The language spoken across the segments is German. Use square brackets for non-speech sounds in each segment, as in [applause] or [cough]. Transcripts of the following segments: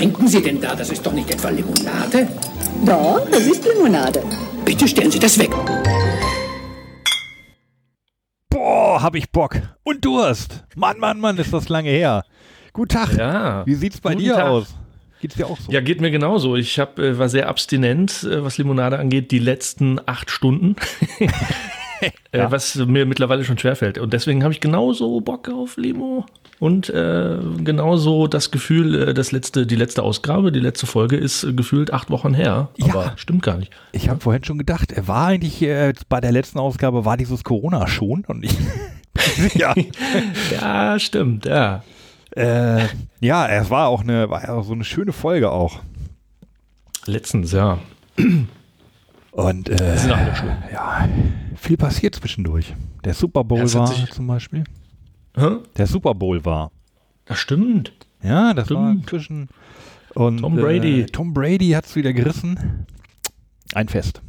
trinken Sie denn da? Das ist doch nicht etwa Limonade? Doch, das ist Limonade. Bitte stellen Sie das weg. Boah, hab ich Bock. Und Durst. Mann, Mann, Mann, ist das lange her. Guten Tag. Ja. Wie sieht's bei Guten dir Tag. aus? Geht's dir auch so? Ja, geht mir genauso. Ich hab, äh, war sehr abstinent, äh, was Limonade angeht, die letzten acht Stunden. [laughs] äh, was mir mittlerweile schon schwerfällt. Und deswegen habe ich genauso Bock auf Limo. Und äh, genauso das Gefühl, äh, das letzte, die letzte Ausgabe, die letzte Folge ist äh, gefühlt acht Wochen her. Ja. Aber stimmt gar nicht. Ich habe vorhin schon gedacht, er war eigentlich äh, bei der letzten Ausgabe war dieses Corona schon und ich [laughs] ja, [laughs] Ja, stimmt, ja. äh, ja, es war auch eine war auch so eine schöne Folge auch Letztens, ja. und äh, ja viel passiert zwischendurch. Der Super Bowl war zum Beispiel. Hä? Der Super Bowl war. Das stimmt. Ja, das war Stimmt. zwischen und Tom Brady. Äh, Tom Brady hat's wieder gerissen. Ein Fest.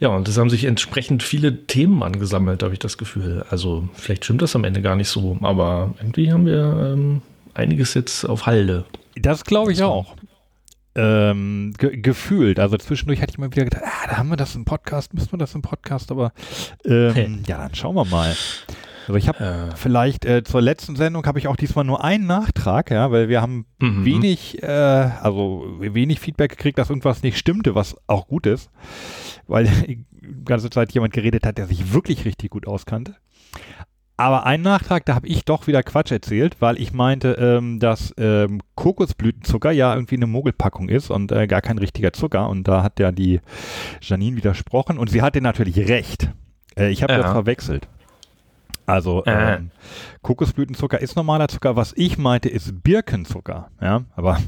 Ja, und es haben sich entsprechend viele Themen angesammelt, habe ich das Gefühl. Also vielleicht stimmt das am Ende gar nicht so, aber irgendwie haben wir ähm, einiges jetzt auf Halde. Das glaube ich Das war- auch. Ähm, ge gefühlt. Also zwischendurch hatte ich mal wieder gedacht, ah, da haben wir das im Podcast, müssen wir das im Podcast, aber ähm, Hey. ja, dann schauen wir mal. Also ich habe Äh, vielleicht äh, zur letzten Sendung habe ich auch diesmal nur einen Nachtrag, ja, weil wir haben Mhm. wenig, äh, also wenig Feedback gekriegt, dass irgendwas nicht stimmte, was auch gut ist, weil [laughs] die ganze Zeit jemand geredet hat, der sich wirklich richtig gut auskannte. Aber ein Nachtrag, da habe ich doch wieder Quatsch erzählt, weil ich meinte, ähm, dass ähm, Kokosblütenzucker ja irgendwie eine Mogelpackung ist und äh, gar kein richtiger Zucker. Und da hat ja die Janine widersprochen und sie hatte natürlich recht. Äh, ich habe Ja. das verwechselt. Also Äh. ähm, Kokosblütenzucker ist normaler Zucker. Was ich meinte, ist Birkenzucker. Ja, aber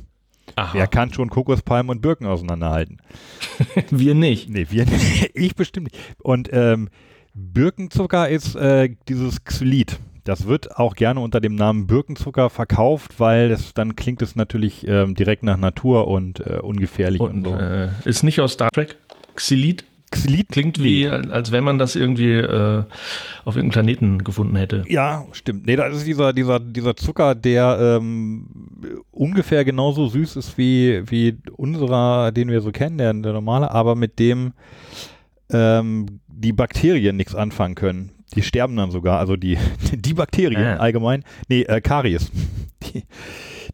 aha, wer kann schon Kokospalmen und Birken auseinanderhalten? [laughs] wir nicht. Nee, wir, [laughs] ich bestimmt nicht. Und ähm, Birkenzucker ist äh, dieses Xylit. Das wird auch gerne unter dem Namen Birkenzucker verkauft, weil es dann klingt es natürlich ähm, direkt nach Natur und äh, ungefährlich und, Und so. äh, ist nicht aus Star Trek. Xylit Xylit klingt wie, als wenn man das irgendwie äh, auf irgendeinem Planeten gefunden hätte. Ja, stimmt. Nee, das ist dieser, dieser, dieser Zucker, der ähm, ungefähr genauso süß ist wie, wie unserer, den wir so kennen, der, der normale, aber mit dem ähm, die Bakterien nichts anfangen können. Die sterben dann sogar, also die, [laughs] die Bakterien Ah. allgemein. Nee, äh, Karies. [laughs] Die,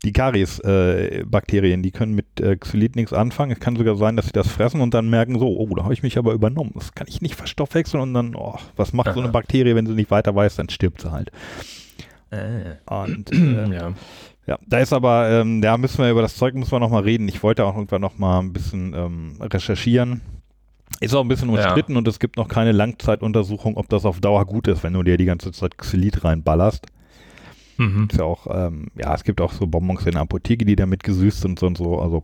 die Karies-Bakterien, die können mit äh, Xylit nichts anfangen. Es kann sogar sein, dass sie das fressen und dann merken so, oh, da habe ich mich aber übernommen. Das kann ich nicht verstoffwechseln und dann, oh, was macht so eine Aha. Bakterie, wenn sie nicht weiter weiß, dann stirbt sie halt. Und [clears throat] äh, ja. ja, da ist aber, ähm, da müssen wir über das Zeug müssen wir noch mal reden. Ich wollte auch irgendwann noch mal ein bisschen ähm, recherchieren. Ist auch ein bisschen Ja. umstritten und es gibt noch keine Langzeituntersuchung, ob das auf Dauer gut ist, wenn du dir die ganze Zeit Xylit reinballerst. Mhm. Ist ja auch, ähm, ja, es gibt auch so Bonbons in der Apotheke, die damit gesüßt sind und so. Also,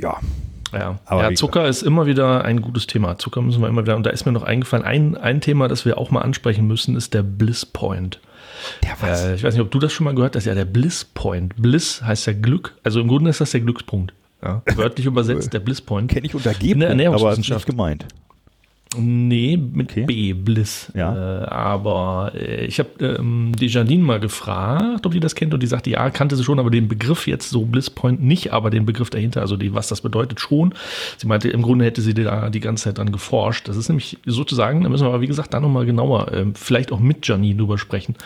ja, Ja, Aber ja Zucker ist immer wieder ein gutes Thema. Zucker müssen wir immer wieder, und da ist mir noch eingefallen, ein, ein Thema, das wir auch mal ansprechen müssen, ist der Bliss Point. der Äh, ich weiß nicht, ob du das schon mal gehört hast. Ja, der Bliss Point. Bliss heißt ja Glück. Also im Grunde ist das der Glückspunkt. Ja, wörtlich [laughs] übersetzt der Bliss Point. kenne ich unter In der G-Punkt, aber ist nicht Ernährungswissenschaft. gemeint. Nee, mit Okay. B, Bliss. Ja. Äh, aber äh, ich habe ähm, die Janine mal gefragt, ob die das kennt und die sagte, ja, kannte sie schon, aber den Begriff jetzt so Bliss Point nicht, aber den Begriff dahinter, also die, was das bedeutet schon. Sie meinte, im Grunde hätte sie da die ganze Zeit dran geforscht. Das ist nämlich sozusagen, da müssen wir aber wie gesagt da nochmal genauer, ähm, vielleicht auch mit Janine drüber sprechen,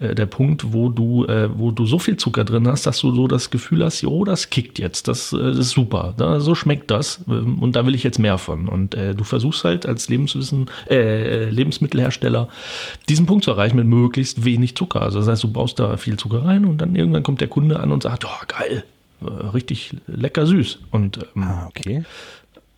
äh, der Punkt, wo du, äh, wo du so viel Zucker drin hast, dass du so das Gefühl hast, jo, das kickt jetzt, das, äh, das ist super, da, so schmeckt das ähm, und da will ich jetzt mehr von. Und äh, du versuchst halt als Lebenswissen, äh, Lebensmittelhersteller diesen Punkt zu erreichen mit möglichst wenig Zucker. Also das heißt, du baust da viel Zucker rein und dann irgendwann kommt der Kunde an und sagt, oh geil, äh, richtig lecker süß. Und ähm, Ah, okay.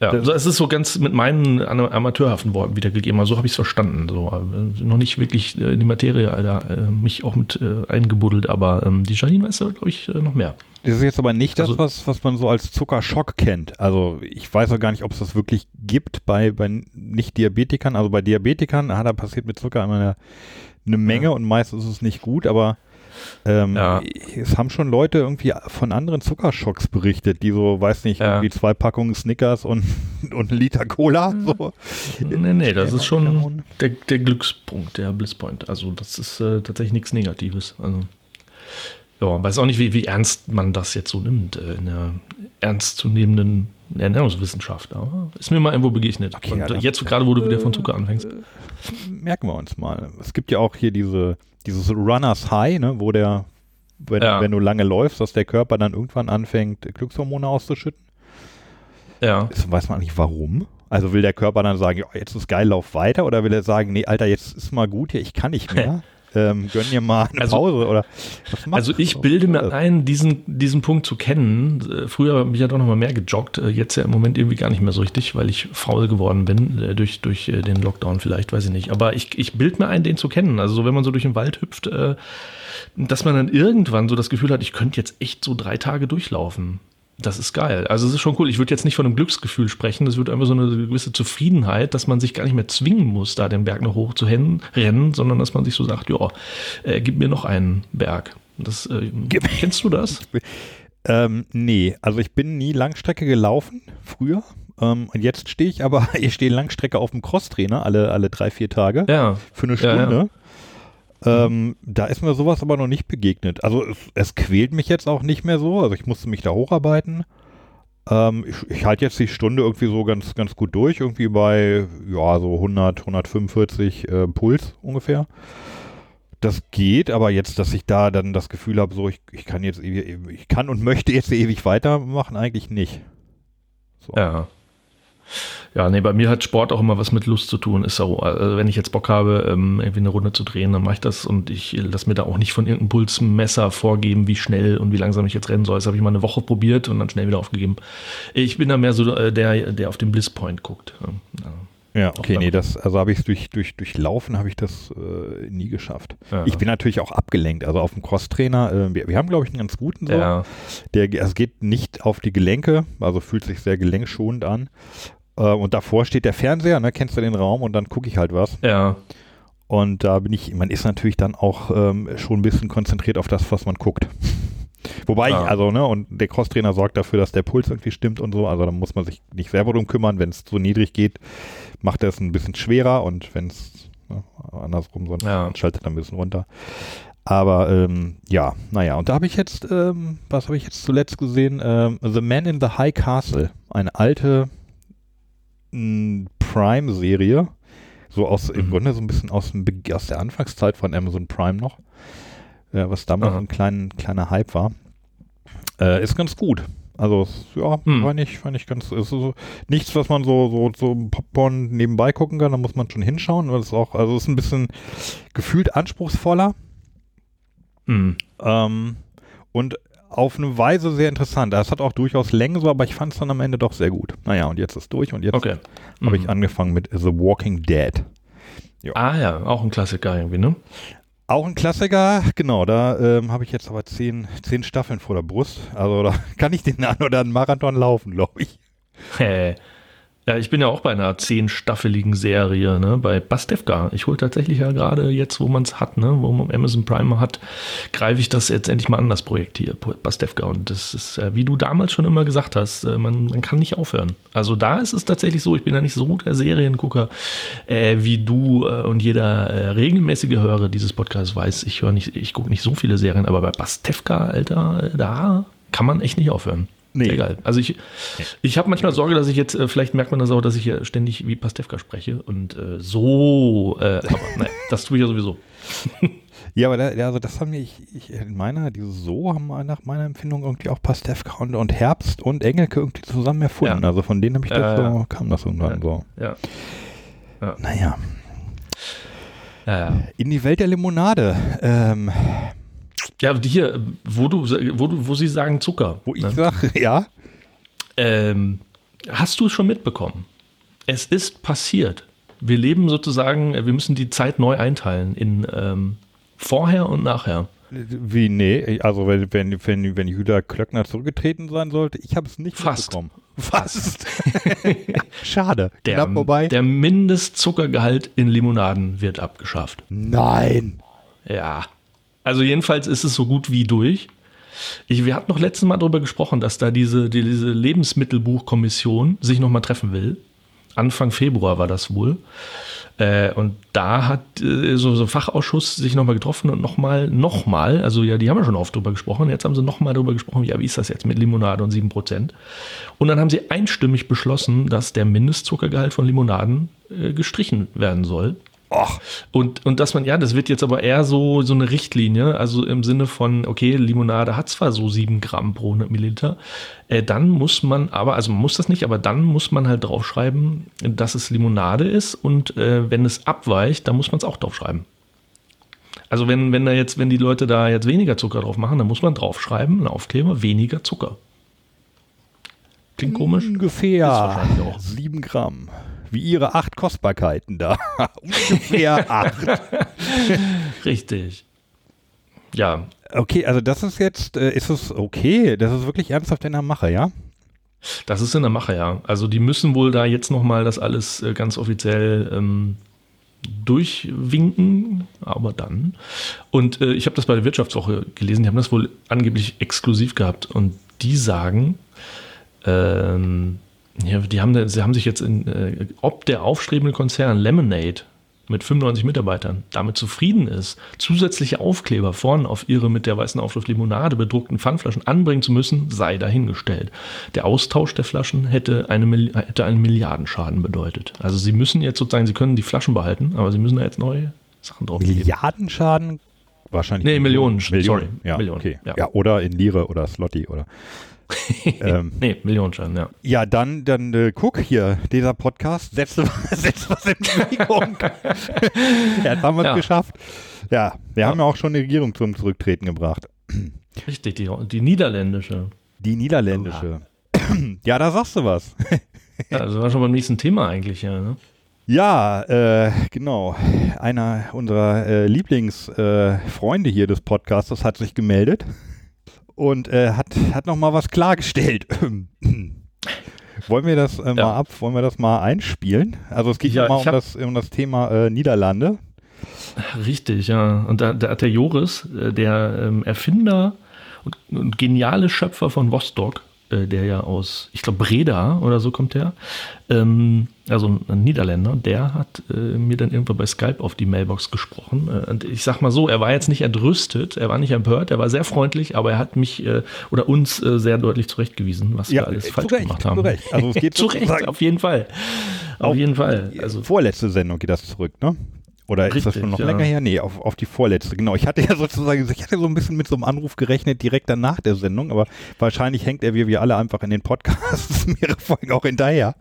Ja, also es ist so ganz mit meinen amateurhaften Worten wiedergegeben. Also so habe ich es verstanden. So äh, noch nicht wirklich äh, in die Materie, Alter, äh, mich auch mit äh, eingebuddelt, aber ähm, die Janine weiß da, glaube ich, noch mehr. Das ist jetzt aber nicht das, Also- was, was man so als Zuckerschock kennt. Also ich weiß auch gar nicht, ob es das wirklich gibt bei, bei Nicht-Diabetikern. Also bei Diabetikern, ah, da passiert mit Zucker immer eine, eine Menge und meist ist es nicht gut, aber ähm, Ja. es haben schon Leute irgendwie von anderen Zuckerschocks berichtet, die so, weiß nicht, Ja. irgendwie zwei Packungen Snickers und, [laughs] und ein Liter Cola. So. Nee, nee, das ist schon der, der Glückspunkt, der Blisspoint. Also das ist äh, tatsächlich nichts Negatives. Also ja, weiß auch nicht, wie, wie ernst man das jetzt so nimmt äh, in der ernstzunehmenden Ernährungswissenschaft. Aber ist mir mal irgendwo begegnet. Okay, Und ja, jetzt gerade, wo du wieder von Zucker anfängst. Merken wir uns mal. Es gibt ja auch hier diese, dieses Runners High, ne, wo der, wenn, Ja. wenn du lange läufst, dass der Körper dann irgendwann anfängt, Glückshormone auszuschütten. Ja. Das weiß man nicht warum. Also will der Körper dann sagen, ja, jetzt ist geil, lauf weiter, oder will er sagen, nee, Alter, jetzt ist mal gut hier, ich kann nicht mehr. [laughs] ähm, gönn dir mal eine Also- Pause oder Also ich bilde mir ein, diesen, diesen Punkt zu kennen. Äh, Früher habe ich ja doch noch mal mehr gejoggt, äh, jetzt ja im Moment irgendwie gar nicht mehr so richtig, weil ich faul geworden bin, äh, durch, durch äh, den Lockdown vielleicht, weiß ich nicht. Aber ich, ich bilde mir ein, den zu kennen. Also so, wenn man so durch den Wald hüpft, äh, dass man dann irgendwann so das Gefühl hat, ich könnte jetzt echt so drei Tage durchlaufen. Das ist geil. Also es ist schon cool. Ich würde jetzt nicht von einem Glücksgefühl sprechen. Es wird einfach so eine gewisse Zufriedenheit, dass man sich gar nicht mehr zwingen muss, da den Berg noch hoch zu rennen, sondern dass man sich so sagt, ja, äh, gib mir noch einen Berg. Das, äh, kennst du das? [laughs] Ähm, nee, also ich bin nie Langstrecke gelaufen, früher. Ähm, und jetzt stehe ich aber, [laughs] ich stehe Langstrecke auf dem Crosstrainer, alle, alle drei, vier Tage. Ja. für eine Ja, ja. Ähm, da ist mir sowas aber noch nicht begegnet. Also es, es quält mich jetzt auch nicht mehr so. Also ich musste mich da hocharbeiten. Ähm, ich ich halte jetzt die Stunde irgendwie so ganz, ganz gut durch. Irgendwie bei, ja, so 100, 145 äh, Puls ungefähr. Das geht, aber jetzt, dass ich da dann das Gefühl habe, so ich, ich kann jetzt ich kann und möchte jetzt ewig weitermachen, eigentlich nicht. So. Ja. Ja, nee, bei mir hat Sport auch immer was mit Lust zu tun. Ist so, also wenn ich jetzt Bock habe, ähm, irgendwie eine Runde zu drehen, dann mache ich das und ich lasse mir da auch nicht von irgendeinem Pulsmesser vorgeben, wie schnell und wie langsam ich jetzt rennen soll. Das habe ich mal eine Woche probiert und dann schnell wieder aufgegeben. Ich bin da mehr so äh, der, der auf den Bliss Point guckt. Ja. Ja, okay, nee, das, also habe ich es durch, durch, durch Laufen habe ich das äh, nie geschafft. Ja. Ich bin natürlich auch abgelenkt. Also auf dem Crosstrainer, äh, wir, wir haben, glaube ich, einen ganz guten so. Ja. Der, es geht nicht auf die Gelenke, also fühlt sich sehr gelenkschonend an. Äh, und davor steht der Fernseher, ne, kennst du den Raum und dann gucke ich halt was. Ja. Und da bin ich, man ist natürlich dann auch ähm, schon ein bisschen konzentriert auf das, was man guckt. [laughs] Wobei Ah. ich, also, ne, und der Crosstrainer sorgt dafür, dass der Puls irgendwie stimmt und so. Also da muss man sich nicht selber drum kümmern. Wenn es so niedrig geht, macht er es ein bisschen schwerer und wenn es ne, andersrum, sonst Ja. schaltet er ein bisschen runter. Aber ähm, ja, naja, und da habe ich jetzt, ähm, was habe ich jetzt zuletzt gesehen? Ähm, The Man in the High Castle, eine alte mh, Prime-Serie, so aus im Mhm. Grunde so ein bisschen aus, dem, aus der Anfangszeit von Amazon Prime noch, äh, was damals Aha. ein klein, kleiner Hype war. Äh, ist ganz gut. Also es- ja, Hm. fand ich, fand ich ganz, ist so nichts, was man so so so Popcorn nebenbei gucken kann. Da muss man schon hinschauen, weil es auch, also es ist ein bisschen gefühlt anspruchsvoller Hm. ähm, und auf eine Weise sehr interessant. Das hat auch durchaus Längen so, aber ich fand es dann am Ende doch sehr gut. Naja, und jetzt ist durch und jetzt Okay. habe ich Mhm. angefangen mit The Walking Dead. Ah ja, auch ein Klassiker irgendwie, ne? Auch ein Klassiker, genau, da ähm, habe ich jetzt aber zehn, zehn Staffeln vor der Brust. Also da [laughs] kann ich den einen oder anderen Marathon laufen, glaube ich. Ja, ich bin ja auch bei einer zehnstaffeligen Serie, ne, bei Bastevka. Ich hole tatsächlich ja gerade jetzt, wo man es hat, ne, wo man Amazon Prime hat, greife ich das jetzt endlich mal an, das Projekt hier, Bastevka. Und das ist, äh, wie du damals schon immer gesagt hast, äh, man, man kann nicht aufhören. Also da ist es tatsächlich so, ich bin ja nicht so der Seriengucker, äh, wie du äh, und jeder äh, regelmäßige Hörer dieses Podcasts weiß. Ich höre nicht, ich gucke nicht so viele Serien, aber bei Bastevka, Alter, äh, da kann man echt nicht aufhören. Nee. Geil. Also ich, ich habe manchmal Sorge, dass ich jetzt, äh, vielleicht merkt man das auch, dass ich hier ständig wie Pastewka spreche und äh, so, äh, aber nein, [laughs] das tue ich ja sowieso. Ja, aber da, ja, also das haben wir, ich, ich, in meiner, diese So haben wir nach meiner Empfindung irgendwie auch Pastewka und, und Herbst und Engelke irgendwie zusammen erfunden. Ja. Also von denen habe ich das Äh, so, kam das irgendwann so. Ja. Naja, Ja, ja. in die Welt der Limonade. Ähm, ja die hier, wo du, wo du, wo sie sagen Zucker. wo ich ne? sage, [laughs] ja, ähm, hast du es schon mitbekommen? Es ist passiert. Wir leben sozusagen, äh, wir müssen die Zeit neu einteilen in ähm, vorher und nachher. Wie, nee, also wenn, wenn, wenn, wenn Judah Klöckner zurückgetreten sein sollte, ich habe es nicht Fast. mitbekommen. Fast. [laughs] Schade. Der, Knapp vorbei. der Mindestzuckergehalt in Limonaden wird abgeschafft. Nein. Ja. Also jedenfalls ist es so gut wie durch. Ich, wir hatten noch letztes Mal darüber gesprochen, dass da diese, die, diese Lebensmittelbuchkommission sich nochmal treffen will. Anfang Februar war das wohl. Äh, und da hat äh, so, so ein Fachausschuss sich nochmal getroffen und nochmal, nochmal, also ja, die haben ja schon oft drüber gesprochen, jetzt haben sie nochmal drüber gesprochen, ja, wie ist das jetzt mit Limonade und 7%? Und dann haben sie einstimmig beschlossen, dass der Mindestzuckergehalt von Limonaden äh, gestrichen werden soll. Och, Und, und dass man, ja, das wird jetzt aber eher so, so eine Richtlinie, also im Sinne von, okay, Limonade hat zwar so 7 Gramm pro 100 Milliliter, äh, dann muss man aber, also man muss das nicht, aber dann muss man halt draufschreiben, dass es Limonade ist und äh, wenn es abweicht, dann muss man es auch draufschreiben. Also wenn, wenn da jetzt, wenn die Leute da jetzt weniger Zucker drauf machen, dann muss man draufschreiben, ein Aufkleber, weniger Zucker. Klingt komisch. Ist ungefähr wahrscheinlich auch. 7 Gramm. Wie ihre acht Kostbarkeiten da. [laughs] ungefähr acht. Richtig. Ja, Okay, also das ist jetzt, äh, ist es okay? Das ist wirklich ernsthaft in der Mache, ja? Das ist in der Mache, ja. Also die müssen wohl da jetzt nochmal das alles äh, ganz offiziell ähm, durchwinken, aber dann. Und äh, ich habe das bei der Wirtschaftswoche gelesen, die haben das wohl angeblich exklusiv gehabt und die sagen, ähm, ja, die haben, sie haben sich jetzt in, äh, ob der aufstrebende Konzern Lemonade mit 95 Mitarbeitern damit zufrieden ist, zusätzliche Aufkleber vorn auf ihre mit der weißen Aufschrift Limonade bedruckten Pfandflaschen anbringen zu müssen, sei dahingestellt. Der Austausch der Flaschen hätte, eine, hätte einen Milliardenschaden bedeutet. Also sie müssen jetzt sozusagen, sie können die Flaschen behalten, aber sie müssen da jetzt neue Sachen drauf. Milliardenschaden? Wahrscheinlich. Nee, Millionen, sorry, Millionen. Ja, Millionen, okay. ja. Ja. oder in Lire oder Slotty oder. [laughs] ähm, Nee, Millionenschaden, ja. ja, dann, dann äh, guck hier, dieser Podcast setzt, [laughs] setzt was in Bewegung. Jetzt haben wir es Ja. geschafft. Ja, wir haben ja auch schon die Regierung zum Zurücktreten gebracht. Richtig, die, die niederländische. Die niederländische. [clears throat] Ja, da sagst du was. [laughs] Ja, das war schon beim nächsten Thema eigentlich, ja. Ne? Ja, äh, genau. Einer unserer äh, Lieblingsfreunde äh, hier des Podcastes hat sich gemeldet und äh, hat, hat noch mal was klargestellt. [clears throat] wollen wir das äh, mal ab, wollen wir das mal einspielen? Also es geht Ja, ja, mal um das, um das Thema äh, Niederlande. Richtig, ja. Und da, da hat der Joris, äh, der ähm, Erfinder und, und geniale Schöpfer von Vostok, äh, der ja aus, ich glaube, Breda oder so kommt der, ähm, also ein, Niederländer, der hat äh, mir dann irgendwann bei Skype auf die Mailbox gesprochen. Äh, und ich sag mal so, er war jetzt nicht entrüstet, er war nicht empört, er war sehr freundlich, aber er hat mich äh, oder uns äh, sehr deutlich zurechtgewiesen, was wir alles äh, falsch Recht, gemacht haben. Zu Recht. Also es geht [laughs] zu Recht, auf jeden Fall. Auf Auf- jeden Fall. Also vorletzte Sendung geht das zurück, ne? Oder ist das Richtig, schon noch ja. länger her? Nee, auf, auf die vorletzte. Genau. Ich hatte ja sozusagen, ich hatte so ein bisschen mit so einem Anruf gerechnet, direkt danach der Sendung, aber wahrscheinlich hängt er wie wir alle einfach in den Podcasts [laughs] mehrere Folgen auch hinterher.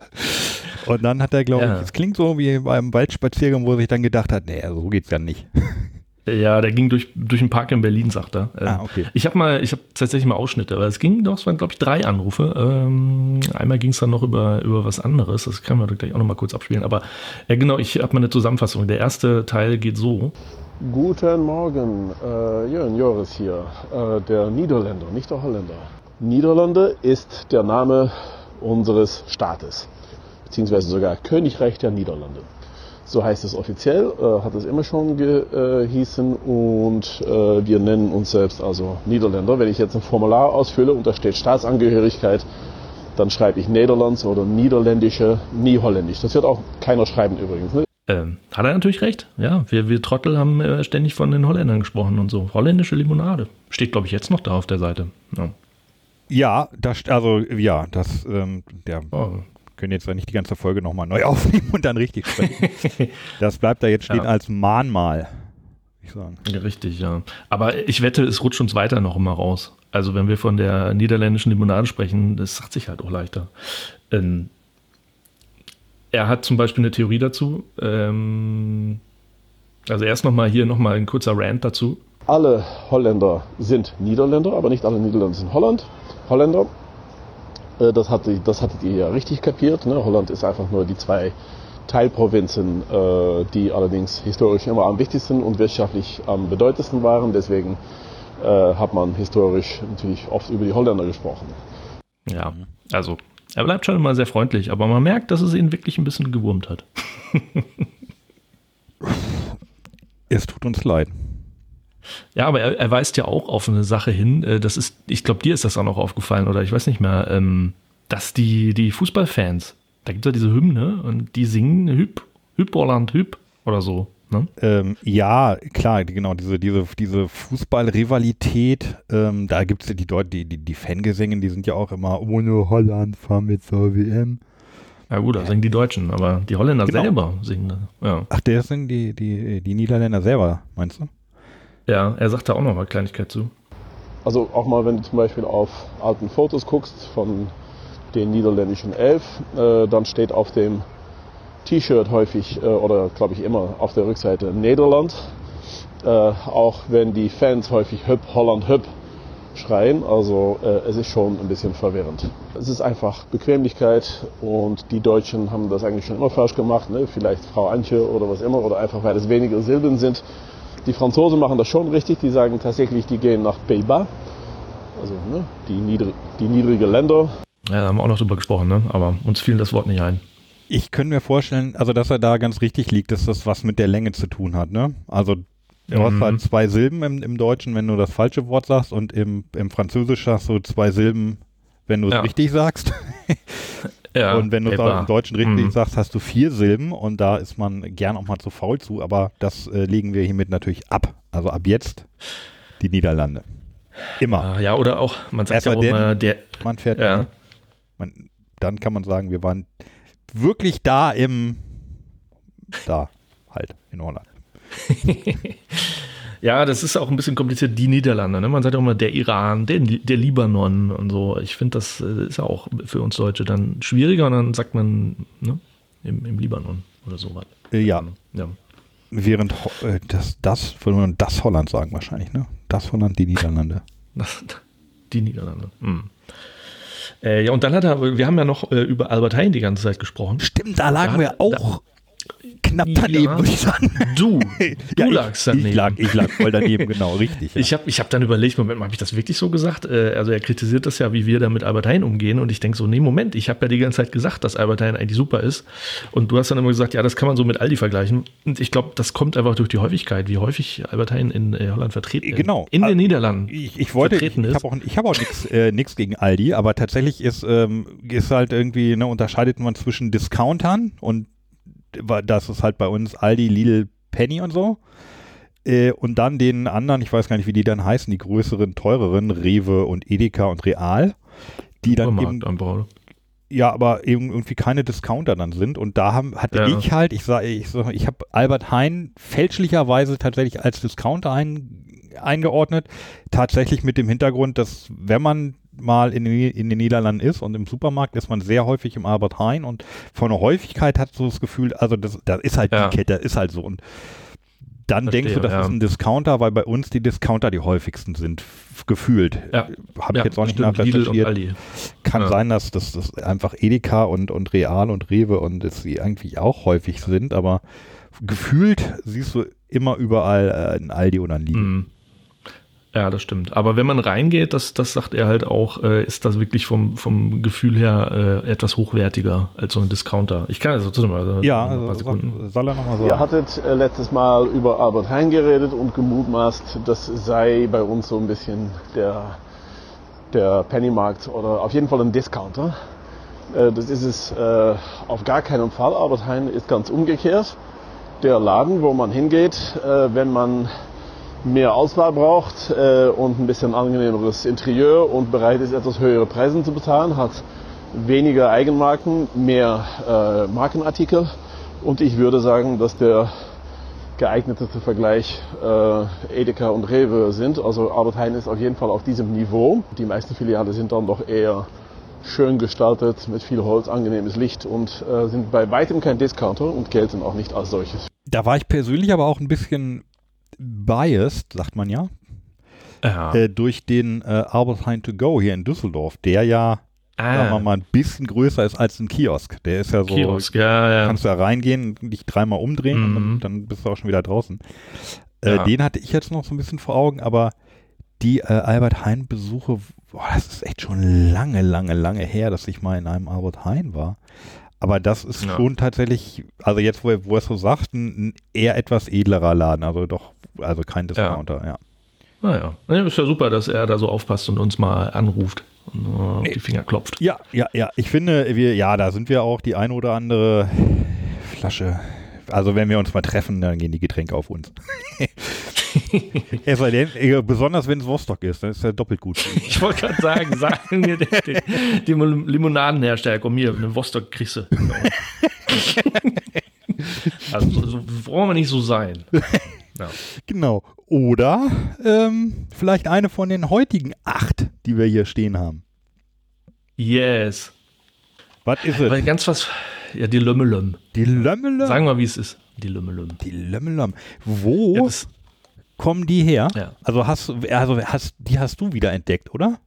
Und dann hat er, glaube Ja. ich, es klingt so wie beim Waldspaziergang, wo er sich dann gedacht hat, nee, so geht's ja nicht. [laughs] Ja, der ging durch, durch den Park in Berlin, sagt er. Ah, okay. Ich habe mal, ich habe tatsächlich mal Ausschnitte, aber es ging doch, es waren glaube ich drei Anrufe. Ähm, einmal ging es dann noch über, über was anderes, das können wir gleich auch noch mal kurz abspielen. Aber ja genau, ich habe mal eine Zusammenfassung. Der erste Teil geht so. Guten Morgen, äh, Jörn Joris hier, äh, der Niederländer, nicht der Holländer. Niederlande ist der Name unseres Staates, beziehungsweise sogar Königreich der Niederlande. So heißt es offiziell, äh, hat es immer schon gehießen und äh, wir nennen uns selbst also Niederländer. Wenn ich jetzt ein Formular ausfülle und da steht Staatsangehörigkeit, dann schreibe ich Nederlands oder Niederländische, nie Holländisch. Das wird auch keiner schreiben übrigens. Ne? Ähm, hat er natürlich recht. Ja, wir, wir Trottel haben äh, ständig von den Holländern gesprochen und so. Holländische Limonade. Steht, glaube ich, jetzt noch da auf der Seite. Ja. Ja, das, also, ja, das, ähm, der, Oh, können jetzt ja nicht die ganze Folge nochmal neu [laughs] aufnehmen und dann richtig sprechen. das bleibt da jetzt stehen Ja. als Mahnmal, ich sagen. Ja, richtig, ja. Aber ich wette, es rutscht uns weiter noch immer raus. Also wenn wir von der niederländischen Limonade sprechen, das sagt sich halt auch leichter. Ähm, er hat zum Beispiel eine Theorie dazu. Ähm, also erst nochmal hier nochmal ein kurzer Rant dazu. Alle Holländer sind Niederländer, aber nicht alle Niederländer sind Holland. Holländer. Äh, Das, hat, das hattet ihr ja richtig kapiert. Ne? Holland ist einfach nur die zwei Teilprovinzen, äh, die allerdings historisch immer am wichtigsten und wirtschaftlich am bedeutendsten waren. Deswegen äh, hat man historisch natürlich oft über die Holländer gesprochen. Ja, also er bleibt schon immer sehr freundlich, aber man merkt, dass es ihn wirklich ein bisschen gewurmt hat. [laughs] Es tut uns leid. Ja, aber er, er weist ja auch auf eine Sache hin, äh, das ist, ich glaube, dir ist das auch noch aufgefallen, oder ich weiß nicht mehr, ähm, dass die, die Fußballfans, da gibt es ja diese Hymne und die singen Hüb, Hüb Holland, Hüb. oder so. Ne? Ähm, ja, klar, genau, diese, diese, diese Fußballrivalität, ähm, da gibt es ja die, die, die, die Fangesänge, die sind ja auch immer ohne Holland fahren wir zur WM. Ja gut, da singen die Deutschen, aber die Holländer Genau. selber singen. Ja. Ach, der sind die, die, die Niederländer selber, meinst du? Ja, er sagt da auch noch mal Kleinigkeit zu. Also auch mal, wenn du zum Beispiel auf alten Fotos guckst von den niederländischen Elf, äh, dann steht auf dem T-Shirt häufig äh, oder glaube ich immer auf der Rückseite Nederland. Äh, auch wenn die Fans häufig Hüpp, Holland, Hüpp schreien. Also äh, es ist schon ein bisschen verwirrend. Es ist einfach Bequemlichkeit und die Deutschen haben das eigentlich schon immer falsch gemacht. Ne? Vielleicht Frau Antje oder was immer oder einfach weil es weniger Silben sind. Die Franzosen machen das schon richtig. Die sagen tatsächlich, die gehen nach Pays-Bas. Also ne, die, niedrig, die niedrige Länder. Ja, da haben wir auch noch drüber gesprochen, ne? aber uns fiel das Wort nicht ein. Ich könnte mir vorstellen, also dass er da ganz richtig liegt, dass das was mit der Länge zu tun hat, ne? Also du hast Mhm. halt zwei Silben im, im Deutschen, wenn du das falsche Wort sagst und im, im Französisch hast du zwei Silben, wenn du es Ja. richtig sagst. [laughs] Ja, und wenn du es im Deutschen richtig Mhm. sagst, hast du vier Silben und da ist man gern auch mal zu faul zu, aber das äh, legen wir hiermit natürlich ab. Also ab jetzt die Niederlande. Immer. Ah, Ja, oder auch, man sagt Erst ja auch immer, der, Man fährt. ja, Man, dann kann man sagen, wir waren wirklich da im, da halt in Holland. [laughs] ja, das ist auch ein bisschen kompliziert, die Niederlande, ne? man sagt ja auch immer der Iran, der, der Libanon und so. Ich finde, das äh, ist ja auch für uns Deutsche dann schwieriger und dann sagt man ne? Im, im Libanon oder so was. Äh, ja, Ja. während äh, das, das, würde man das Holland sagen wahrscheinlich, ne? Das Holland, die Niederlande. [laughs] Das, die Niederlande. Hm. Äh, ja, und dann hat er, wir haben ja noch äh, über Albert Heijn die ganze Zeit gesprochen. Stimmt, da lagen Da- wir auch knapp daneben, Ja. würde ich sagen. Du, [laughs] du Ja, lagst ich, daneben. ich lag, ich lag voll daneben, genau, richtig. Ja. Ich habe ich hab dann überlegt, Moment mal, habe ich das wirklich so gesagt? Äh, also er kritisiert das ja, wie wir da mit Albert Heijn umgehen. Und ich denke so, nee, Moment, ich habe ja die ganze Zeit gesagt, dass Albert Heijn eigentlich super ist. Und du hast dann immer gesagt, ja, das kann man so mit Aldi vergleichen. Und ich glaube, das kommt einfach durch die Häufigkeit, wie häufig Albert Heijn in äh, Holland vertreten ist. Genau. In Ah, den Niederlanden. Ich, ich wollte, ich, vertreten ich ist. habe auch, ich hab auch nichts äh, nix gegen Aldi, aber tatsächlich ist, ähm, ist halt irgendwie, ne, unterscheidet man zwischen Discountern und das ist halt bei uns Aldi, Lidl, Penny und so. Äh, und dann den anderen, ich weiß gar nicht, wie die dann heißen, die größeren, teureren, Rewe und Edeka und Real, die dann eben ja, aber eben irgendwie keine Discounter dann sind. Und da haben, hatte Ja. ich halt, ich sage, ich, sag, ich habe Albert Heijn fälschlicherweise tatsächlich als Discounter ein, eingeordnet. Tatsächlich mit dem Hintergrund, dass wenn man mal in den, in den Niederlanden ist und im Supermarkt ist man sehr häufig im Albert Heijn und von der Häufigkeit hat so das Gefühl, also das, das ist halt Ja. die Kette, ist halt so. Und dann Verstehe, denkst du, das ja. ist ein Discounter, weil bei uns die Discounter die häufigsten sind, gefühlt. Ja. Habe ich jetzt auch nicht nachrecherchiert. Kann Ja. sein, dass das, das einfach Edeka und, und Real und Rewe und dass sie irgendwie auch häufig sind, aber gefühlt siehst du immer überall äh, ein Aldi oder ein Lidl. Mhm. Ja, das stimmt. Aber wenn man reingeht, das, das sagt er halt auch, äh, ist das wirklich vom, vom Gefühl her äh, etwas hochwertiger als so ein Discounter. Ich kann also trotzdem mal Ja, ein paar also Sekunden. soll er nochmal Ihr sagen. hattet äh, letztes Mal über Albert Heijn geredet und gemutmaßt, das sei bei uns so ein bisschen der, der Pennymarkt oder auf jeden Fall ein Discounter. Äh, das ist es äh, auf gar keinen Fall. Albert Heijn ist ganz umgekehrt. Der Laden, wo man hingeht, äh, wenn man mehr Auswahl braucht äh, und ein bisschen angenehmeres Interieur und bereit ist, etwas höhere Preise zu bezahlen, hat weniger Eigenmarken, mehr äh, Markenartikel. Und ich würde sagen, dass der geeigneteste Vergleich äh, Edeka und Rewe sind. Also Albert Heijn ist auf jeden Fall auf diesem Niveau. Die meisten Filiale sind dann doch eher schön gestaltet, mit viel Holz, angenehmes Licht und äh, sind bei weitem kein Discounter und gelten auch nicht als solches. Da war ich persönlich aber auch ein bisschen biased, sagt man ja, Ja. äh, durch den äh, Albert Heijn to go hier in Düsseldorf, der ja, sagen wir ah, mal, ein bisschen größer ist als ein Kiosk. Der ist ja so, Kiosk, ja, ja. kannst du da reingehen, dich dreimal umdrehen und Mhm. dann, dann bist du auch schon wieder draußen. Äh, Ja. Den hatte ich jetzt noch so ein bisschen vor Augen, aber die äh, Albert Heijn Besuche, boah, das ist echt schon lange, lange, lange her, dass ich mal in einem Albert Heijn war. Aber das ist Ja. schon tatsächlich, also jetzt, wo er, wo er es so sagt, ein, ein eher etwas edlerer Laden, also doch, also kein Discounter, ja. Naja, ja, ist ja super, dass er da so aufpasst und uns mal anruft und äh, auf die Finger klopft. Ja, ja, ja. Ich finde, wir, ja, da sind wir auch die ein oder andere Flasche also wenn wir uns mal treffen, dann gehen die Getränke auf uns. [laughs] es sei denn, äh, besonders wenn es Rostock ist, dann ist er doppelt gut. [laughs] Ich wollte gerade sagen, sagen wir die, die, die Limonadenhersteller, komm hier, eine Vostok kriegst du. [laughs] also so, so brauchen wir nicht so sein. Ja. Genau. Oder ähm, vielleicht eine von den heutigen acht, die wir hier stehen haben. Yes. Was ist es? ganz was, ja, die Lömmelöm. Die Lömmelöm. Sagen wir, wie es ist. Die Lömmelöm. Die Lömmelöm. Wo Ja, kommen die her? Ja. Also hast du, also hast, die hast du wieder entdeckt, oder?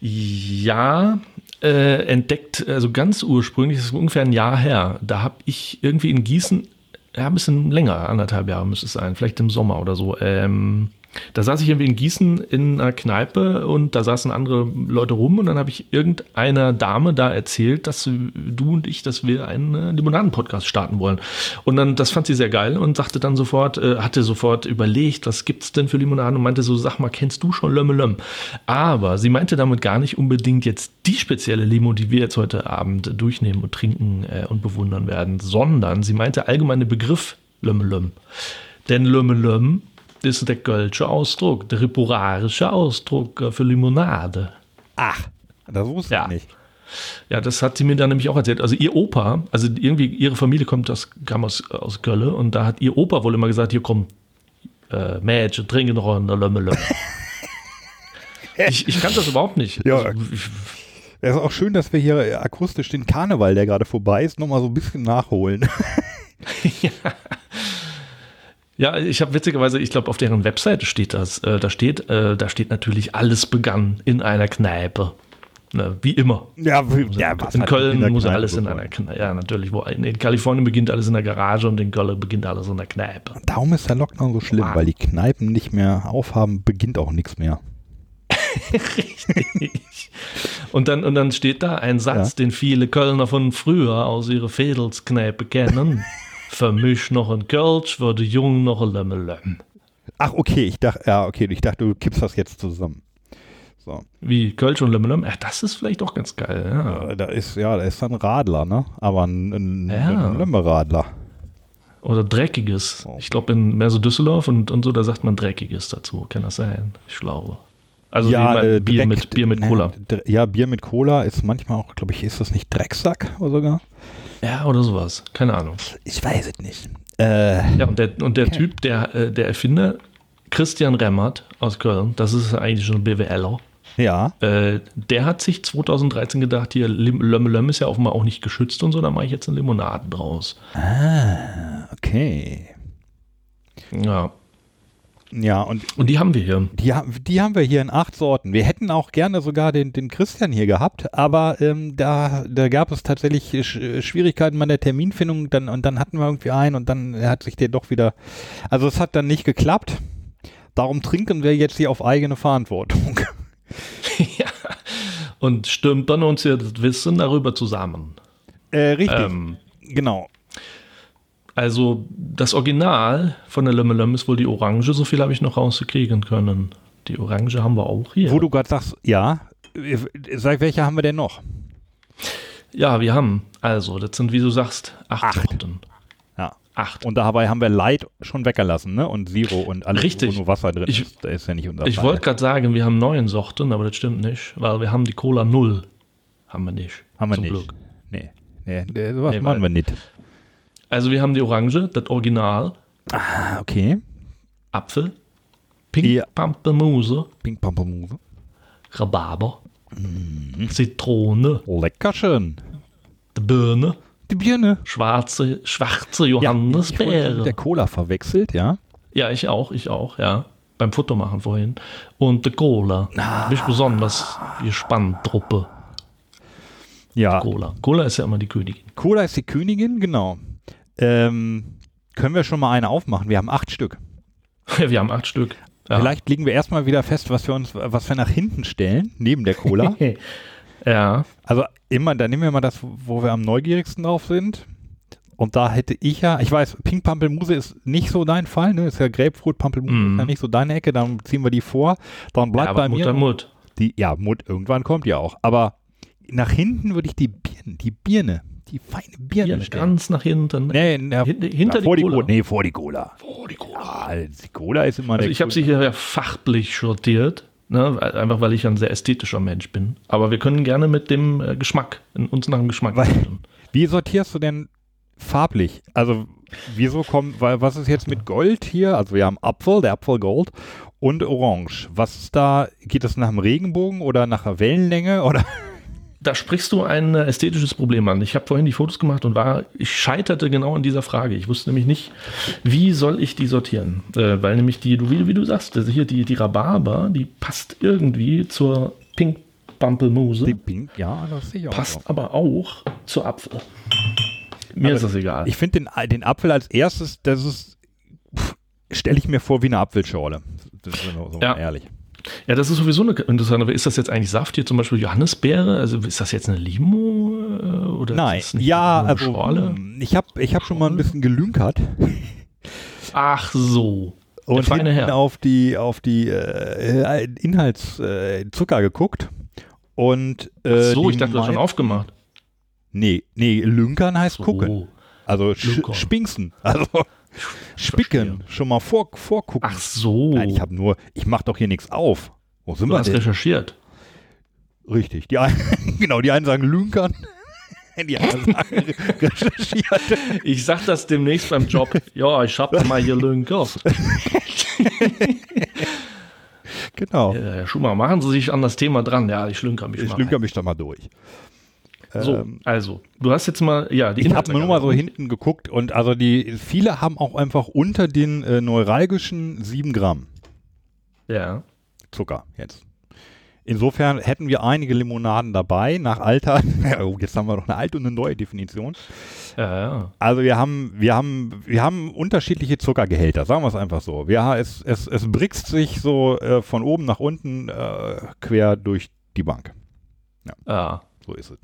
Ja, äh, entdeckt, also ganz ursprünglich, das ist ungefähr ein Jahr her. Da habe ich irgendwie in Gießen, ja, ein bisschen länger, anderthalb Jahre müsste es sein, vielleicht im Sommer oder so. Ähm, da saß ich irgendwie in Gießen in einer Kneipe und da saßen andere Leute rum und dann habe ich irgendeiner Dame da erzählt, dass du und ich, dass wir einen äh, Limonaden-Podcast starten wollen. Und dann, das fand sie sehr geil und sagte dann sofort, äh, hatte sofort überlegt, was gibt's denn für Limonaden und meinte so, sag mal, kennst du schon Lömme Lömm? Aber sie meinte damit gar nicht unbedingt jetzt die spezielle Limo, die wir jetzt heute Abend durchnehmen und trinken äh, und bewundern werden, sondern sie meinte allgemeine Begriff Lömme Lömm. Denn Lömme Lömm ist der kölsche Ausdruck, der ripurarische Ausdruck äh, für Limonade. Ach, das wusste Ja. ich nicht. Ja, das hat sie mir dann nämlich auch erzählt. Also ihr Opa, also irgendwie ihre Familie kommt aus, kam aus, aus Kölle und da hat ihr Opa wohl immer gesagt, hier komm, äh, Mädchen, trinken noch eine Lömme Lömme. ich, ich kann das überhaupt nicht. Ja. Also, ich, Es ist auch schön, dass wir hier akustisch den Karneval, der gerade vorbei ist, nochmal so ein bisschen nachholen. [laughs] ja, ich habe witzigerweise, ich glaube, auf deren Webseite steht das. Äh, da steht, äh, da steht natürlich, alles begann in einer Kneipe. Ne, wie immer. ja, Also ja, in, in Köln der muss alles in einer Kneipe. Ja, natürlich. Wo, in, in Kalifornien beginnt alles in der Garage und in Köln beginnt alles in der Kneipe. Darum ist der Lockdown so schlimm, Wow. weil die Kneipen nicht mehr aufhaben, beginnt auch nichts mehr. [laughs] Und dann, und dann steht da ein Satz, den viele Kölner von früher aus ihrer Fädelskneipe kennen. [laughs] Für mich noch ein Kölsch, für die Jungen noch ein Lömmelöm. Ach, okay, ich dachte, ja, okay, ich dachte, du kippst das jetzt zusammen. So, Wie Kölsch und Lömmelöm? Ja, das ist vielleicht auch ganz geil. Ja. da ist, ja, da ist dann Radler, ne? Aber ein, ein, Ja. ein Lömmeradler. Oder Dreckiges. Oh. Ich glaube, in mehr so Düsseldorf und, und so, da sagt man Dreckiges dazu. Kann das sein? Ich glaube. Also man, äh, Bier, Dreck- mit, Bier mit ne, Cola. Dr- Ja, Bier mit Cola ist manchmal auch, glaube ich, ist das nicht Drecksack oder sogar? Ja, oder sowas. Keine Ahnung. Ich weiß es nicht. Äh, Ja, und der, und der Typ, der, äh, der Erfinder, Christian Remmert aus Köln, das ist eigentlich schon ein BWLer, ja, äh, der hat sich 2013 gedacht, hier, Lim- Lömmelöm ist ja offenbar auch nicht geschützt und so, da mache ich jetzt eine Limonade draus. okay. Ja, Ja, und und die haben wir hier. die, die haben wir hier in acht Sorten. Wir hätten auch gerne sogar den, den Christian hier gehabt, aber ähm, da, da gab es tatsächlich Sch Schwierigkeiten bei der Terminfindung dann, und dann hatten wir irgendwie einen und dann hat sich der doch wieder, also es hat dann nicht geklappt. Darum trinken wir jetzt hier auf eigene Verantwortung. [laughs] ja. Und stürmt dann uns hier das Wissen darüber zusammen. Äh, richtig, Ähm, genau. Also das Original von der Lömmelöm ist wohl die Orange, so viel habe ich noch rauskriegen können. Die Orange haben wir auch hier. Wo du gerade sagst, ja, sag, welche haben wir denn noch? ja, wir haben, also, das sind, wie du sagst, acht, Acht. Sorten. Ja. Acht. Und dabei haben wir Light schon weggelassen, ne? Und Zero und alles, Richtig. wo nur Wasser drin Ich- ist. Da ist ja nicht unser Ich wollte gerade sagen, wir haben neun Sorten, aber das stimmt nicht, weil wir haben die Cola Null. Haben wir nicht. Haben wir nicht. Glück. Nee, nee, sowas Nee, machen wir nicht. Also wir haben die Orange, das Original, Ah, okay. Apfel, Pink Ja. Pampelmuse, Pink Pampelmuse. Rhabarber, Mhm. Zitrone, Lecker schön. die Birne, Die Birne. schwarze, schwarze Johannisbeere. der Cola verwechselt, ja. Ja, ich auch, ich auch, ja. Beim Fotomachen vorhin. Und die Cola. Ah. Bin ich besonders gespannt, Truppe. Ja, Cola. Cola ist ja immer die Königin. Cola ist die Königin, genau. Ähm, können wir schon mal eine aufmachen? Wir haben acht Stück. [laughs] Wir haben acht Stück. Ja. Vielleicht legen wir erstmal wieder fest, was wir uns, was wir nach hinten stellen, neben der Cola. [laughs] ja. Also immer, dann nehmen wir mal das, wo wir am neugierigsten drauf sind. Und da hätte ich ja, ich weiß, Pink Pampelmuse ist nicht so dein Fall, ne? Ist ja Grapefruit, Pampelmuse Mhm. ist ja nicht so deine Ecke, dann ziehen wir die vor. Dann bleibt ja, bei aber mir Mutter Mut. die, ja, Mut, irgendwann kommt ja auch. Aber nach hinten würde ich die Birne, die Birne, die feine Birne stellen. ganz nach hinten. Nee, na, Hinter- hinter na, vor die die Cola. Cola. Nee, vor die Cola. Oh, die Cola. Ah, die Cola ist immer Also ich habe sie hier ja fachlich sortiert, ne? einfach weil ich ein sehr ästhetischer Mensch bin. Aber wir können gerne mit dem äh, Geschmack, in, uns nach dem Geschmack Weil-. [laughs] Wie sortierst du denn farblich? Also, wieso kommt, weil was ist jetzt mit Gold hier? Also, wir haben Apfel, der Apfel Gold und Orange. Was ist da, geht das nach dem Regenbogen oder nach der Wellenlänge oder? Da sprichst du ein äh, ästhetisches Problem an. Ich habe vorhin die Fotos gemacht und war, ich scheiterte genau an dieser Frage. Ich wusste nämlich nicht, wie soll ich die sortieren? Äh, weil nämlich die, du, wie, wie du sagst, also hier die, die Rhabarber, die passt irgendwie zur Pink Pampelmuse, Die Pink, ja, das sehe ich auch. passt so. aber auch zur Apfel. Mir Aber ist das egal. Ich finde den, den Apfel als erstes, das ist, stelle ich mir vor wie eine Apfelschorle. Das ist so Ja. ehrlich. Ja, das ist sowieso eine interessante. Ist das jetzt eigentlich Saft hier zum Beispiel Johannisbeere? Also ist das jetzt eine Limo äh, oder Nein, ja, also Schorle? ich habe ich hab schon mal ein bisschen gelünkert Ach so. Und hinten Herr. auf die auf die äh, Inhaltszucker äh, geguckt und äh, Ach so, ich dachte, du hast schon aufgemacht. Nee, nee, lünkern heißt So. gucken. Also sch Lünkern. spinksen. Also spicken, schon mal vor, vorgucken. Ach so. Nein, ich habe nur, ich mache doch hier nichts auf. Wo sind du wir hast denn? recherchiert. Richtig. Die einen, [laughs] genau, die einen sagen lünkern, [laughs] die anderen sagen re- recherchiert. Ich sag das demnächst beim Job. Ja, ich hab mal hier Lünker. [laughs] Genau. Ja, Herr Schumacher, machen Sie sich an das Thema dran. Ja, ich lünker mich Ich mal. lünker mich da mal durch. So, Ähm, also, du hast jetzt mal, ja, die Ich habe nur mal so hinten geguckt und also die viele haben auch einfach unter den äh, neuralgischen 7 Gramm Ja. Zucker jetzt. Insofern hätten wir einige Limonaden dabei nach Alter. [laughs] oh, jetzt haben wir noch eine alte und eine neue Definition. Ja, ja. Also wir haben, wir haben, wir haben unterschiedliche Zuckergehälter, sagen wir es einfach so. Wir, es, es, es brixt sich so äh, von oben nach unten äh, quer durch die Bank. Ja, So ist es.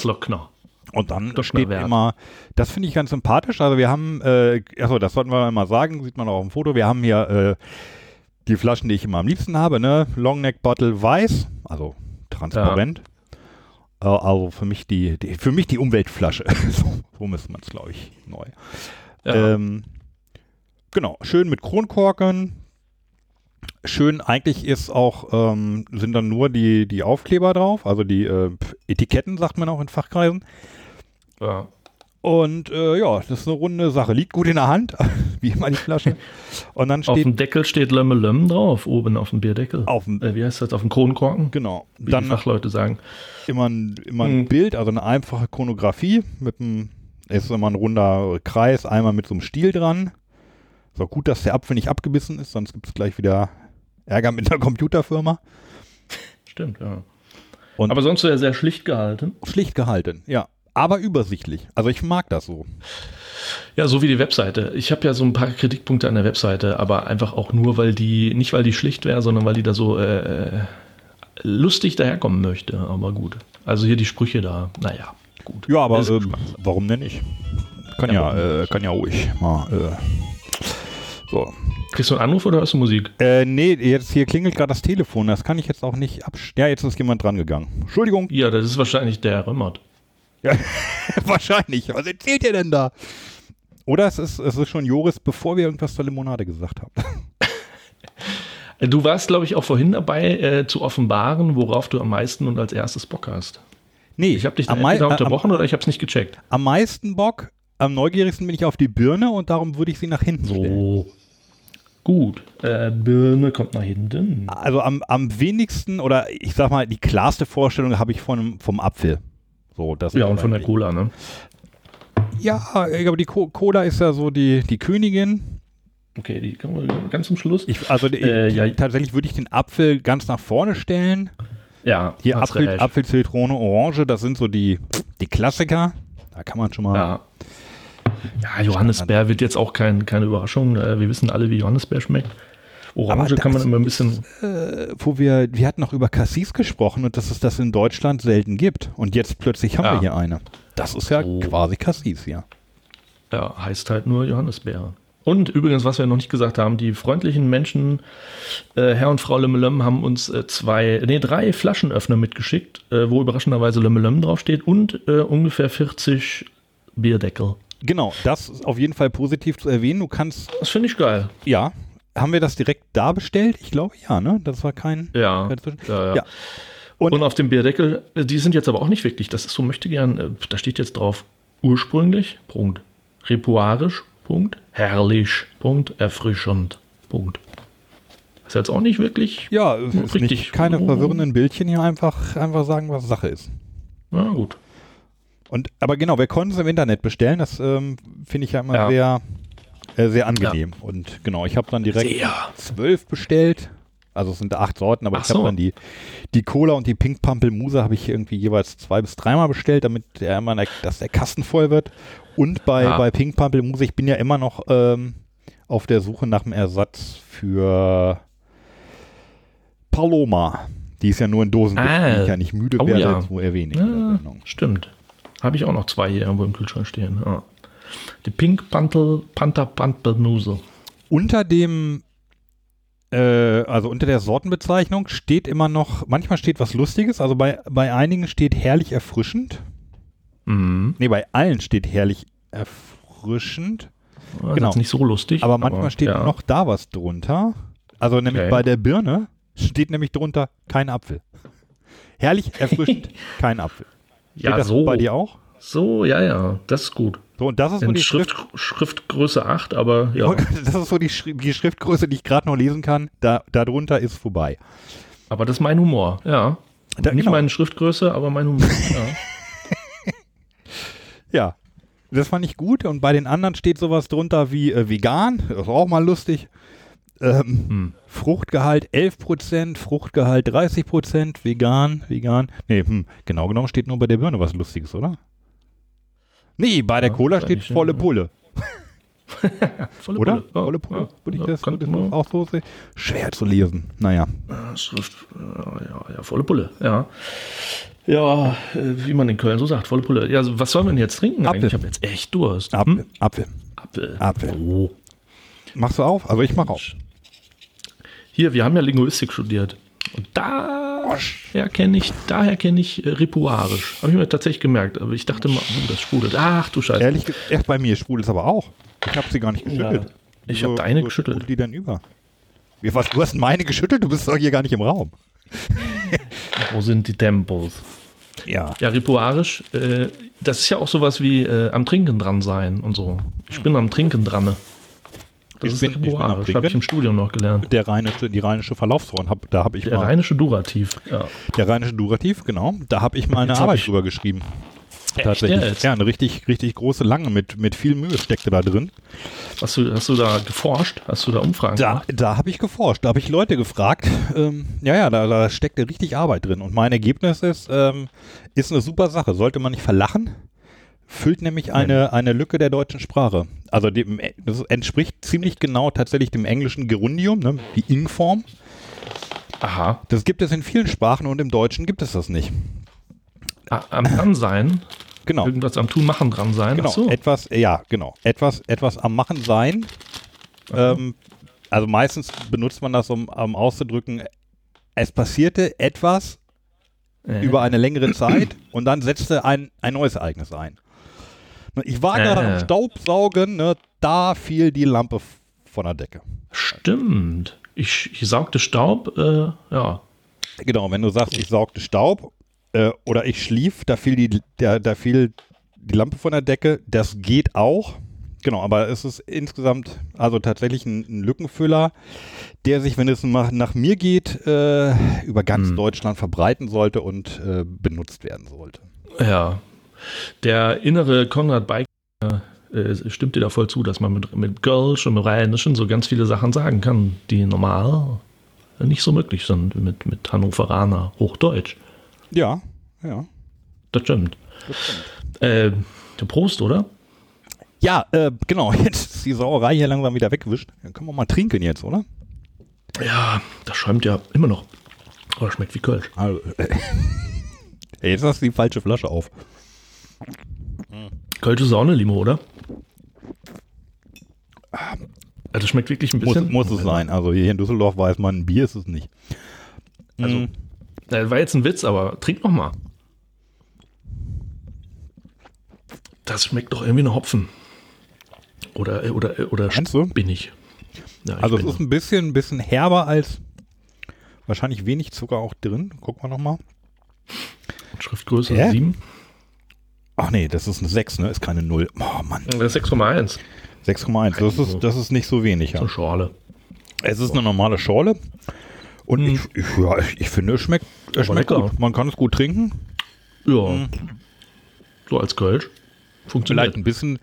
Glockner. Und dann Doch steht Wert. immer, das finde ich ganz sympathisch. Also wir haben, äh, achso, das sollten wir mal sagen, sieht man auch auf dem Foto. Wir haben hier äh, die Flaschen, die ich immer am liebsten habe, ne? Longneck Bottle weiß, also transparent. Äh, also für mich die, die, für mich die Umweltflasche. [laughs] so, so müsste man es, glaube ich, neu. Ja. Ähm, genau, schön mit Kronkorken. Schön, eigentlich ist auch, ähm, sind dann nur die, die Aufkleber drauf, also die äh, Etiketten, sagt man auch in Fachkreisen. ja. Und äh, ja, das ist eine runde Sache. Liegt gut in der Hand, [laughs] wie immer die Flasche. Und dann Auf steht dem Deckel steht Lömme Lömm drauf, oben auf dem Bierdeckel. auf dem, Äh, wie heißt das? Auf dem Kronkorken? genau, Wie die dann Fachleute sagen. immer ein, immer ein Mhm. Bild, also eine einfache Chronografie mit einem, ist immer ein runder Kreis, einmal mit so einem Stiel dran. Ist auch gut, dass der Apfel nicht abgebissen ist, sonst gibt es gleich wieder Ärger mit der Computerfirma. Stimmt, ja. Und- Aber sonst ja sehr schlicht gehalten. Schlicht gehalten, ja. Aber übersichtlich. Also ich mag das so. Ja, so wie die Webseite. Ich habe ja so ein paar Kritikpunkte an der Webseite, aber einfach auch nur, weil die, nicht weil die schlicht wäre, sondern weil die da so äh, lustig daherkommen möchte. Aber gut. Also hier die Sprüche da, naja, gut. Ja, aber Geschmackssache. warum denn nicht? Kann Ja, ja, äh, kann ja ruhig mal. Äh, so. Kriegst du einen Anruf oder hörst du Musik? Äh, nee, jetzt hier klingelt gerade das Telefon. Das kann ich jetzt auch nicht absch... Ja, jetzt ist jemand dran gegangen. Entschuldigung. Ja, das ist wahrscheinlich der Römmert. Ja, [laughs] wahrscheinlich. Was erzählt ihr denn da? Oder es ist, es ist schon Joris, bevor wir irgendwas zur Limonade gesagt haben. [laughs] Du warst, glaube ich, auch vorhin dabei, äh, zu offenbaren, worauf du am meisten und als erstes Bock hast. Nee, Ich habe dich da entweder äh, am, unterbrochen oder ich habe es nicht gecheckt. am meisten Bock, am neugierigsten bin ich auf die Birne und darum würde ich sie nach hinten stellen. Gut. Äh, Birne kommt nach hinten. Also am, am wenigsten oder ich sag mal, die klarste Vorstellung habe ich von, vom Apfel. So, das Ja, und von der Cola, ne? Ja, aber die Co Cola ist ja so die, die Königin. Okay, die kommen wir ganz zum Schluss. Ich, also Äh, die, ja. tatsächlich würde ich den Apfel ganz nach vorne stellen. ja, Hier Apfel. Apfel, Zitrone, Orange, das sind so die, die Klassiker. Da kann man schon mal. Ja. Ja, Johannisbeer wird jetzt auch kein, keine Überraschung. Äh, Wir wissen alle, wie Johannisbeer schmeckt. Orange kann man immer ein bisschen. Äh, wo wir, wir hatten noch über Cassis gesprochen und dass es das in Deutschland selten gibt. Und jetzt plötzlich haben Ja. wir hier eine. Das ist ja So. quasi Cassis, ja. Ja, heißt halt nur Johannisbeer. Und übrigens, was wir noch nicht gesagt haben, die freundlichen Menschen, äh, Herr und Frau Lemmelem, haben uns äh, zwei, nee, drei Flaschenöffner mitgeschickt, äh, wo überraschenderweise Lemmelem draufsteht und äh, ungefähr 40 Bierdeckel. Genau, das ist auf jeden Fall positiv zu erwähnen. Du kannst, Das finde ich geil. ja, haben wir das direkt da bestellt? Ich glaube ja, ne? Das war kein. Ja. kein ja, ja. Ja. Und, Und- auf dem Bierdeckel, äh, die sind jetzt aber auch nicht wirklich, das ist so, möchte gern, äh, da steht jetzt drauf, ursprünglich, Punkt. Repuarisch, Punkt. Herrlich, Punkt. Erfrischend, Punkt. Ist jetzt auch nicht wirklich. Ja, Richtig. nicht keine verwirrenden Bildchen hier einfach, einfach sagen, was Sache ist. Na gut. Und, aber genau, wir konnten es im Internet bestellen. Das ähm, finde ich ja immer Ja. sehr, äh, sehr angenehm. Und genau, ich habe dann direkt Sehr. zwölf bestellt. Also es sind acht Sorten, aber Ach ich habe so. dann die, die Cola und die Pink Pampelmuse habe ich irgendwie jeweils zwei bis dreimal bestellt, damit der immer, dass der Kasten voll wird. Und bei, Ja. bei Pink Pampelmuse, ich bin ja immer noch ähm, auf der Suche nach einem Ersatz für Paloma. Die ist ja nur in Dosen, Ah. die ich ja nicht müde Oh werde ja. in der Ja, Sendung. stimmt. Habe ich auch noch zwei hier irgendwo im Kühlschrank stehen. Ja. Die Pink Pantel, Panther Pampelmuse. Unter dem, äh, also unter der Sortenbezeichnung steht immer noch, manchmal steht was Lustiges, also bei, bei einigen steht herrlich erfrischend. Mhm. Nee, bei allen steht herrlich erfrischend. Das Genau. ist nicht so lustig. Aber manchmal steht ja. noch da was drunter. Also nämlich Okay. bei der Birne steht nämlich drunter kein Apfel. Herrlich erfrischend, [laughs] kein Apfel. Ja, das so. bei dir auch? So, ja, ja. Das ist gut. So, und das ist so die Schrift, Schrift, Schriftgröße 8, aber ja. [laughs] das ist so die, Schri- die Schriftgröße, die ich gerade noch lesen kann. Da, darunter ist vorbei. Aber das ist mein Humor, ja. Da- Nicht genau. meine Schriftgröße, aber mein Humor. ja. [laughs] Ja, das fand ich gut. Und bei den anderen steht sowas drunter wie äh, vegan. Das ist auch mal lustig. Ähm, Hm. Fruchtgehalt 11%, Fruchtgehalt 30%, vegan, vegan. Nee, hm, genau genommen steht nur bei der Birne was Lustiges, oder? Nee, bei der Ja, Cola steht volle Pulle, [laughs] Volle oder? Pulle. Volle Pulle. ja, Würde ich das, man- das auch so sehen? Schwer zu lesen. Naja. Ja, Schrift, ja, ja, volle Pulle, ja. Ja, äh, wie man in Köln so sagt, volle Pulle. Ja, also was sollen wir denn jetzt trinken? Apfel. Ich habe jetzt echt Durst. Apfel. Hm? Apfel. Apfel. Apfel. Oh. Machst du auf? Also ich mach auf. Hier, wir haben ja Linguistik studiert. Und daher kenne ich, daher kenne ich äh, Ripuarisch. Habe ich mir tatsächlich gemerkt. Aber ich dachte mal, oh, das sprudelt. Ach du Scheiße. Ehrlich gesagt, erst bei mir sprudelt es aber auch. Ich habe sie gar nicht geschüttelt. Ja, ich habe deine geschüttelt. sprudelt die dann über? Wie, was, du hast meine geschüttelt? Du bist doch hier gar nicht im Raum. Wo sind die Tempos? Ja. Ja, Ripuarisch, äh, das ist ja auch sowas wie äh, am Trinken dran sein und so. Ich bin am Trinken dran. Das Ich ist bin- ich bin Ripuarisch, habe ich im Studium noch gelernt. Der rheinische, die rheinische Verlaufsform, hab, da habe ich Der mal, rheinische Durativ. Ja. der rheinische Durativ, genau, da habe ich mal eine Arbeit ich- drüber geschrieben. Echt Tatsächlich. Ja, eine richtig, richtig große, lange, mit, mit viel Mühe steckte da drin. Hast, du, hast du da geforscht? Hast du da Umfragen Da, gemacht? da habe ich geforscht, da habe ich Leute gefragt. Ähm, ja, ja, da, da steckte richtig Arbeit drin. Und mein Ergebnis ist, ähm, ist eine super Sache. Sollte man nicht verlachen. Füllt nämlich eine, eine Lücke der deutschen Sprache. Also dem, das entspricht ziemlich genau tatsächlich dem englischen Gerundium, ne, die Ing-Form. Aha. Das gibt es in vielen Sprachen und im Deutschen gibt es das nicht. Ah, Am dran sein. Genau. Irgendwas am Tun machen dran sein. Genau, so. etwas, ja, genau. Etwas, etwas am Machen sein. Ähm, also meistens benutzt man das, um, um auszudrücken, es passierte etwas Äh, über eine längere Zeit und dann setzte ein, ein neues Ereignis ein. Ich war gerade Äh. am Staubsaugen, ne, da fiel die Lampe von der Decke. Stimmt. Ich, ich saugte Staub. Äh, ja. Genau, wenn du sagst, ich saugte Staub äh, oder ich schlief, da fiel, die, der, da fiel die Lampe von der Decke, das geht auch. Genau, aber es ist insgesamt also tatsächlich ein, ein Lückenfüller, der sich, wenn es nach, nach mir geht, äh, über ganz Hm. Deutschland verbreiten sollte und äh, benutzt werden sollte. Ja. Der innere Konrad Beik äh, stimmt dir da voll zu, dass man mit, mit Girls und Rheinischen so ganz viele Sachen sagen kann, die normal nicht so möglich sind mit, mit Hannoveraner Hochdeutsch. Ja, ja. Das stimmt. Äh, Prost, oder? Ja, äh, genau, [laughs] jetzt ist die Sauerei hier langsam wieder weggewischt. Dann können wir mal trinken jetzt, oder? Ja, das schäumt ja immer noch. Aber schmeckt wie Kölsch. Also, äh, [laughs] jetzt hast du die falsche Flasche auf. Kölsch ist auch eine Limo, oder? Also schmeckt wirklich ein Muss, bisschen. muss es sein. Also hier in Düsseldorf weiß man, ein Bier ist es nicht. Also, äh, war jetzt ein Witz, aber trink noch mal. Das schmeckt doch irgendwie nach Hopfen. Oder, äh, oder, äh, oder Meinst bin ich. Ja, ich also es ist ein bisschen, ein bisschen herber als wahrscheinlich wenig Zucker auch drin. Gucken wir nochmal. Schriftgröße Hä? 7. Ach nee, das ist eine 6, ne? Ist keine 0. Oh Mann. Das ist 6,1. 6,1. Das ist, das ist nicht so wenig, So ja. eine Schorle. Es ist eine normale Schorle. Und ich, ich, ja, ich, ich finde, es schmeckt, es schmeckt lecker. gut. Man kann es gut trinken. Ja. So als Kölsch. Funktioniert. Vielleicht ein bisschen,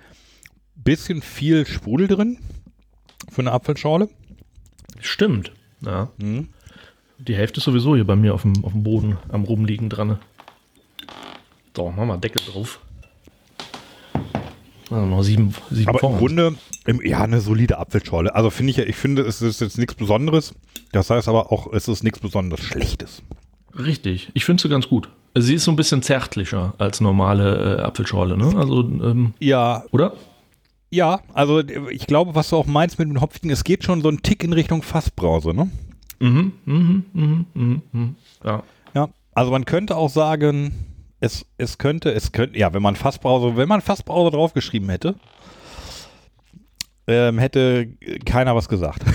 bisschen viel Sprudel drin für eine Apfelschorle. Stimmt. Ja. Mhm. Die Hälfte ist sowieso hier bei mir auf dem, auf dem Boden am Rumliegen dran. So, machen wir Deckel drauf. Also noch sieben, sieben Aber vor im. Grunde, im, ja, eine solide Apfelschorle. Also finde ich, ja- ich finde, es ist jetzt nichts Besonderes. Das heißt aber auch, es ist nichts besonders Schlechtes. Richtig. Ich finde sie ganz gut. Sie ist so ein bisschen zärtlicher als normale äh, Apfelschorle, ne? Also, ähm, Ja, oder? ja, also ich glaube, was du auch meinst mit dem Hopfigen, es geht schon so ein Tick in Richtung Fassbrause, ne? Mhm, mhm, mhm, mhm, mhm. Ja. Ja, also man könnte auch sagen, es, es könnte, es könnte, ja, wenn man Fassbrause, wenn man Fassbrause draufgeschrieben hätte, ähm, hätte keiner was gesagt. [laughs]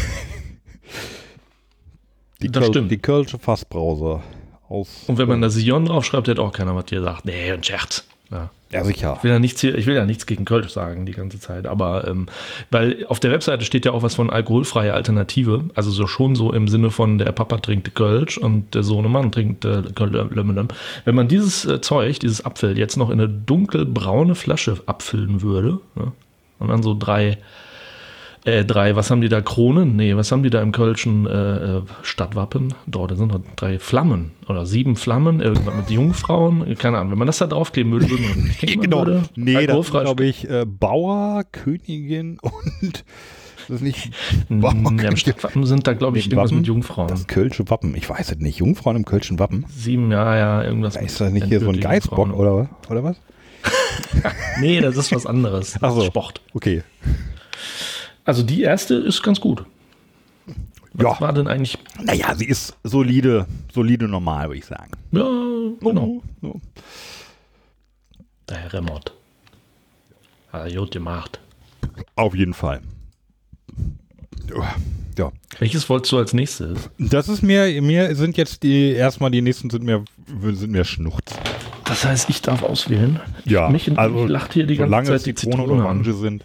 Die, Das Köl- stimmt. die Kölsche Fassbrause aus. Und wenn man da Sion draufschreibt, hätte auch keiner was gesagt. Nee, ein Scherz. Ja. Ja, sicher. Ich will ja nichts hier, ich will ja nichts gegen Kölsch sagen die ganze Zeit, aber ähm, weil auf der Webseite steht ja auch was von alkoholfreie Alternative, also so schon so im Sinne von der Papa trinkt Kölsch und der Sohnemann trinkt äh, Kölsch. Wenn man dieses äh, Zeug, dieses Apfel jetzt noch in eine dunkelbraune Flasche abfüllen würde ne, und dann so drei äh, drei, was haben die da, Kronen? Nee, was haben die da im Kölschen äh, äh, Stadtwappen? Dort sind noch drei Flammen oder sieben Flammen, irgendwas mit Jungfrauen, keine Ahnung. Wenn man das da draufkleben würde, würde man, man Genau. würde Nee, das alkoholfrei glaube ich, äh, Bauer, Königin [laughs] und das ist nicht Mm, Bauer, Ja, im. Stadtwappen sind da, glaube ich, irgendwas Wappen? mit Jungfrauen. Das Kölsche Wappen. Ich weiß es nicht. Jungfrauen im Kölschen Wappen. Sieben, ja, ja, irgendwas. Ist das nicht hier so ein Geißbock oder, oder was? [laughs] Nee, das ist was anderes. Ach so. Sport. Okay. Also die erste ist ganz gut. Was Ja. war denn eigentlich? Naja, sie ist solide, solide normal, würde ich sagen. Ja, genau. So. Der Herr Remmert. Hat er gut gemacht. Auf jeden Fall. Ja. Welches wolltest du als nächstes? Das ist mir, mir sind jetzt die, erstmal die nächsten sind mir, sind mir Schnurz. Das heißt, ich darf auswählen. Ja, mich, also mich lacht hier die ganze solange Zeit die Zitrone Zitrone, und an. Orange sind.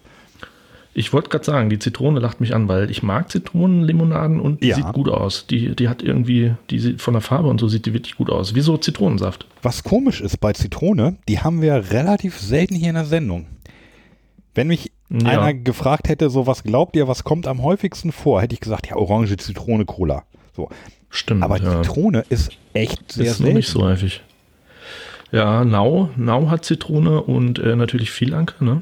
Ich wollte gerade sagen, die Zitrone lacht mich an, weil ich mag Zitronenlimonaden und die Ja. sieht gut aus. Die, die hat irgendwie, die sieht von der Farbe und so sieht die wirklich gut aus. Wieso Zitronensaft? Was komisch ist bei Zitrone, die haben wir relativ selten hier in der Sendung. Wenn mich Ja. einer gefragt hätte, so was glaubt ihr, was kommt am häufigsten vor, hätte ich gesagt, ja, Orange, Zitrone, Cola. So. Stimmt. Aber ja. Zitrone ist echt sehr ist noch selten. nicht so häufig. Ja, Nau, Nau hat Zitrone und äh, natürlich viel Anker, ne?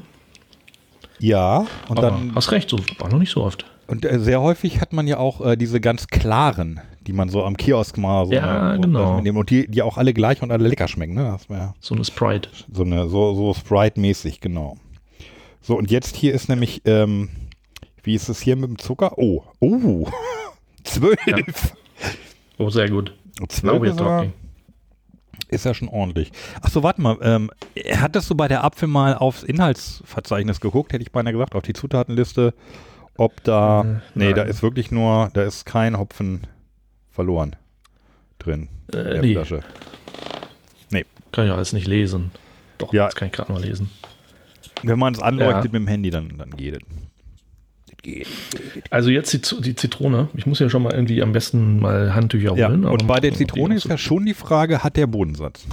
Ja, und Aber dann hast recht, so war noch nicht so oft. und äh, sehr häufig hat man ja auch äh, diese ganz klaren, die man so am Kiosk mal so Ja, so- genau. mitnehmen. und die, die auch alle gleich und alle lecker schmecken, ne? Das wär So eine Sprite. so eine so so Sprite-mäßig, genau. So und jetzt hier ist nämlich ähm, wie ist es hier mit dem Zucker? Oh, oh, [laughs] zwölf. Oh, sehr gut. Now Zwölf we're ist, ja, talking. Ist ja schon ordentlich. Ach so, warte mal. Ähm, hattest du bei der Apfel mal aufs Inhaltsverzeichnis geguckt? Hätte ich beinahe gesagt, auf die Zutatenliste. Ob da. Äh, nee, nein. da ist wirklich nur, da ist kein Hopfen verloren drin. in Äh, der nee, Flasche. kann ich alles nicht lesen. Doch, Ja. jetzt kann ich gerade mal lesen. Wenn man es anleuchtet Ja. mit dem Handy, dann, dann geht es. Also jetzt die, die Zitrone. Ich muss ja schon mal irgendwie am besten mal Handtücher Ja, holen. aber und bei der Zitrone ist ja schon die Frage, hat der Bodensatz?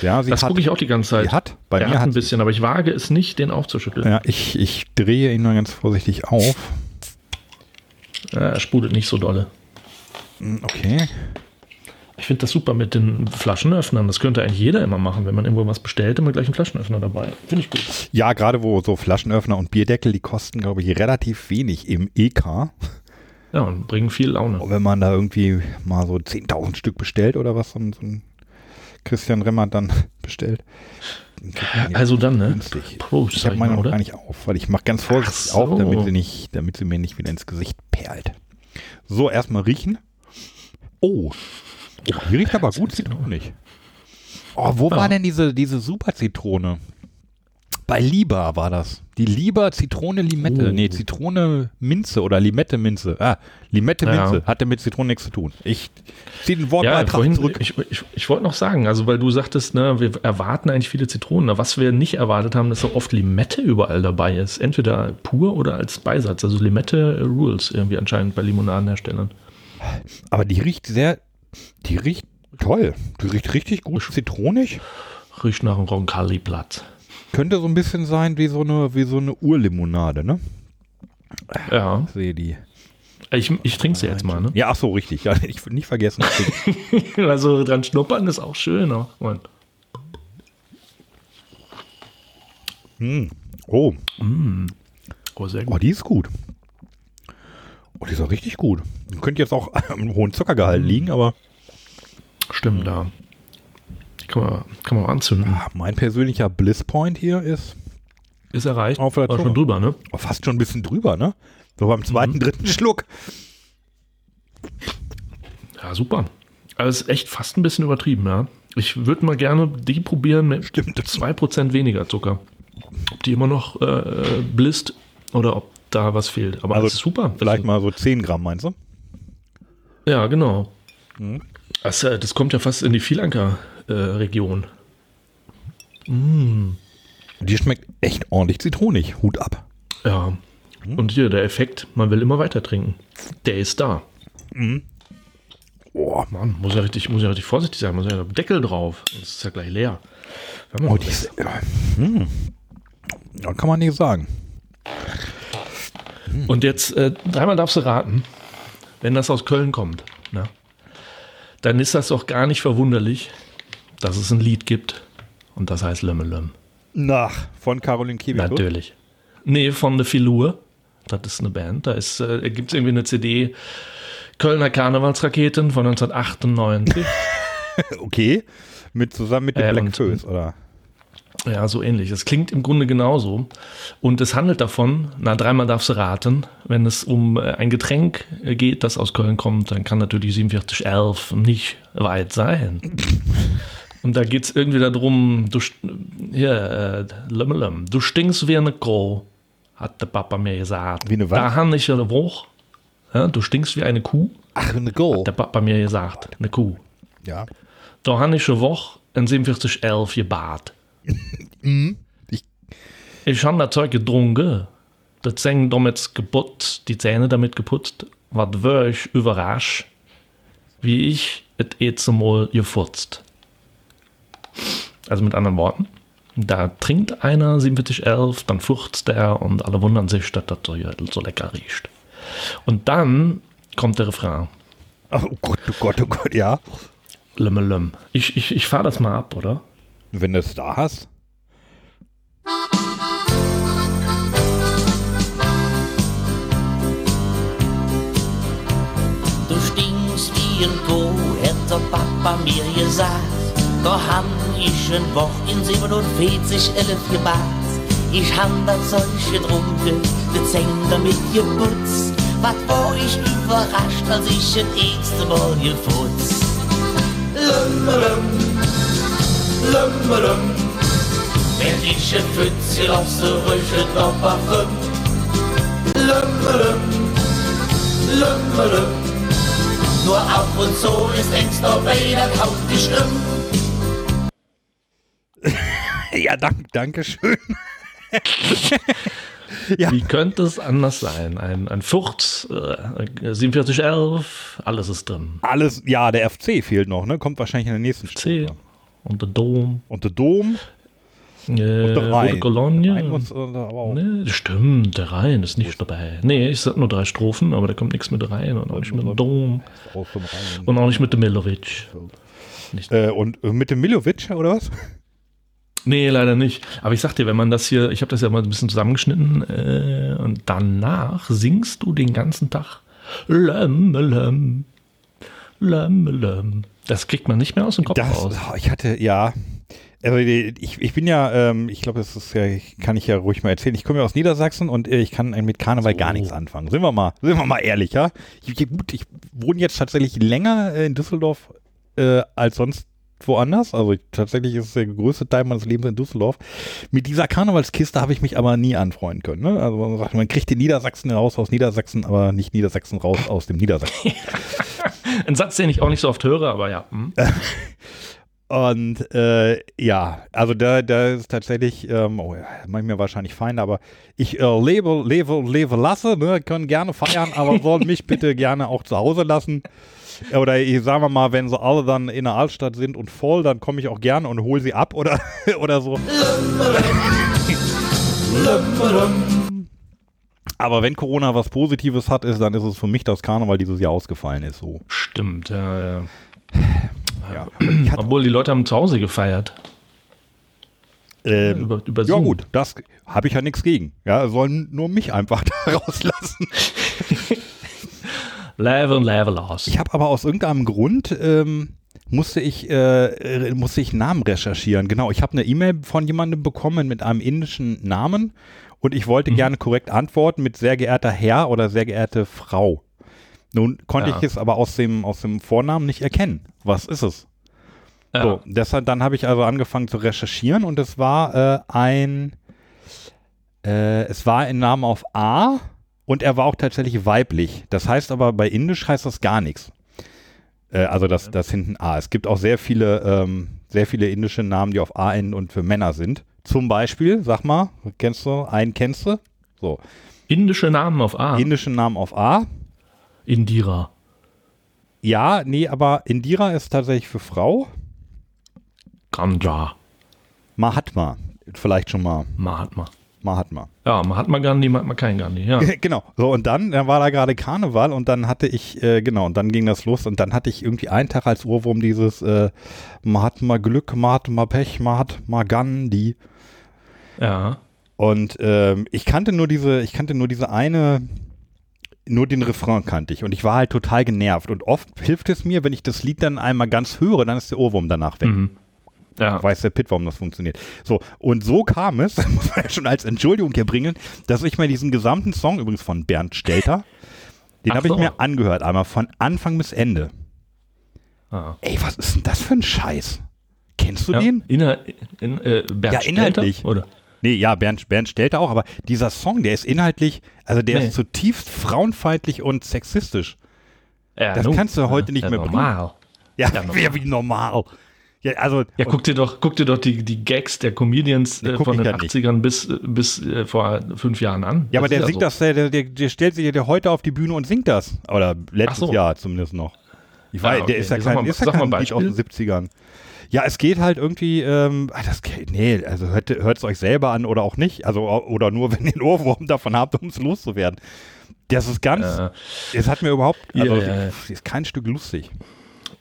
Ja, sie Das gucke ich auch die ganze Zeit. sie hat. Bei er mir hat hat ein bisschen, aber ich wage es nicht, den aufzuschütteln. Ja, ich, ich drehe ihn mal ganz vorsichtig auf. Ja, er sprudelt nicht so dolle. Hm, Okay. Ich finde das super mit den Flaschenöffnern. Das könnte eigentlich jeder immer machen, wenn man irgendwo was bestellt, immer gleich einen Flaschenöffner dabei. Finde ich gut. Ja, gerade wo so Flaschenöffner und Bierdeckel, die kosten, glaube ich, relativ wenig im EK. Ja, und bringen viel Laune. Und wenn man da irgendwie mal so 10.000 Stück bestellt oder was, so ein, so ein Christian Remmert dann [laughs] bestellt, jetzt Also dann, ne? günstig. Prost, Ich habe meine noch oder? gar nicht auf, weil ich mache ganz vorsichtig so. auf, damit sie, nicht, damit sie mir nicht wieder ins Gesicht perlt. So, erstmal riechen. Oh. Die riecht aber gut zitronig. Oh, wo Ja. war denn diese, diese Super-Zitrone? Bei Lieber war das. Die Lieber Zitrone Limette. Oh. Nee, Zitrone Minze oder Limette Minze. Ah, Limette Ja. Minze. Hatte mit Zitronen nichts zu tun. Ich ziehe den Ja, Wortbeitrag vorhin, zurück. ich, ich, ich wollte noch sagen, also weil du sagtest, ne, wir erwarten eigentlich viele Zitronen. Was wir nicht erwartet haben, dass so oft Limette überall dabei ist. Entweder pur oder als Beisatz. Also Limette Rules irgendwie anscheinend bei Limonadenherstellern. Aber die riecht sehr, die riecht toll. Die riecht richtig gut zitronig. Riecht nach einem Roncalli-Blatt. Könnte so ein bisschen sein wie so eine, wie so eine Urlimonade, ne? Ja, Ich sehe die. ich, ich trinke sie jetzt mal, ne? Ja, ach so, richtig. Ja, ich will nicht vergessen. [laughs] Also dran schnuppern ist auch schön. auch. Mann. hm. Oh, Oh, sehr oh, gut. die ist gut. Oh, die ist auch richtig gut. Könnte jetzt auch [laughs] im hohen Zuckergehalt liegen, aber Stimmt, da. Die kann man, kann man auch anzünden. ah, mein persönlicher Bliss-Point hier ist Ist erreicht. Auf der War schon drüber, ne? oh, fast schon ein bisschen drüber, ne? So beim zweiten, dritten Schluck. Ja, super. Es ist echt fast ein bisschen übertrieben, ja. Ich würde mal gerne die probieren mit Stimmt. 2% weniger Zucker. Ob die immer noch äh, blisst oder ob da was fehlt. Aber Also das ist super. Vielleicht mal so 10 Gramm, meinst du? Ja, genau. Mhm. Das, äh, das kommt ja fast in die Vielanker-Region. Die schmeckt echt ordentlich zitronig. Hut ab. ja. Mhm. Und hier der Effekt, man will immer weiter trinken. Der ist da. Oh, Mann, muss ja richtig, muss ja richtig vorsichtig sein. Muss ja Deckel drauf. Das ist ja gleich leer. Oh die ist, ja, hm. ja, kann man nicht sagen. Und jetzt, äh, dreimal darfst du raten, wenn das aus Köln kommt, ne? dann ist das auch gar nicht verwunderlich, dass es ein Lied gibt und das heißt Lömmelöm. Nach, von Caroline Kebekus. Natürlich. Nee, von The Filur. Das ist eine Band. Da ist, äh, gibt es irgendwie eine CD Kölner Karnevalsraketen von 1998. [laughs] Okay. Mit, zusammen mit den Äh, Black Föß, oder? Ja, so ähnlich. Es klingt im Grunde genauso. Und es handelt davon, na, dreimal darfst du raten, wenn es um äh, ein Getränk äh, geht, das aus Köln kommt, dann kann natürlich 4711 nicht weit sein. [laughs] Und da geht es irgendwie darum, du, hier, äh, Lümmelem, du stinkst wie eine Kuh, hat der Papa mir gesagt. Wie eine was? Da habe ich eine Woche. Ja, du stinkst wie eine Kuh, Ach, eine Go. hat der Papa mir gesagt. Eine Kuh. Ja. Da habe ich eine Woche in 4711 gebad. Ich- Ich habe das Zeug getrunken. Das Zähne damit geputzt, die Zähne damit geputzt. Was war ich überrascht, wie ich es jetzt mal gefurzt. Also mit anderen Worten, da trinkt einer 4711, dann furzt er und alle wundern sich, dass das so, so lecker riecht. Und dann kommt der Refrain. Oh Gott, oh Gott, oh Gott, ja. Lümmelüm. Ich, ich, ich fahre das mal ab, oder? Wenn du es da hast. Du stinkst wie ein Kuh, hätte Papa mir gesagt. Da han ich ein Woch in 47, 11 gebad. Ich han das Zeug getrunken, die Zähne damit geputzt. Was war ich überrascht, als ich das erste Mal gefutzt. Lummelum, lummelum. Wenn ich ein Pfützchen auf so rüche noch Parfüm. Lummelum, lummelum. Nur ab und zu ist längst noch wieder kaum die Stimme. [laughs] Ja, dank, danke schön. [laughs] Wie könnte es anders sein? Ein, ein Furz, äh, 4711, alles ist drin. Alles, ja, der FC fehlt noch, ne? Kommt wahrscheinlich in der nächsten C Strophe. Und der Dom, Und der Dom äh, und der Rhein. Kolonie. Rhein muss, äh. Nee, stimmt, der Rhein ist nicht dabei. Nee, ich sag nur drei Strophen, aber da kommt nichts mit rein und auch nicht mit dem Dom und auch nicht mit dem Milovic. Äh, und äh, mit dem Milovic, oder was? [laughs] Nee, leider nicht. Aber ich sag dir, wenn man das hier, ich habe das ja mal ein bisschen zusammengeschnitten äh, und danach singst du den ganzen Tag Lömmelöm, Lömmelöm. Das kriegt man nicht mehr aus dem Kopf Das, raus. oh, ich hatte, ja. Also ich, ich bin ja, ähm, ich glaube, das ist ja, kann ich ja ruhig mal erzählen. Ich komme ja aus Niedersachsen und äh, ich kann mit Karneval gar nichts anfangen. Sind wir mal, sind wir mal ehrlich, ja? Ich, ich, gut, ich wohne jetzt tatsächlich länger äh, in Düsseldorf äh, als sonst woanders. Also ich, tatsächlich ist der größte Teil meines Lebens in Düsseldorf. Mit dieser Karnevalskiste habe ich mich aber nie anfreunden können. Ne? Also man sagt, man kriegt den Niedersachsen raus aus Niedersachsen, aber nicht Niedersachsen raus [laughs] aus dem Niedersachsen. [laughs] [laughs] Ein Satz, den ich auch nicht so oft höre, aber ja. hm. [laughs] Und äh, ja, also da, da ist tatsächlich, ähm, oh ja, mache ich mir wahrscheinlich Feinde, aber ich äh, lebe, lebe, lebe lasse, ne, können gerne feiern, aber [laughs] sollen mich bitte gerne auch zu Hause lassen. Oder ich sagen wir mal, wenn sie alle dann in der Altstadt sind und voll, dann komme ich auch gerne und hole sie ab oder, oder so. Aber wenn Corona was Positives hat, ist, dann ist es für mich, dass Karneval dieses Jahr ausgefallen ist. So. Stimmt, ja, ja. Ja. Obwohl die Leute haben zu Hause gefeiert. ähm, Über, über Ja gut, das habe ich ja nichts gegen. Ja, sollen nur mich einfach [laughs] da rauslassen. [laughs] Level, level aus. Ich habe aber aus irgendeinem Grund ähm, musste ich äh, äh, musste ich Namen recherchieren. Genau, ich habe eine E-Mail von jemandem bekommen mit einem indischen Namen und ich wollte gerne korrekt antworten mit sehr geehrter Herr oder sehr geehrte Frau. Nun konnte Ja. ich es aber aus dem aus dem Vornamen nicht erkennen. Was ist es? ja. So, deshalb, dann habe ich also angefangen zu recherchieren und es war äh, ein, äh, es war ein Name auf A und er war auch tatsächlich weiblich. Das heißt aber, bei Indisch heißt das gar nichts. Äh, also das, das hinten A. Es gibt auch sehr viele, ähm, sehr viele indische Namen, die auf A enden und für Männer sind. Zum Beispiel, sag mal, kennst du, einen kennst du? So, Indische Namen auf A. indische Namen auf A. Indira. Ja, nee, aber Indira ist tatsächlich für Frau. Ganja. Mahatma, vielleicht schon mal. Mahatma. Mahatma. Ja, Mahatma Gandhi, Mahatma kein Gandhi. Ja. [laughs] genau. So, und dann, dann war da gerade Karneval und dann hatte ich, äh, genau, und dann ging das los und dann hatte ich irgendwie einen Tag als Ohrwurm dieses äh, Mahatma Glück, Mahatma Pech, Mahatma Gandhi. Ja. Und ähm, ich kannte nur diese, ich kannte nur diese eine, nur den Refrain kannte ich und ich war halt total genervt. Und oft hilft es mir, wenn ich das Lied dann einmal ganz höre, dann ist der Ohrwurm danach weg. Mhm. Ja. Weiß der Pitt, warum das funktioniert. So, und so kam es, [laughs] muss man ja schon als Entschuldigung hier bringen, dass ich mir diesen gesamten Song, übrigens von Bernd Stelter, den habe ich so. mir angehört, einmal von Anfang bis Ende. Ah. Ey, was ist denn das für ein Scheiß? Kennst du Ja. den? Inhal in, äh, Bernd Ja, inhaltlich. Stelter, Oder? Nee, ja, Bernd, Bernd Stelter auch, aber dieser Song, der ist inhaltlich, also der Nee. ist zutiefst frauenfeindlich und sexistisch. Ja, Das nun. kannst du heute nicht ja, mehr normal. Ja, Ja, normal. [laughs] wie, normal. Ja, also, Ja, guck dir doch, guck dir doch die, die Gags der Comedians äh, von den ja nicht. 80ern bis, bis äh, vor fünf Jahren an. ja, aber der singt so. das, der, der, der stellt sich ja heute auf die Bühne und singt das. Oder letztes so. Jahr zumindest noch. Ich weiß, Ah, okay. der ist ja kein, mal- ist ja kein ein Lied aus den Beispiel. 70ern. Ja, es geht halt irgendwie, ähm, ah, das, nee, also hört es euch selber an oder auch nicht. Also, oder nur, [laughs] wenn ihr einen Ohrwurm davon habt, um es loszuwerden. Das ist ganz, Äh, es hat mir überhaupt, also, ja. ist kein Stück lustig.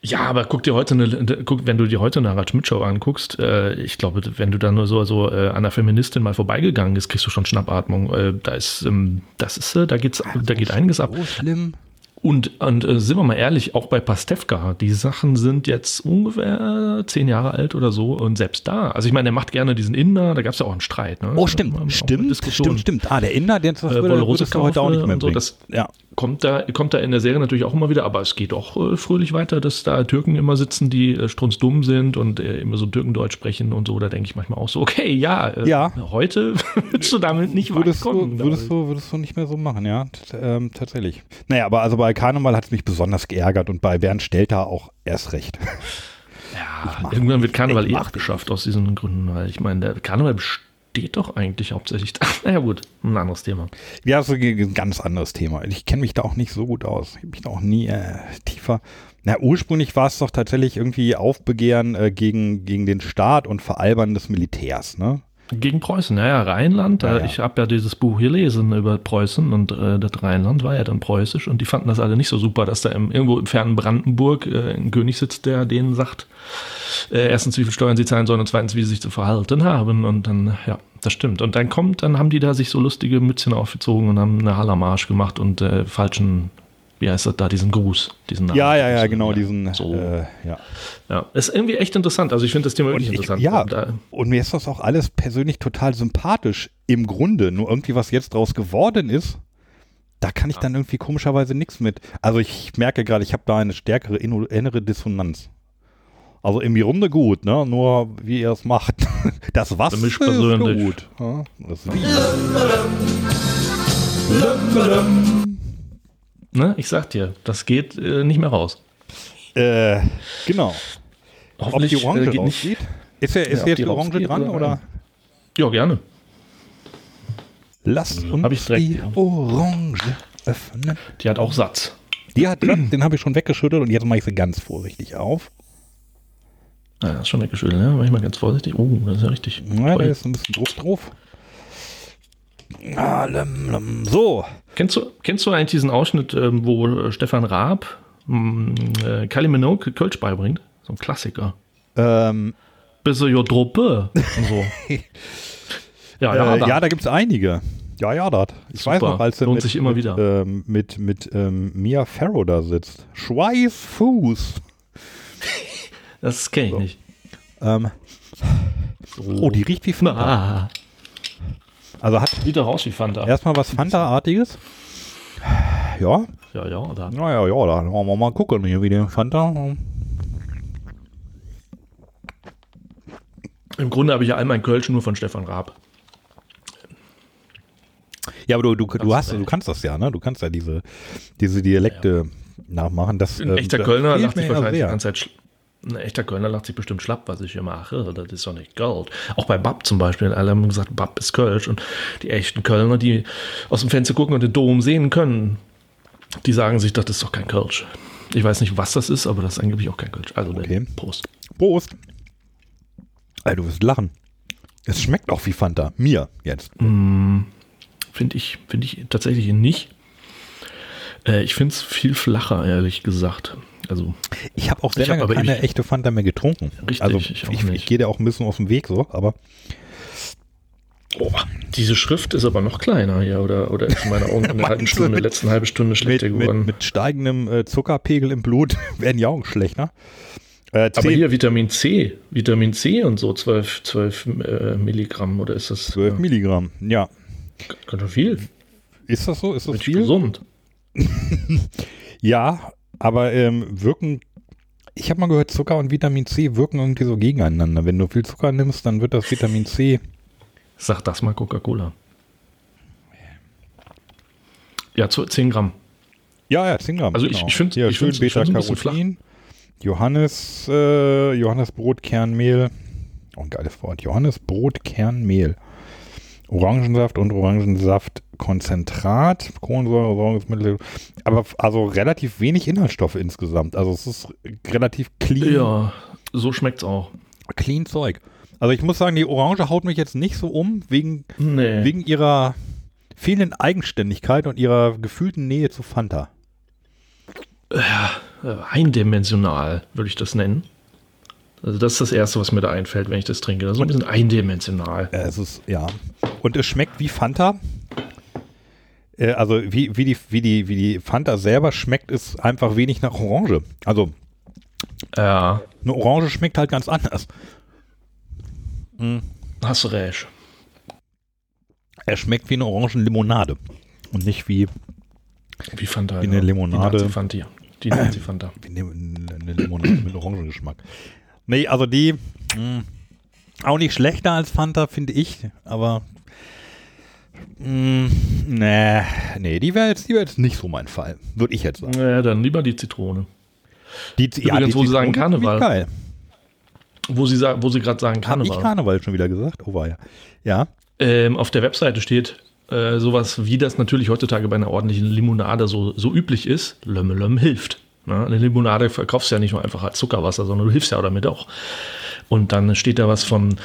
Ja, aber guck dir heute eine, guck, wenn du dir heute eine Harald Schmidt Show anguckst, äh, ich glaube, wenn du da nur so, so äh, an einer Feministin mal vorbeigegangen bist, kriegst du schon Schnappatmung. Äh, da ist, ähm, das ist, äh, da geht's, da geht einiges ab. So schlimm. Und, und äh, sind wir mal ehrlich, auch bei Pastewka, die Sachen sind jetzt ungefähr zehn Jahre alt oder so und selbst da, also ich meine, der macht gerne diesen Inder, da gab es ja auch einen Streit. Ne? Oh, stimmt, stimmt, stimmt, stimmt. Ah, der Inder, den das Äh, würde, würdest du heute auch nicht mehr und so, das ja. Kommt da, kommt da in der Serie natürlich auch immer wieder, aber es geht auch äh, fröhlich weiter, dass da Türken immer sitzen, die äh, strunzdumm sind und äh, immer so Türkendeutsch sprechen und so. Da denke ich manchmal auch so, okay, ja, äh, Ja. heute [laughs] willst du damit nicht Würdest weit kommen. du, würdest, du, würdest du nicht mehr so machen, ja, T ähm, tatsächlich. Naja, aber also bei Karneval hat es mich besonders geärgert und bei Bernd Stelter auch erst recht. Ja, irgendwann wird Karneval eh abgeschafft aus diesen Gründen, weil ich meine, der Karneval besteht doch eigentlich hauptsächlich. [laughs] naja, gut, ein anderes Thema. Ja, ist ein ganz anderes Thema. Ich kenne mich da auch nicht so gut aus. Ich habe mich da auch nie äh, tiefer. Na, ursprünglich war es doch tatsächlich irgendwie Aufbegehren äh, gegen, gegen den Staat und Veralbern des Militärs, ne? Gegen Preußen, naja, Rheinland, Ja, äh, ja. ich habe ja dieses Buch gelesen über Preußen und äh, das Rheinland war ja dann preußisch und die fanden das alle nicht so super, dass da im, irgendwo im fernen Brandenburg äh, ein König sitzt, der denen sagt, äh, erstens, wie viel Steuern sie zahlen sollen und zweitens, wie sie sich zu verhalten haben und dann, ja, das stimmt. Und dann kommt, dann haben die da sich so lustige Mützchen aufgezogen und haben eine Hallermarsch gemacht und äh, falschen wie heißt das da, diesen Gruß, diesen Namen. Ja, ja, ja, genau, diesen. So. Äh, ja. Ja, ist irgendwie echt interessant. Also ich finde das Thema wirklich ich, interessant. ja, Und da- und mir ist das auch alles persönlich total sympathisch im Grunde. Nur irgendwie, was jetzt draus geworden ist, da kann ich dann irgendwie komischerweise nichts mit. Also ich merke gerade, ich habe da eine stärkere innere Dissonanz. Also im Grunde gut, ne? Nur wie ihr es macht. [laughs] Das was Für mich ist persönlich. gut. Ja, das wie. Ne, ich sag dir, das geht äh, nicht mehr raus. Äh, genau. Ob die Orange äh, geht nicht. Ist, ja, ist Ja, jetzt die Orange dran oder- oder? Ja, gerne. Lasst uns Hab ich direkt die hier. Orange öffnen. Die hat auch Satz. Die hat den habe ich schon weggeschüttelt und jetzt mache ich sie ganz vorsichtig auf. Ja, das ist schon weggeschüttelt, ne? War ich mal ganz vorsichtig. Oh, das ist ja richtig. Ja, da ist ein bisschen Druck drauf. Ah, lem, lem. So, Kennst du, kennst du eigentlich diesen Ausschnitt, ähm, wo äh, Stefan Raab mh, äh, Kylie Minogue Kölsch beibringt? So ein Klassiker. ähm, Bisse jo Truppe und so. [laughs] ja, ja, äh, da. ja, da gibt es einige. Ja, ja, das. Ich Super. weiß noch, als er mit, sich immer mit, wieder. Ähm, mit mit ähm, Mia Farrow da sitzt. Schweißfuß. das kenne ich nicht. Ähm, oh, die riecht wie Fanta. Ah, Also hat sieht doch aus wie Fanta. erstmal was Fanta-artiges. Ja, Ja, ja, da. naja, ja, da wollen wir mal gucken hier, wie der Fanta. Im Grunde habe ich ja all mein Kölsch nur von Stefan Raab. Ja, aber du, du, du, hast, du kannst das ja, ne? Du kannst ja diese, diese Dialekte nachmachen. Das, Ein ähm, echter Kölner lacht sich ja wahrscheinlich die ganze Zeit. Ein echter Kölner lacht sich bestimmt schlapp, was ich hier mache. Das ist doch nicht Gold. Auch bei Bab zum Beispiel. Alle haben gesagt, Bab ist Kölsch. Und die echten Kölner, die aus dem Fenster gucken und den Dom sehen können, die sagen sich, das ist doch kein Kölsch. Ich weiß nicht, was das ist, aber das ist angeblich auch kein Kölsch. Also, Okay. Prost. Prost. Ey, du wirst lachen. Es schmeckt auch wie Fanta. Mir jetzt. Finde ich, finde ich tatsächlich nicht. Äh, ich finde es viel flacher, ehrlich gesagt. Also, Ich habe auch sehr hab lange aber keine echte Fanta mehr getrunken. Richtig, also ich ich, ich, gehe da auch ein bisschen aus dem Weg so, aber oh, diese Schrift ist aber noch kleiner hier, oder, oder ist in meiner Augen in der halben Stunde, mit- letzten halben Stunde mit, schlechter mit, geworden. mit steigendem äh, Zuckerpegel im Blut [laughs] werden die Augen schlechter. Äh, aber 10, hier Vitamin C, Vitamin C und so, 12, 12 äh, Milligramm, oder ist das 12 äh, Milligramm. Ja. ganz schön viel? Ist das so? Ist das viel? gesund. [laughs] Ja, aber ähm, wirken. Ich habe mal gehört, Zucker und Vitamin C wirken irgendwie so gegeneinander. Wenn du viel Zucker nimmst, dann wird das Vitamin C. Sag das mal Coca-Cola. Ja, zu 10 Gramm. Ja, ja, 10 Gramm. Also ich- ich find- Hier, ich schön Beta-Carotin. Johannes, äh, Johannesbrot, Kernmehl. Oh, ein geiles Wort. Johannesbrot, Kernmehl. Orangensaft und Orangensaftkonzentrat, Kohlensäure, Säurungsmittel, aber also relativ wenig Inhaltsstoffe insgesamt. Also es ist relativ clean, Ja, so schmeckt's auch. clean Zeug. Also ich muss sagen, die Orange haut mich jetzt nicht so um, wegen, Nee. wegen ihrer fehlenden Eigenständigkeit und ihrer gefühlten Nähe zu Fanta. Äh, eindimensional, würde ich das nennen. Also das ist das Erste, was mir da einfällt, wenn ich das trinke. Das ist so ein bisschen eindimensional. Es ist, ja. Und es schmeckt wie Fanta. Äh, also wie, wie, die, wie, die, wie die Fanta selber schmeckt, ist einfach wenig nach Orange. Also Ja, eine Orange schmeckt halt ganz anders. hast du recht. Er schmeckt wie eine Orangenlimonade. Und nicht wie, Wie Fanta. Wie eine Limonade. Die Nazi-Fanta. Die Nazi-Fanta. wie eine, eine Limonade mit Orangengeschmack. Nee, also die mh, auch nicht schlechter als Fanta, finde ich. Aber mh, nee, nee, die wäre jetzt, die wär jetzt nicht so mein Fall. Würde ich jetzt sagen. Ja, dann lieber die Zitrone. Die, Übrigens, wo Sie sagen Zitrone finde ich Karneval. Geil. Wo Sie, wo Sie gerade sagen Habe ich Karneval. Karneval schon wieder gesagt? Oh, war ja. Ja. Ähm, auf der Webseite steht äh, sowas, wie das natürlich heutzutage bei einer ordentlichen Limonade so, so üblich ist. Lömme Lömm hilft. Ne? Eine Limonade verkaufst du ja nicht nur einfach als Zuckerwasser, sondern du hilfst ja damit auch. Und dann steht da was von,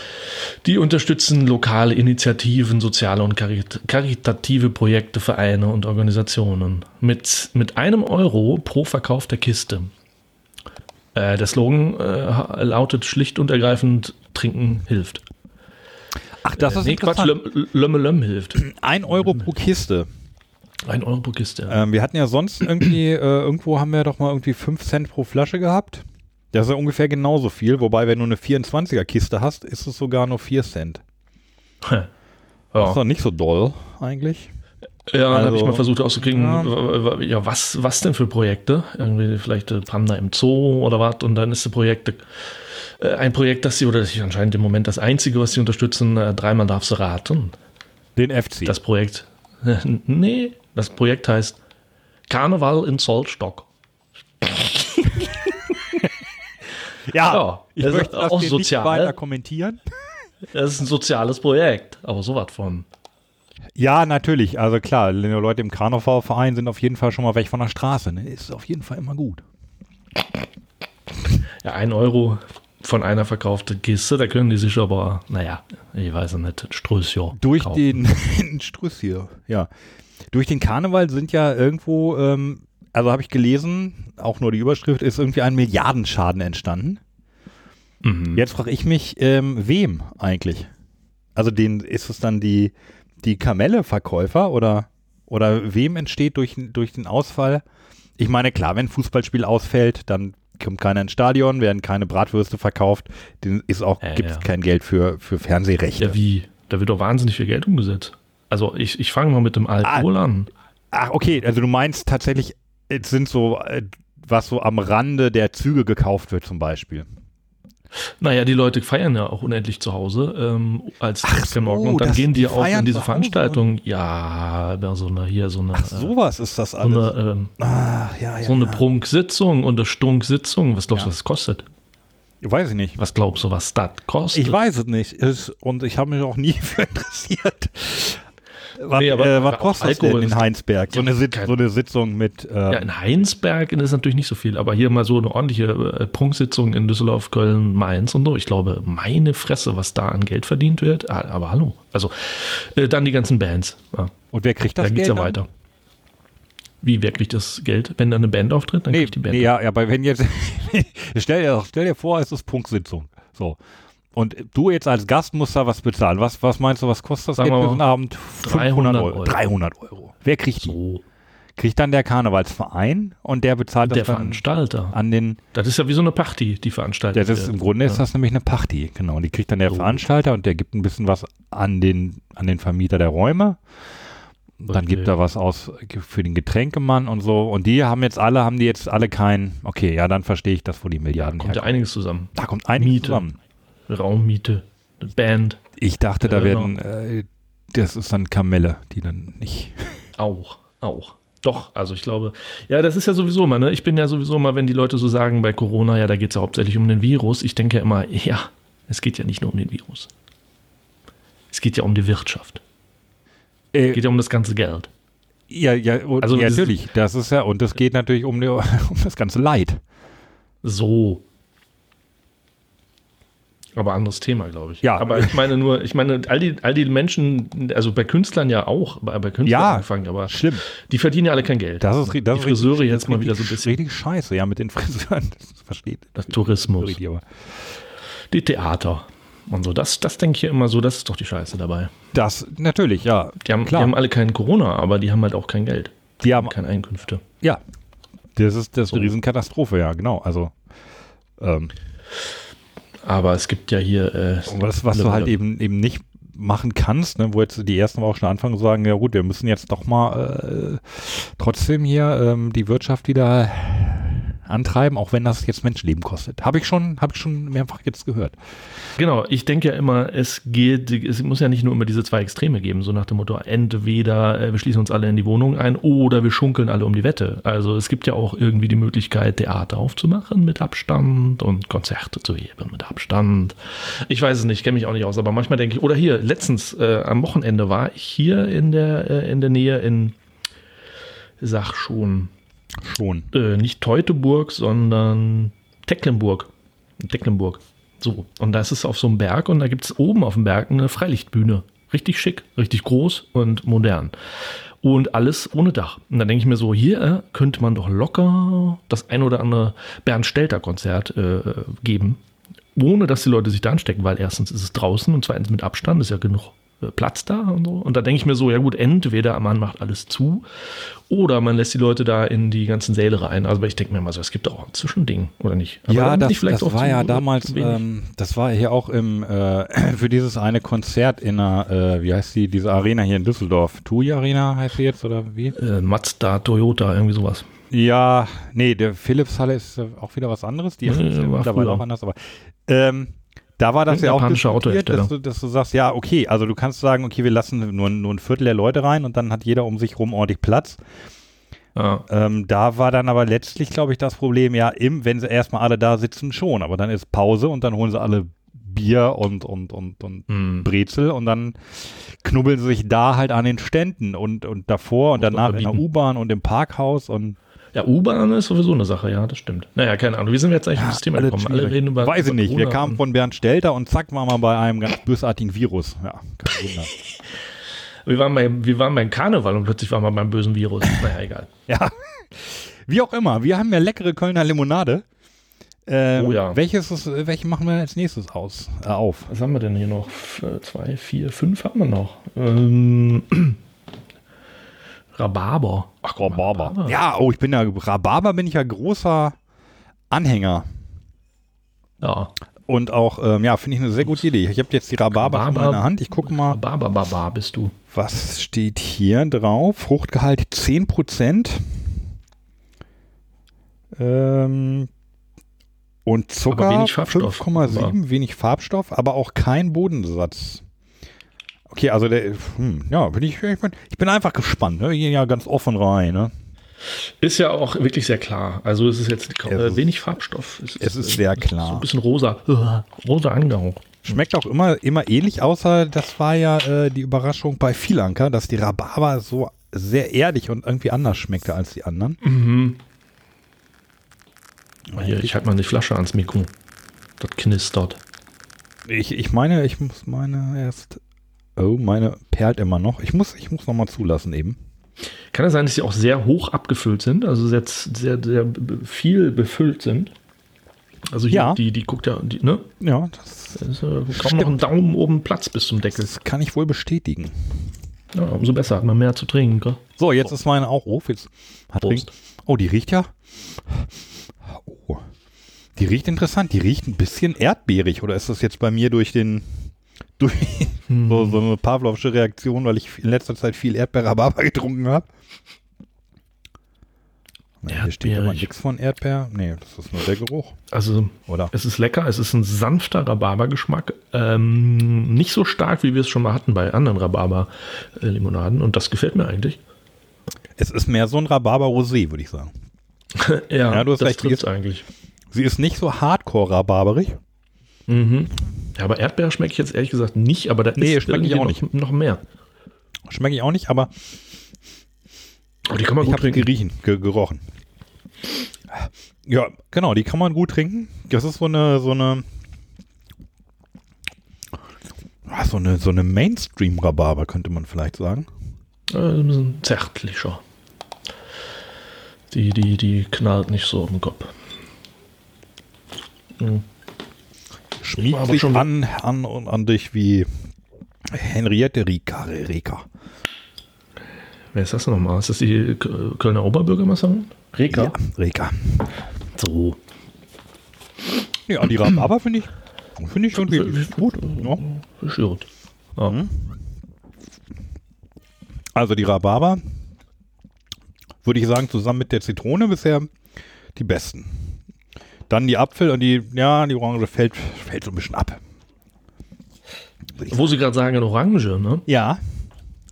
die unterstützen lokale Initiativen, soziale und karit karitative Projekte, Vereine und Organisationen. Mit, mit einem Euro pro verkaufter Kiste. Äh, der Slogan äh, lautet schlicht und ergreifend, trinken hilft. Ach, das ist nee, Quatsch, interessant. Löm, hilft. Ein Euro pro Kiste. Ein Euro pro Kiste. Ähm, wir hatten ja sonst irgendwie, äh, irgendwo haben wir doch mal irgendwie 5 Cent pro Flasche gehabt. Das ist ja ungefähr genauso viel, wobei, wenn du eine 24er Kiste hast, ist es sogar nur 4 Cent. [laughs] Das ist ja. doch nicht so doll, eigentlich. Ja, dann habe ich Also, mal versucht auszukriegen, ja. ja, ja was, was denn für Projekte? Irgendwie vielleicht äh, Panda im Zoo oder was? Und dann ist das Projekt, äh, ein Projekt, das sie, oder das ist anscheinend im Moment das einzige, was sie unterstützen, äh, dreimal darfst du raten. Den FC. Das Projekt, [laughs] nee, das Projekt heißt Karneval in Zollstock. ja, ja, ich das ist möchte das auch hier sozial. nicht weiter kommentieren. Das ist ein soziales Projekt, aber sowas von. Ja, natürlich. Also klar, Leute im Karnevalverein sind auf jeden Fall schon mal weg von der Straße. Ne? Ist auf jeden Fall immer gut. Ja, ein Euro von einer verkauften Kiste, da können die sich aber, naja, ich weiß ja nicht, Strößchen Durch kaufen. den [laughs] hier, ja. Durch den Karneval sind ja irgendwo, ähm, also habe ich gelesen, auch nur die Überschrift, ist irgendwie ein Milliardenschaden entstanden. Mhm. Jetzt frage ich mich, ähm, wem eigentlich? Also den, ist es dann die, die Kamelle-Verkäufer oder, oder wem entsteht durch, durch den Ausfall? Ich meine, klar, wenn ein Fußballspiel ausfällt, dann kommt keiner ins Stadion, werden keine Bratwürste verkauft, dann ist auch, Ja, gibt es ja. kein Geld für, für Fernsehrechte. Ja, wie? Da wird doch wahnsinnig viel Geld umgesetzt. Also ich, ich fange mal mit dem Alkohol an. Ach, okay, also du meinst tatsächlich, es sind so, äh, was so am Rande der Züge gekauft wird zum Beispiel. Naja, die Leute feiern ja auch unendlich zu Hause ähm, als Morgen so, und dann gehen die, die auch in diese Veranstaltung. Ja, da so eine, hier so eine, Ach, sowas ist das äh, so alles. eine, ähm, ah, ja, ja, so eine ja. Prunksitzung und eine Stunksitzung. Was glaubst du, was das kostet? Weiß ich nicht. Was glaubst du, was das kostet? Ich weiß es nicht. Es, und ich habe mich auch nie [laughs] für interessiert. Was, Nee, aber- äh, was kostet das Alkohol denn in Heinsberg? So, Ja, eine, Sit kein- so eine Sitzung mit. Äh, Ja, in Heinsberg ist natürlich nicht so viel, aber hier mal so eine ordentliche äh, Prunksitzung in Düsseldorf, Köln, Mainz und so. Ich glaube, meine Fresse, was da an Geld verdient wird. Ah, Aber hallo. Also, äh, dann die ganzen Bands. Ja, und wer kriegt das da geht's Geld ja dann? weiter. Wie wirklich das Geld? Wenn da eine Band auftritt, dann Nee, kriegt die Band. nee, ja, ja, aber wenn jetzt, [laughs] stell, dir, stell dir vor, es ist Punksitzung. So. Und du jetzt als Gast musst da was bezahlen. Was, was meinst du, was kostet das Sagen wir mal Abend? 500 300 Euro. Euro. 300 Euro. Wer kriegt die? so, Kriegt dann der Karnevalsverein und der bezahlt der das dann Veranstalter. an den, Das ist ja wie so eine Party, die veranstaltet das ist, im Grunde ist Ja. das nämlich eine Party, genau. Und die kriegt dann der So. Veranstalter und der gibt ein bisschen was an den, an den Vermieter der Räume. Dann Okay. gibt er was aus für den Getränkemann und so. Und die haben jetzt alle, haben die jetzt alle kein, okay, ja, dann verstehe ich das, wo die Milliarden Kommt ja einiges zusammen. Da kommt einiges Miete. zusammen. Raummiete, eine Band, Ich dachte, da werden, äh, das ist dann Kamelle, die dann nicht. [laughs] Auch, auch. Doch, also ich glaube, ja, das ist ja sowieso mal, ne? Ich bin ja sowieso mal, wenn die Leute so sagen bei Corona, ja, da geht es ja hauptsächlich um den Virus. Ich denke ja immer, [laughs] ja, es geht ja nicht nur um den Virus. Es geht ja um die Wirtschaft. Es Äh, geht ja um das ganze Geld. ja, ja, und, Also ja natürlich. Das ist ja, und das geht natürlich um, die, [laughs] um das ganze Leid. So. Aber anderes Thema, glaube ich. Ja. Aber ich meine nur, ich meine, all die, all die Menschen, also bei Künstlern ja auch, bei, bei Künstlern Ja, angefangen, aber Schlimm. die verdienen ja alle kein Geld. Das ist, das die richtig- Friseure das jetzt mal wieder so ein richtig- bisschen. Richtig scheiße, ja, mit den Friseuren. [laughs] Das versteht. Das Tourismus. Richtig, Die Theater und so. Das, das denke ich ja immer so, das ist doch die Scheiße dabei. Das, natürlich, ja. Die haben, Klar. die haben alle kein Corona, aber die haben halt auch kein Geld. Die haben, Keine Einkünfte. ja. Das ist, das ist So. eine Riesenkatastrophe, ja, genau. Also, ähm, Aber es gibt ja hier. Äh, was, was du halt eben, eben nicht machen kannst, ne, wo jetzt die ersten auch schon anfangen zu sagen, ja gut, wir müssen jetzt doch mal äh, trotzdem hier ähm, die Wirtschaft wieder antreiben, auch wenn das jetzt Menschenleben kostet. Habe ich schon, habe ich schon mehrfach jetzt gehört. Genau, ich denke ja immer, es geht, es muss ja nicht nur immer diese zwei Extreme geben, so nach dem Motto, entweder äh, wir schließen uns alle in die Wohnung ein oder wir schunkeln alle um die Wette. Also es gibt ja auch irgendwie die Möglichkeit, Theater aufzumachen mit Abstand und Konzerte zu geben mit Abstand. Ich weiß es nicht, kenne mich auch nicht aus, aber manchmal denke ich, oder hier, letztens äh, am Wochenende war ich hier in der, äh, in der Nähe in, sag schon, Schon. äh, nicht Teutoburg, sondern Tecklenburg. Tecklenburg. So. Und das ist auf so einem Berg und da gibt es oben auf dem Berg eine Freilichtbühne. Richtig schick, richtig groß und modern. Und alles ohne Dach. Und dann denke ich mir so, hier äh, könnte man doch locker das ein oder andere Bernd Stelter Konzert äh, geben, ohne dass die Leute sich da anstecken, weil erstens ist es draußen und zweitens mit Abstand ist ja genug Platz da und so. Und da denke ich mir so, ja gut, entweder man macht alles zu oder man lässt die Leute da in die ganzen Säle rein. Also ich denke mir mal so, es gibt auch ein Zwischending, oder nicht? Aber ja, das, nicht vielleicht das war ja damals, ähm, das war hier auch im, äh, [clears throat] für dieses eine Konzert in der, äh, wie heißt die, diese Arena hier in Düsseldorf. TUI Arena heißt sie jetzt, oder wie? äh, Mazda, Toyota, irgendwie sowas. Ja, nee, der Philips-Halle ist äh, auch wieder was anderes. Die Nee, war mittlerweile auch anders, aber ähm, da war das ja auch diskutiert, dass du, dass du sagst, ja, okay, also du kannst sagen, okay, wir lassen nur, nur ein Viertel der Leute rein und dann hat jeder um sich rum ordentlich Platz. Ja. Ähm, da war dann aber letztlich, glaube ich, das Problem, ja, im, wenn sie erstmal alle da sitzen, schon, aber dann ist Pause und dann holen sie alle Bier und, und, und, und Hm. Brezel und dann knubbeln sie sich da halt an den Ständen und, und davor und danach in der. U-Bahn und im Parkhaus und Ja, U-Bahn ist sowieso eine Sache, ja, das stimmt. Naja, keine Ahnung. Wie sind wir jetzt eigentlich auf das Thema gekommen? Alle reden über. Weiß ich über nicht. Wir Corona kamen und- von Bernd Stelter und zack waren wir bei einem ganz bösartigen Virus. Ja, kein Wunder. [laughs] Wir waren, bei, wir waren beim Karneval und plötzlich waren wir beim bösen Virus. Naja, egal. [laughs] ja. Wie auch immer, wir haben ja leckere Kölner Limonade. Ähm, Oh ja. Welches ist, welche machen wir als nächstes aus, äh, auf? Was haben wir denn hier noch? Äh, Zwei, vier, fünf haben wir noch. Ähm, [clears throat] Rhabarber. Ach, Rhabarber. Ja, oh, ich bin ja, Rhabarber bin ich ja großer Anhänger. Ja. Und auch, ähm, ja, finde ich eine sehr gute Idee. Ich habe jetzt die Rhabarber schon mal in Rhabarber- der Hand. Ich gucke mal, Rhabarber bist du. was steht hier drauf? Fruchtgehalt 10%. Ähm, und Zucker wenig Farbstoff. 5,7, wenig Farbstoff, aber auch kein Bodensatz. Okay, also der, hm, ja, bin ich, ich bin, ich bin einfach gespannt. Ne? Wir gehen ja ganz offen rein. Ne? Ist ja auch wirklich sehr klar. Also es ist jetzt Es äh, ist- wenig Farbstoff. es ist sehr klar. So ein bisschen rosa. [laughs] Rosa angehaucht. Schmeckt auch immer, immer ähnlich, außer das war ja äh, die Überraschung bei Vielanker, dass die Rhabarber so sehr erdig und irgendwie anders schmeckte als die anderen. Mhm. Hier, ich halte mal die Flasche ans Mikro. Das knistert. Ich, ich meine, ich muss meine erst. Oh, meine perlt immer noch. Ich muss, ich muss noch mal zulassen eben. Kann es sein, dass sie auch sehr hoch abgefüllt sind, also sehr, sehr, sehr viel befüllt sind? Also hier, Ja. die, die guckt ja, die, ne? Ja, das, Da ist äh, kaum noch ein Daumen oben Platz bis zum Deckel. das kann ich wohl bestätigen. Ja, umso besser, hat man mehr zu trinken. So, jetzt ist meine auch auf. Jetzt hat Prost. oh, die riecht ja. Oh, die riecht interessant. Die riecht ein bisschen erdbeerig. Oder ist das jetzt bei mir durch den [laughs] durch so, so eine Pavlovsche Reaktion, weil ich in letzter Zeit viel Erdbeer-Rhabarber [laughs] getrunken habe? Hier steht aber nichts von Erdbeer. Nee, das ist nur der Geruch, Also oder? es ist lecker, es ist ein sanfter Rhabarbergeschmack. Ähm, nicht so stark, wie wir es schon mal hatten bei anderen Rhabarber-Limonaden. Und das gefällt mir eigentlich. Es ist mehr so ein Rhabarber-Rosé, würde ich sagen. [laughs] ja, Ja, du hast das recht, ist- eigentlich. Sie ist nicht so hardcore-rhabarberig. Mhm. Ja, aber Erdbeer schmecke ich jetzt ehrlich gesagt nicht, aber da Nee, ist schmecke ich irgendwie auch noch, noch mehr. Schmecke ich auch nicht, aber Oh, die kann man ich gut habe trinken. geriechen, ge gerochen. Ja, genau, die kann man gut trinken. Das ist so eine, so eine, ah, so eine, so eine Mainstream-Rhabarber, könnte man vielleicht sagen. Äh, ein bisschen zärtlicher. Die, die, die knallt nicht so im Kopf. Mhm. Schmiegt sich an, an und an dich wie Henriette Rika. Rika. Wer ist das denn nochmal? Ist das die Kölner Oberbürgermeisterin? Reka? Ja, Rika. So. Ja, die Rhabarber finde ich, finde ich irgendwie gut. Ja. Schürrt. Ja. Mhm. Also die Rhabarber, würde ich sagen, zusammen mit der Zitrone bisher die besten. Dann die Apfel und die, ja, die Orange fällt, fällt so ein bisschen ab. Wo Sie gerade sagen, Orange, ne? Ja,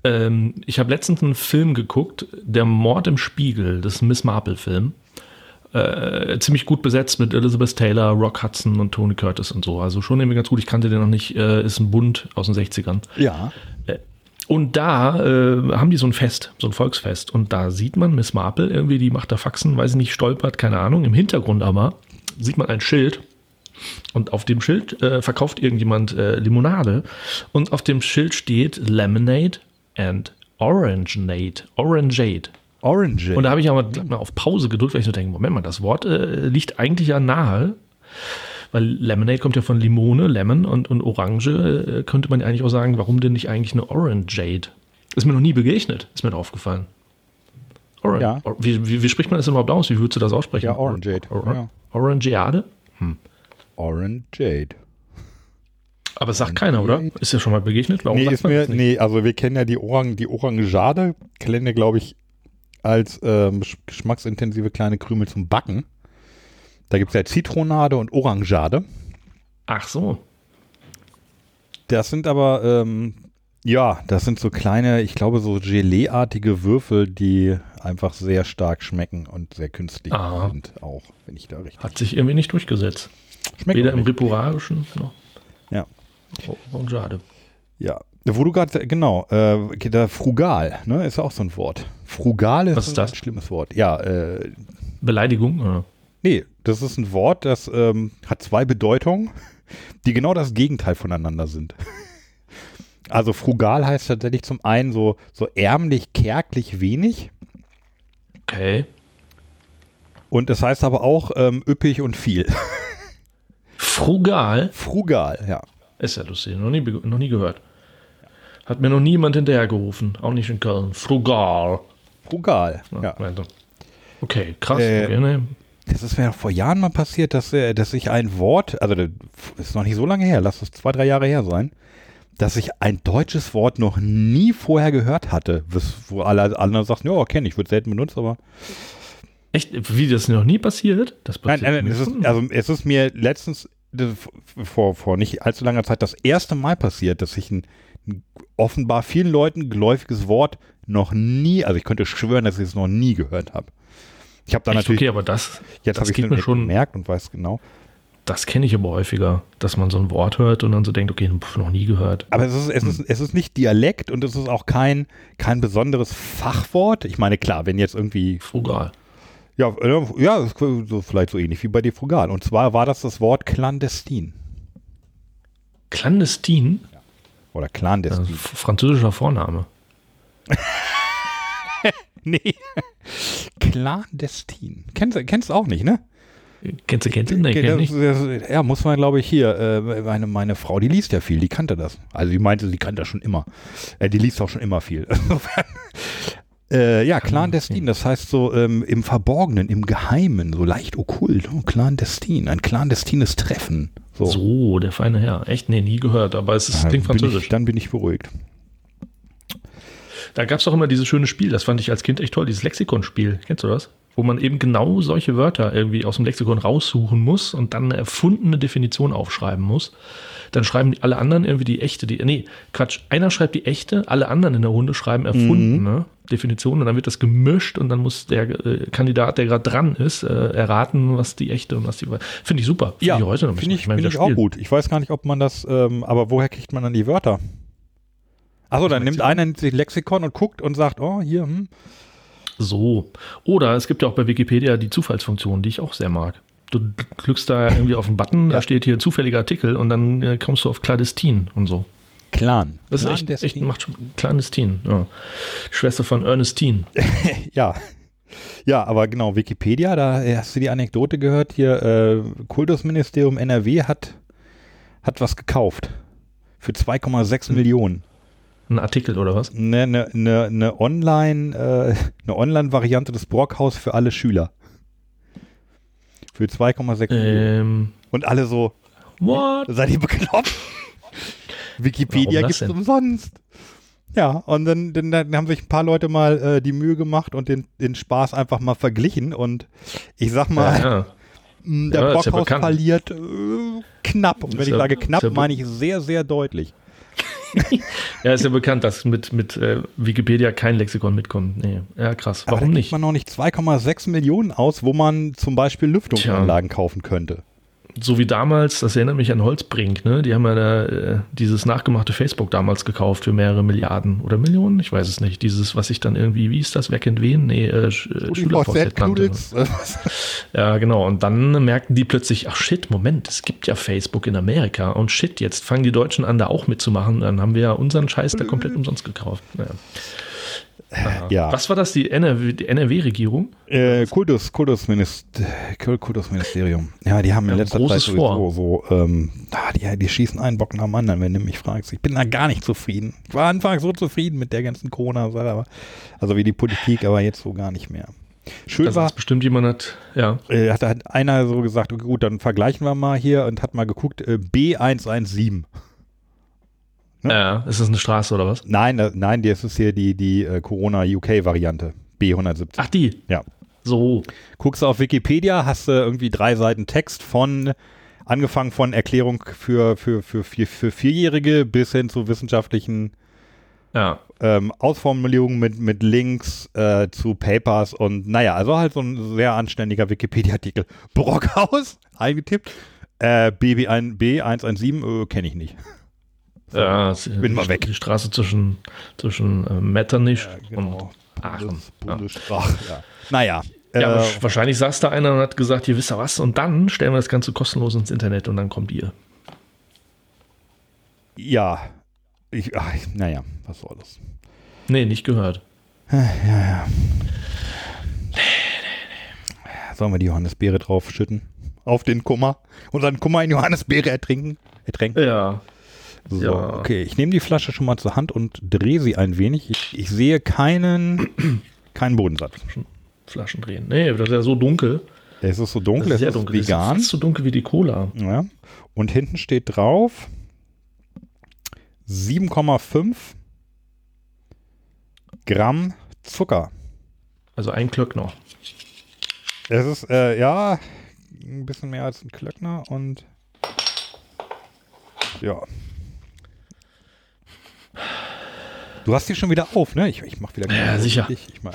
Ähm, ich habe letztens einen Film geguckt, Der Mord im Spiegel, das ist ein Miss Marple-Film. Äh, ziemlich gut besetzt mit Elizabeth Taylor, Rock Hudson und Tony Curtis und so. Also schon irgendwie ganz gut. Ich kannte den noch nicht. Äh, ist ein Bund aus den 60ern. ja. Und da äh, haben die so ein Fest, so ein Volksfest. Und da sieht man Miss Marple irgendwie, die macht da Faxen, weiß ich nicht, stolpert, keine Ahnung. Im Hintergrund aber sieht man ein Schild. Und auf dem Schild äh, verkauft irgendjemand äh, Limonade. Und auf dem Schild steht Lemonade and Orangeade. Orangeade. Orange. Und da habe ich aber gleich mal auf Pause gedrückt, weil ich so denke, Moment mal, das Wort äh, liegt eigentlich ja nahe. Weil Lemonade kommt ja von Limone, Lemon und, und Orange äh, könnte man ja eigentlich auch sagen, warum denn nicht eigentlich eine Orangeade? Ist mir noch nie begegnet, ist mir aufgefallen. Orange. Ja. Or, wie, wie, wie spricht man das überhaupt aus? Wie würdest du das aussprechen? Ja, Orangeade. Or, Ja. Orangeade? Orangeade. Aber es sagt keiner, oder? Ist ja schon mal begegnet? Warum Nee, ist mir, nee, also wir kennen ja die, Orang, die Orangeade, kennen wir, glaube ich, als ähm, sch- geschmacksintensive kleine Krümel zum Backen. Da gibt es ja Zitronade und Orangeade. Ach so. Das sind aber, ähm, ja, das sind so kleine, ich glaube, so Gelee-artige Würfel, die einfach sehr stark schmecken und sehr künstlich Aha. sind auch, wenn ich da richtig. Hat sich irgendwie nicht durchgesetzt. Schmeckt Weder im nicht. Ripuarischen noch. Ja. Orangeade. Ja. Wo du gerade, genau, äh, da frugal, ne, ist auch so ein Wort. Frugal ist, Was ist ein das? schlimmes Wort. Ja, äh, Beleidigung? Oder? Nee, das ist ein Wort, das ähm, hat zwei Bedeutungen, die genau das Gegenteil voneinander sind. Also frugal heißt tatsächlich zum einen so, so ärmlich, kärglich, wenig. Okay. Und das heißt aber auch ähm, üppig und viel. Frugal? Frugal, ja. Ist ja lustig. Noch nie, noch nie gehört. Hat mir noch niemand hinterhergerufen. Auch nicht in Köln. Frugal. Frugal, Ja, ja. Okay, krass. Äh, okay, ne? Das ist mir vor Jahren mal passiert, dass, äh, dass ich ein Wort, also das ist noch nicht so lange her, lass es zwei, drei Jahre her sein, dass ich ein deutsches Wort noch nie vorher gehört hatte, wo alle anderen sagten, ja, kenne ich, wird selten benutzt, aber Echt? Wie das noch nie passiert? Das Nein, passiert nein, mir es ist, also es ist mir letztens vor, vor nicht allzu langer Zeit das erste Mal passiert, dass ich ein, ein offenbar vielen Leuten geläufiges Wort noch nie, also ich könnte schwören, dass ich es noch nie gehört habe. Ich habe da natürlich, okay, aber das, jetzt das habe ich geht es mir schon. gemerkt und weiß genau. Das kenne ich aber häufiger, dass man so ein Wort hört und dann so denkt, okay, pf, noch nie gehört. Aber es ist, es ist, es ist nicht Dialekt und es ist auch kein, kein besonderes Fachwort. Ich meine, klar, wenn jetzt irgendwie, Frugal. ja, äh, ja, so, vielleicht so ähnlich wie bei dir Frugal. Und zwar war das das Wort clandestin Clandestin? oder Also clandestin. f- französischer Vorname. [laughs] Nee. Clandestin. Kennst du kennst du auch nicht, ne? Kennst du, kennst du? Nee, kenn ich Ja, muss man, glaube ich, hier. Äh, meine, meine Frau, die liest ja viel, die kannte das. Also, die meinte, sie kannte das schon immer. Äh, die liest auch schon immer viel. [laughs] Äh, ja, clandestin, das heißt so ähm, im Verborgenen, im Geheimen, so leicht okkult. Oh, clandestin, ein clandestines Treffen. So, So, der feine Herr. Echt? Nee, nie gehört, aber es ist, Dann klingt französisch. Ich, dann bin ich beruhigt. Da gab es doch immer dieses schöne Spiel, das fand ich als Kind echt toll, dieses Lexikonspiel. Kennst du das? Wo man eben genau solche Wörter irgendwie aus dem Lexikon raussuchen muss und dann eine erfundene Definition aufschreiben muss. Dann schreiben alle anderen irgendwie die echte, die, nee, Quatsch, einer schreibt die echte, alle anderen in der Runde schreiben erfundene Definition und dann wird das gemischt und dann muss der äh, Kandidat, der gerade dran ist, äh, erraten, was die echte und was die. Finde ich super. Find ich heute noch. finde ich, find ich auch gut. Ich weiß gar nicht, ob man das, ähm, aber woher kriegt man dann die Wörter? Achso, dann nimmt einer sich Lexikon und guckt und sagt, oh, hier, hm. So. Oder es gibt ja auch bei Wikipedia die Zufallsfunktion, die ich auch sehr mag. Du klickst da irgendwie auf einen Button, da Ja. steht hier zufälliger Artikel und dann äh, kommst du auf Clandestin und so. Clan. Das ist echt, echt macht schon Clandestin. Ja. Schwester von Ernestine. [laughs] Ja. Ja, aber genau, Wikipedia, da hast du die Anekdote gehört, hier, äh, Kultusministerium NRW hat, hat was gekauft. Für 2,6 Hm. Millionen. Ein Artikel oder was? Eine ne, ne, ne Online, äh, [laughs] eine Online-Variante des Brockhaus für alle Schüler. Für 2,6 Millionen. Ähm, Und alle so, what? seid ihr bekloppt? [laughs] Wikipedia gibt's denn? umsonst. Ja, und dann, dann, dann haben sich ein paar Leute mal äh, die Mühe gemacht und den, den Spaß einfach mal verglichen. Und ich sag mal, Ja, ja. [laughs] der Ja, ja Brockhaus bekannt. verliert äh, knapp. Und wenn ich ja- sage knapp, ja meine ich sehr, sehr deutlich. [laughs] ja, ist ja bekannt, dass mit, mit äh, Wikipedia kein Lexikon mitkommt. Nee. Ja, krass. Aber Warum da nicht? man noch nicht 2,6 Millionen aus, wo man zum Beispiel Lüftungsanlagen kaufen könnte. So wie damals, das erinnert mich an Holzbrink, ne? Die haben ja da äh, dieses nachgemachte Facebook damals gekauft für mehrere Milliarden oder Millionen, ich weiß es nicht. Dieses, was ich dann irgendwie, wie ist das, wer kennt wen? Nee, äh, äh. Knudels, äh, was? [laughs] Ja, genau. Und dann merkten die plötzlich, ach shit, Moment, es gibt ja Facebook in Amerika und shit, jetzt fangen die Deutschen an, da auch mitzumachen. Dann haben wir ja unseren Scheiß da komplett [laughs] umsonst gekauft. Naja. Ja. Was war das, die NRW NRW-Regierung? Äh, Kultus, Kultusminist, Kul- Kultusministerium. Ja, die haben in Ja, letzter Zeit sowieso so, ähm, ah, die, die schießen einen Bock nach dem anderen, wenn du mich fragst. Ich bin da gar nicht zufrieden. Ich war anfangs so zufrieden mit der ganzen Corona-Sache, aber- also wie die Politik, aber jetzt so gar nicht mehr. Schön Also war, das bestimmt jemand hat, ja. äh, hat, hat einer so gesagt, okay, gut, dann vergleichen wir mal hier und hat mal geguckt, äh, B117. Ne? Ja, ist das eine Straße oder was? Nein, das, nein, das ist hier die, die äh, Corona-UK-Variante. B117. Ach, die. Ja. So. Guckst du auf Wikipedia, hast du irgendwie drei Seiten Text von, angefangen von Erklärung für, für, für, für, für Vierjährige bis hin zu wissenschaftlichen Ja. ähm, Ausformulierungen mit, mit Links äh, zu Papers und naja, also halt so ein sehr anständiger Wikipedia-Artikel. Brockhaus, [laughs] eingetippt. Äh, BB1, B117 äh, kenne ich nicht. Ja es- bin mal weg. Die Straße zwischen, zwischen äh, Metternich genau. und Aachen. Bundes, Ja. Ja. Naja. Ja, äh, wahrsch- wahrscheinlich saß da einer und hat gesagt, hier wisst ihr was, und dann stellen wir das Ganze kostenlos ins Internet und dann kommt ihr. ja. Ich, ach, naja, was soll das? Nee, nicht gehört. Sollen wir die Johannisbeere draufschütten? Auf den Kummer? Und dann Kummer in Johannisbeere ertrinken? Ertränken? Ja. So, ja. okay. Ich nehme die Flasche schon mal zur Hand und drehe sie ein wenig. Ich, ich sehe keinen, [clears throat] keinen Bodensatz. Flaschen drehen. Nee, das ist ja so dunkel. Es ist so dunkel, Das es ist ist dunkel. Vegan. ist fast so dunkel wie die Cola. Ja. Und hinten steht drauf 7,5 Gramm Zucker. Also ein Klöckner. Es ist, äh, ja, ein bisschen mehr als ein Klöckner und ja. Du hast die schon wieder auf, ne? Ich, ich mach wieder Ja, sicher. richtig. Ich mach,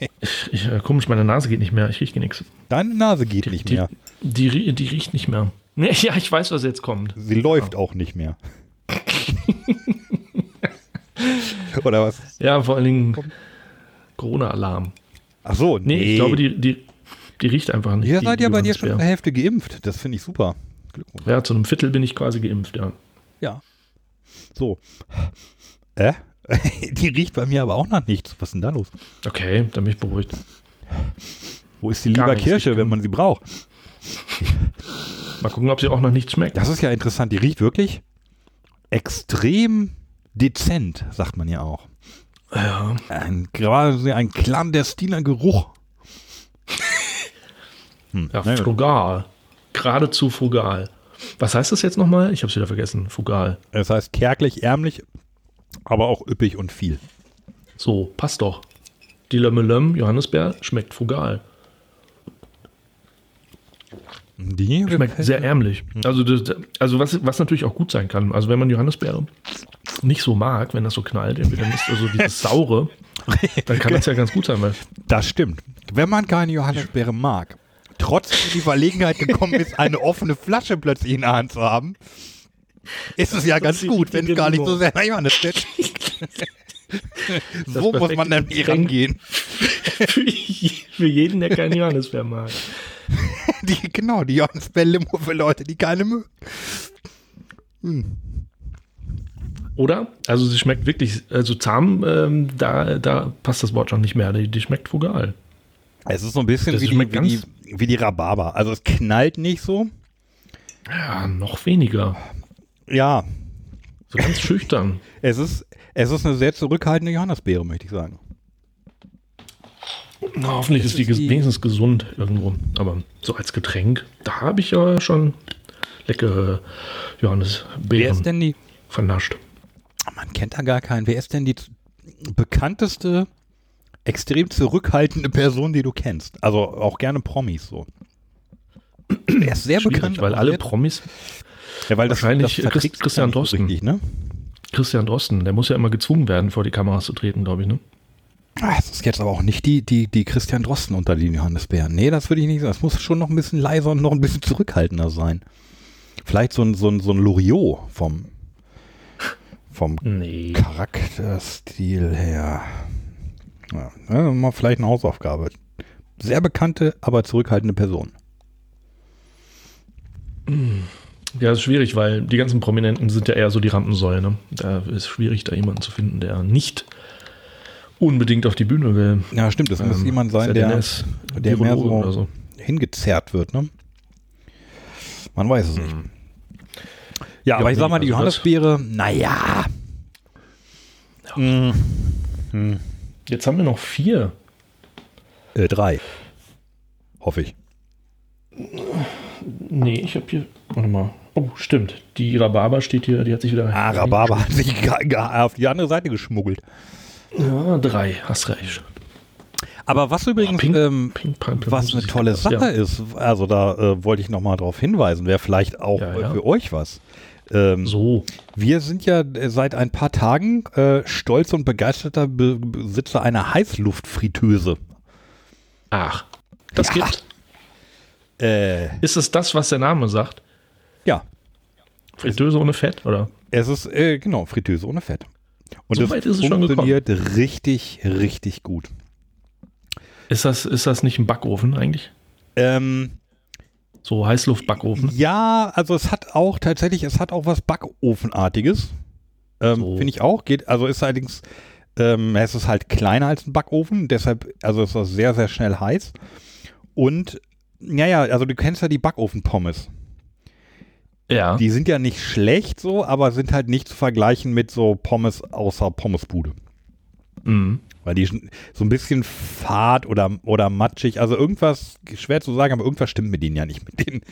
[laughs] Ich, äh, komisch, meine Nase geht nicht mehr. Ich rieche nichts. deine Nase geht nicht die, mehr. Die, rie- die riecht nicht mehr. [laughs] Nee, ja, ich weiß, was jetzt kommt. Sie läuft auch nicht mehr. [laughs] Oder was? Ja, vor allen Dingen Corona-Alarm. Ach so, Nee, ich glaube, die, die, die riecht einfach nicht. Ihr die- seid ja die bei dir schon zur Hälfte geimpft. Das finde ich super. Glückwunsch. Ja, zu einem Viertel bin ich quasi geimpft, ja. Ja. So. Äh? [laughs] Die riecht bei mir aber auch nach nichts. Was ist denn da los? Okay, dann bin ich beruhigt. Wo ist die Gar lieber. Kirsche, wenn man sie braucht? Mal gucken, ob sie auch noch nichts schmeckt. Das ist ja interessant. Die riecht wirklich extrem dezent, sagt man ja auch. Ja. Ein, gerade ein clandestiner Geruch. [laughs] Hm, Ja, frugal. Geradezu frugal. Was heißt das jetzt nochmal? Ich habe es wieder vergessen. Frugal. Es heißt kärglich, ärmlich, aber auch üppig und viel. So, passt doch. Die Lömmelöm, Johannisbeer, schmeckt frugal. Die Schmeckt sehr ärmlich. Also, das, also was, was natürlich auch gut sein kann. Also wenn man Johannisbeere nicht so mag, wenn das so knallt, entweder Mist, also dieses [laughs] Saure, dann kann das ja ganz gut sein, weil Das stimmt. Wenn man keine Johannisbeere mag, trotzdem in die Verlegenheit gekommen ist, eine offene Flasche plötzlich in der Hand zu haben, ist es ja ganz gut, wenn es gar nicht so sehr nach Johannisbeere So muss man dann Getränk. rangehen. [laughs] für, je- für jeden, der keinen Johannisbeer mag. [laughs] Die, genau, die Johannisbeer-Limo für Leute, die keine mögen. Oder? Also sie schmeckt wirklich, also zahm, ähm, da, da passt das Wort schon nicht mehr. Die, die schmeckt frugal. Es ist so ein bisschen wie die, wie, die, wie die Rhabarber. Also es knallt nicht so. Ja, noch weniger. Ja, So ganz schüchtern. [laughs] es ist, es ist eine sehr zurückhaltende Johannisbeere, möchte ich sagen. Na, hoffentlich ist die, ist die- wenigstens gesund irgendwo. Aber so als Getränk, da habe ich ja schon leckere Wer Johannisbeeren ist denn die? vernascht. Man kennt da gar keinen. Wer ist denn die bekannteste, extrem zurückhaltende Person, die du kennst? Also auch gerne Promis so. Er ist sehr Schwierig, bekannt. weil alle Promis, ja, weil wahrscheinlich Christ- sich Christian Drosten. Richtig, ne? Christian Drosten, der muss ja immer gezwungen werden, vor die Kameras zu treten, glaube ich, ne? Ah, Es ist jetzt aber auch nicht die, die, die Christian Drosten unter den Johannisbeeren. Nee, das würde ich nicht sagen. Es muss schon noch ein bisschen leiser und noch ein bisschen zurückhaltender sein. Vielleicht so ein, so ein, so ein Loriot vom, vom Nee. Charakterstil her. Ja, ja, mal vielleicht eine Hausaufgabe. Sehr bekannte, aber zurückhaltende Person. Ja, ist schwierig, weil die ganzen Prominenten sind ja eher so die Rampensäule, ne? Da ist schwierig, da jemanden zu finden, der nicht unbedingt auf die Bühne will. Ja, stimmt. Das muss Ähm, jemand sein, der, ZNS, der mehr so, so. hingezerrt wird, ne? Man weiß es nicht. Ja, aber Ja, ich sag mal, die also Johannisbeere, naja. Jetzt haben wir noch vier. Äh, drei. Hoffe ich. Nee, ich habe hier. Warte mal. Oh, stimmt. Die Rhabarber steht hier, die hat sich wieder. Ah, Rhabarber hat sich [laughs] auf die andere Seite geschmuggelt. Ja, drei, hast recht. Aber was übrigens, Pink- ähm, Pink Panther was eine tolle Sache Ja. ist, also da äh, wollte ich nochmal drauf hinweisen, wäre vielleicht auch Ja, ja. für euch was. Ähm, So. Wir sind ja äh, seit ein paar Tagen äh, stolz und begeisterter Be Besitzer einer Heißluftfritteuse. Ach. Das Ja. gibt. Äh, Ist es das, was der Name sagt? ja, Fritteuse ohne Fett, oder? es ist, äh, genau, Fritteuse ohne Fett. Und So es weit ist funktioniert richtig, richtig gut. Ist das, ist das nicht ein Backofen eigentlich? Ähm, So Heißluftbackofen? Ja, also es hat auch tatsächlich, es hat auch was Backofenartiges. Ähm, So. Finde ich auch. Geht, also ist allerdings, ähm, es ist halt kleiner als ein Backofen, deshalb, also ist das sehr, sehr schnell heiß. Und, naja, also du kennst ja die Backofenpommes. Ja. Die sind ja nicht schlecht so, aber sind halt nicht zu vergleichen mit so Pommes außer Pommesbude. Mhm. Weil die so ein bisschen fad oder, oder matschig. Also irgendwas, schwer zu sagen, aber irgendwas stimmt mit denen ja nicht mit denen.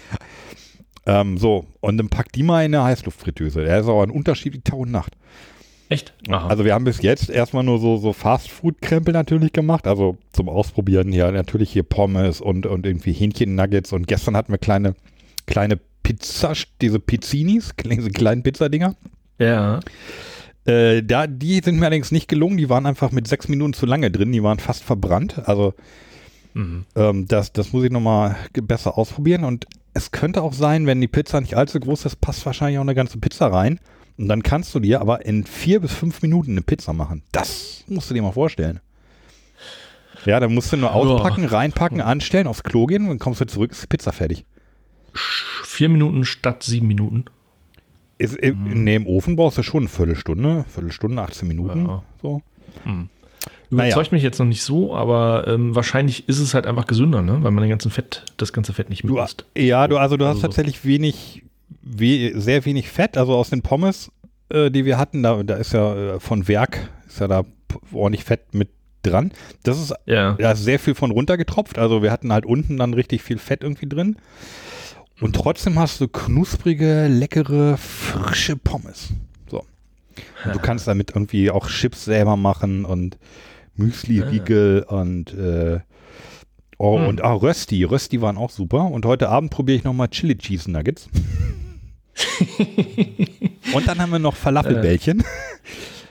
Ähm, so, und dann packt die mal in eine Heißluftfritteuse. Der ist aber ein Unterschied wie Tag und Nacht. Echt? Aha. Also wir haben bis jetzt erstmal nur so, so Fast-Food-Krempel natürlich gemacht. Also zum Ausprobieren ja natürlich hier Pommes und, und irgendwie Hähnchen-Nuggets. Und gestern hatten wir kleine, kleine Pizza, diese Pizzinis, [laughs] diese kleinen Pizzadinger. ja. Äh, da, die sind mir allerdings nicht gelungen. Die waren einfach mit sechs Minuten zu lange drin. Die waren fast verbrannt. Also Mhm. ähm, das, das muss ich nochmal besser ausprobieren. Und es könnte auch sein, wenn die Pizza nicht allzu groß ist, passt wahrscheinlich auch eine ganze Pizza rein. Und dann kannst du dir aber in vier bis fünf Minuten eine Pizza machen. Das musst du dir mal vorstellen. Ja, dann musst du nur auspacken, reinpacken, anstellen, aufs Klo gehen und dann kommst du zurück, ist die Pizza fertig. Vier Minuten statt sieben Minuten. Ist, im, nee, im Ofen brauchst du schon eine Viertelstunde, Viertelstunde, 18 Minuten. Ja. So. Überzeugt mich jetzt noch nicht so, aber ähm, wahrscheinlich ist es halt einfach gesünder, ne? weil man den ganzen Fett, das ganze Fett nicht misst. ja, du, also du hast Also so. tatsächlich wenig, we, sehr wenig Fett. Also aus den Pommes, äh, die wir hatten, da, da ist ja äh, von Werk, ist ja da ordentlich Fett mit dran. Das ist Ja. da ist sehr viel von runtergetropft. Also wir hatten halt unten dann richtig viel Fett irgendwie drin. Und trotzdem hast du knusprige, leckere, frische Pommes. So. Und du kannst damit irgendwie auch Chips selber machen und Müsli-Riegel und äh, oh, Hm. und ah, Rösti. Rösti waren auch super. Und heute Abend probiere ich nochmal Chili Cheese Nuggets. [laughs] und dann haben wir noch Falafelbällchen.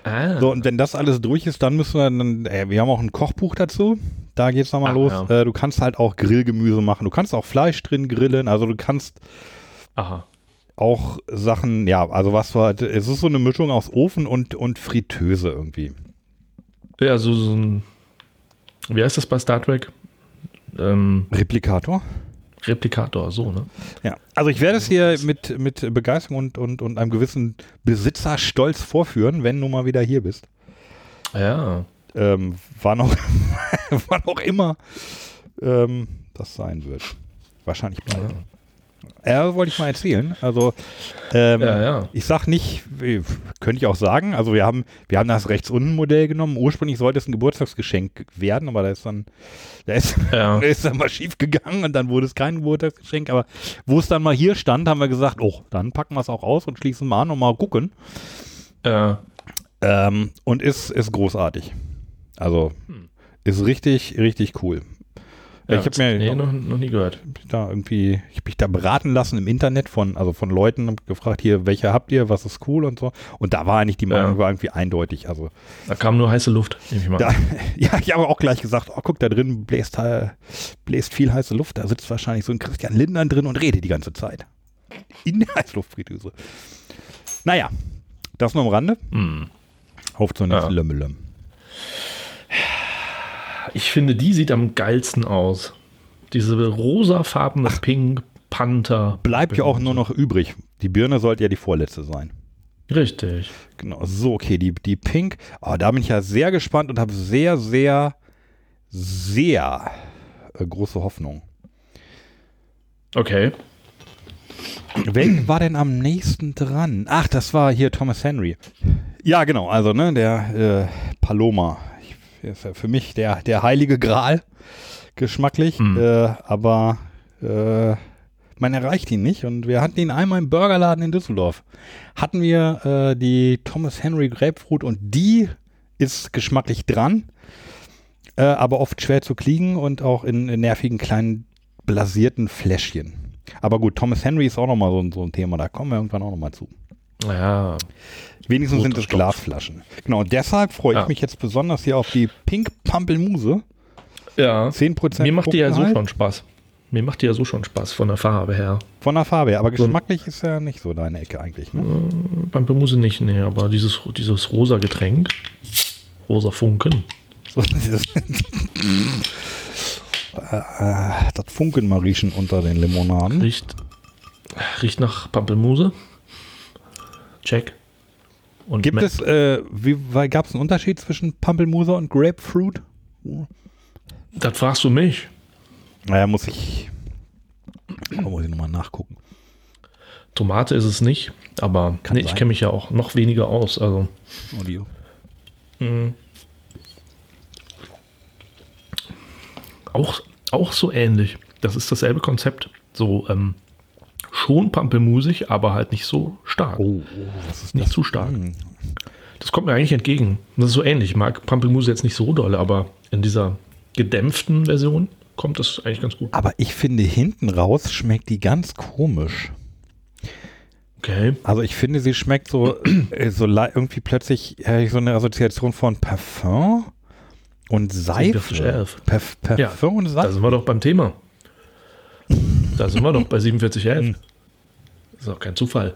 Ah. So, und wenn das alles durch ist, dann müssen wir dann, äh, wir haben auch ein Kochbuch dazu. Da geht's nochmal Ah, los. ja. Äh, du kannst halt auch Grillgemüse machen. Du kannst auch Fleisch drin grillen. Also du kannst Aha. auch Sachen, ja, also was war, es ist so eine Mischung aus Ofen und, und Fritteuse irgendwie. Ja, so, so ein. Wie heißt das bei Star Trek? Ähm, Replikator? Replikator, so, ne? Ja. Also ich werde es hier mit, mit Begeisterung und, und, und einem gewissen Besitzerstolz vorführen, wenn du mal wieder hier bist. Ja. Ähm, wann, auch, [laughs] wann auch immer ähm, das sein wird. Wahrscheinlich bald. Ja, wollte ich mal erzählen. Also, ähm, Ja, ja. ich sag nicht, könnte ich auch sagen, also wir haben, wir haben das rechts unten Modell genommen. Ursprünglich sollte es ein Geburtstagsgeschenk werden, aber da ist dann, da ist, [laughs] Ja. da ist dann mal schief gegangen und dann wurde es kein Geburtstagsgeschenk. Aber wo es dann mal hier stand, haben wir gesagt, oh, dann packen wir es auch aus und schließen mal an und mal gucken. Ja. Ähm, und ist, ist großartig. Also ist richtig, richtig cool. ja ich habe mir nee, noch, noch nie gehört. da irgendwie, ich habe mich da beraten lassen im Internet von, also von Leuten und gefragt, hier, welche habt ihr, was ist cool und so. Und da war eigentlich die Meinung Ja. war irgendwie eindeutig. Also Da kam nur heiße Luft, nehme ich mal. da, [laughs] ja, ich habe auch gleich gesagt, oh, guck, da drin bläst, äh, bläst viel heiße Luft. Da sitzt wahrscheinlich so ein Christian Lindner drin und redet die ganze Zeit. In der Heißluftfritteuse. Naja, das nur am Rande. Hm. Auf zur nächsten Ja. Lömmelöm. Ich finde, die sieht am geilsten aus. Diese rosafarbene Pink Panther. Bleibt ja auch nur noch übrig. Die Birne sollte ja die vorletzte sein. Richtig. Genau, so, okay, die, die Pink. Oh, da bin ich ja sehr gespannt und habe sehr, sehr, sehr äh, große Hoffnung. Okay. Wer [clears throat] war denn am nächsten dran? Ach, das war hier Thomas Henry. Ja, genau, also, ne, der äh, Paloma. Ist ja für mich der, der heilige Gral, geschmacklich, Mhm. äh, aber äh, man erreicht ihn nicht. Und wir hatten ihn einmal im Burgerladen in Düsseldorf. Hatten wir äh, die Thomas Henry Grapefruit und die ist geschmacklich dran, äh, aber oft schwer zu kriegen und auch in, in nervigen kleinen blasierten Fläschchen. Aber gut, Thomas Henry ist auch nochmal so, so ein Thema, da kommen wir irgendwann auch nochmal zu. Ja, Wenigstens sind es. Glasflaschen. Genau, deshalb freue ich Ja. mich jetzt besonders hier auf die Pink Pampelmuse. ja. 10% Mir macht die ja so schon Spaß. Mir macht die ja so schon Spaß von der Farbe her. Von der Farbe her, aber So geschmacklich ist ja nicht so deine Ecke eigentlich. Ne? Pampelmuse nicht, nee, aber dieses, dieses rosa Getränk, rosa Funken, So, dieses äh, das Funkenmariechen unter den Limonaden. riecht, riecht nach Pampelmuse. Check. Und Gibt es, äh, wie gab es einen Unterschied zwischen Pampelmuse und Grapefruit? Das fragst du mich. Naja, muss ich, da muss ich nochmal nachgucken. Tomate ist es nicht, aber Kann nee, ich kenne mich ja auch noch weniger aus. Also Audio. auch, auch so ähnlich. Das ist dasselbe Konzept. So ähm, schon pampelmusig, aber halt nicht so stark. Oh, oh, Nicht das? zu stark. Das kommt mir eigentlich entgegen. Das ist so ähnlich. Ich mag Pampelmuse jetzt nicht so doll, aber in dieser gedämpften Version kommt das eigentlich ganz gut. Aber ich finde, hinten raus schmeckt die ganz komisch. Okay. Also ich finde, sie schmeckt so, äh, so irgendwie plötzlich so eine Assoziation von Parfum und Seife. 4711. Parf Ja, Parfum und Da Seife. sind wir doch beim Thema. Da sind wir doch bei 4711. Das ist auch kein Zufall.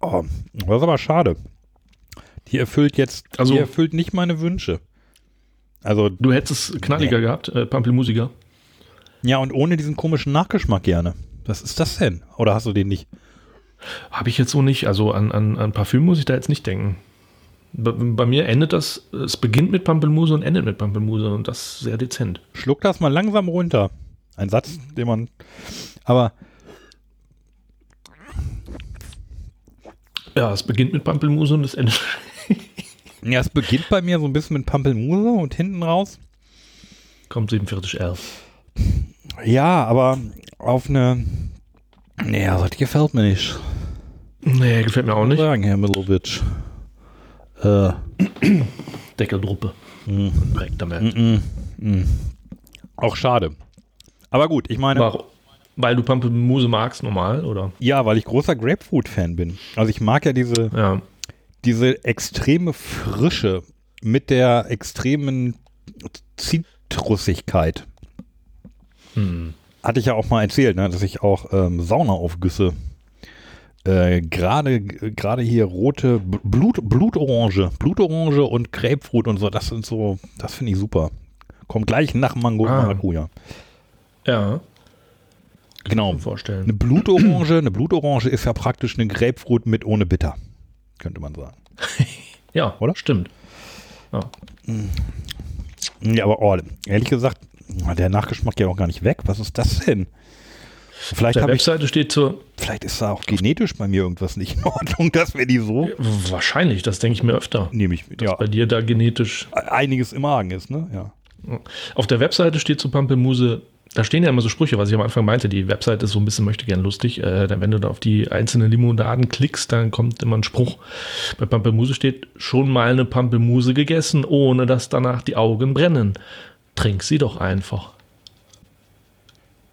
Oh, das ist aber schade. Die erfüllt jetzt, Also- die erfüllt nicht meine Wünsche. Also, Du hättest es knalliger gehabt, äh, Pampelmusiger. ja, und ohne diesen komischen Nachgeschmack gerne. Was ist das denn? Oder hast du den nicht? Habe ich jetzt so nicht. Also an, an, an Parfüm muss ich da jetzt nicht denken. Bei, bei mir endet das, es beginnt mit Pampelmuse und endet mit Pampelmuse und das sehr dezent. Schluck das mal langsam runter. Ein Satz, den man. Aber Ja, es beginnt mit Pampelmuse und es endet. [laughs] ja, es beginnt bei mir so ein bisschen mit Pampelmuse und hinten raus. Kommt 4711. Ja, aber auf eine. Nee, das gefällt mir nicht. Nee, gefällt mir auch nicht. Sagen, Herr Milovic. Äh, Deckeldruppe. Hm. Und direkt damit. auch schade. Aber gut, ich meine, Warum? Weil du Pampelmuse magst, normal, oder? ja, weil ich großer Grapefruit-Fan bin. Also ich mag ja diese, Ja. diese extreme Frische mit der extremen Zitrusigkeit. Hm. Hatte ich ja auch mal erzählt, ne, dass ich auch ähm, Saunaaufgüsse äh, gerade gerade hier rote Blut Blutorange, Blutorange und Grapefruit und so, das sind so, das finde ich super. Kommt gleich nach Mango und Ah. Maracuja. Ja, Genau. mir Eine vorstellen. Blutorange, eine Blutorange ist ja praktisch eine Grapefruit mit ohne Bitter, könnte man sagen. [laughs] Ja, Oder? Stimmt. Ja, aber oh, ehrlich gesagt, der Nachgeschmack geht auch gar nicht weg. Was ist das denn? Auf Vielleicht der habe ich, Webseite steht zur. vielleicht ist da auch genetisch bei mir irgendwas nicht in Ordnung, [laughs] dass wir die so Wahrscheinlich, das denke ich mir öfter. nehme ich mit. Dass Ja, bei dir da genetisch. einiges im Magen ist, ne? Ja. Auf der Webseite steht zu Pampelmuse, da stehen ja immer so Sprüche, was ich am Anfang meinte. Die Webseite ist so ein bisschen möchte gern lustig. Äh, wenn du da auf die einzelnen Limonaden klickst, dann kommt immer ein Spruch. Bei Pampelmuse steht schon mal eine Pampelmuse gegessen, ohne dass danach die Augen brennen. Trink sie doch einfach.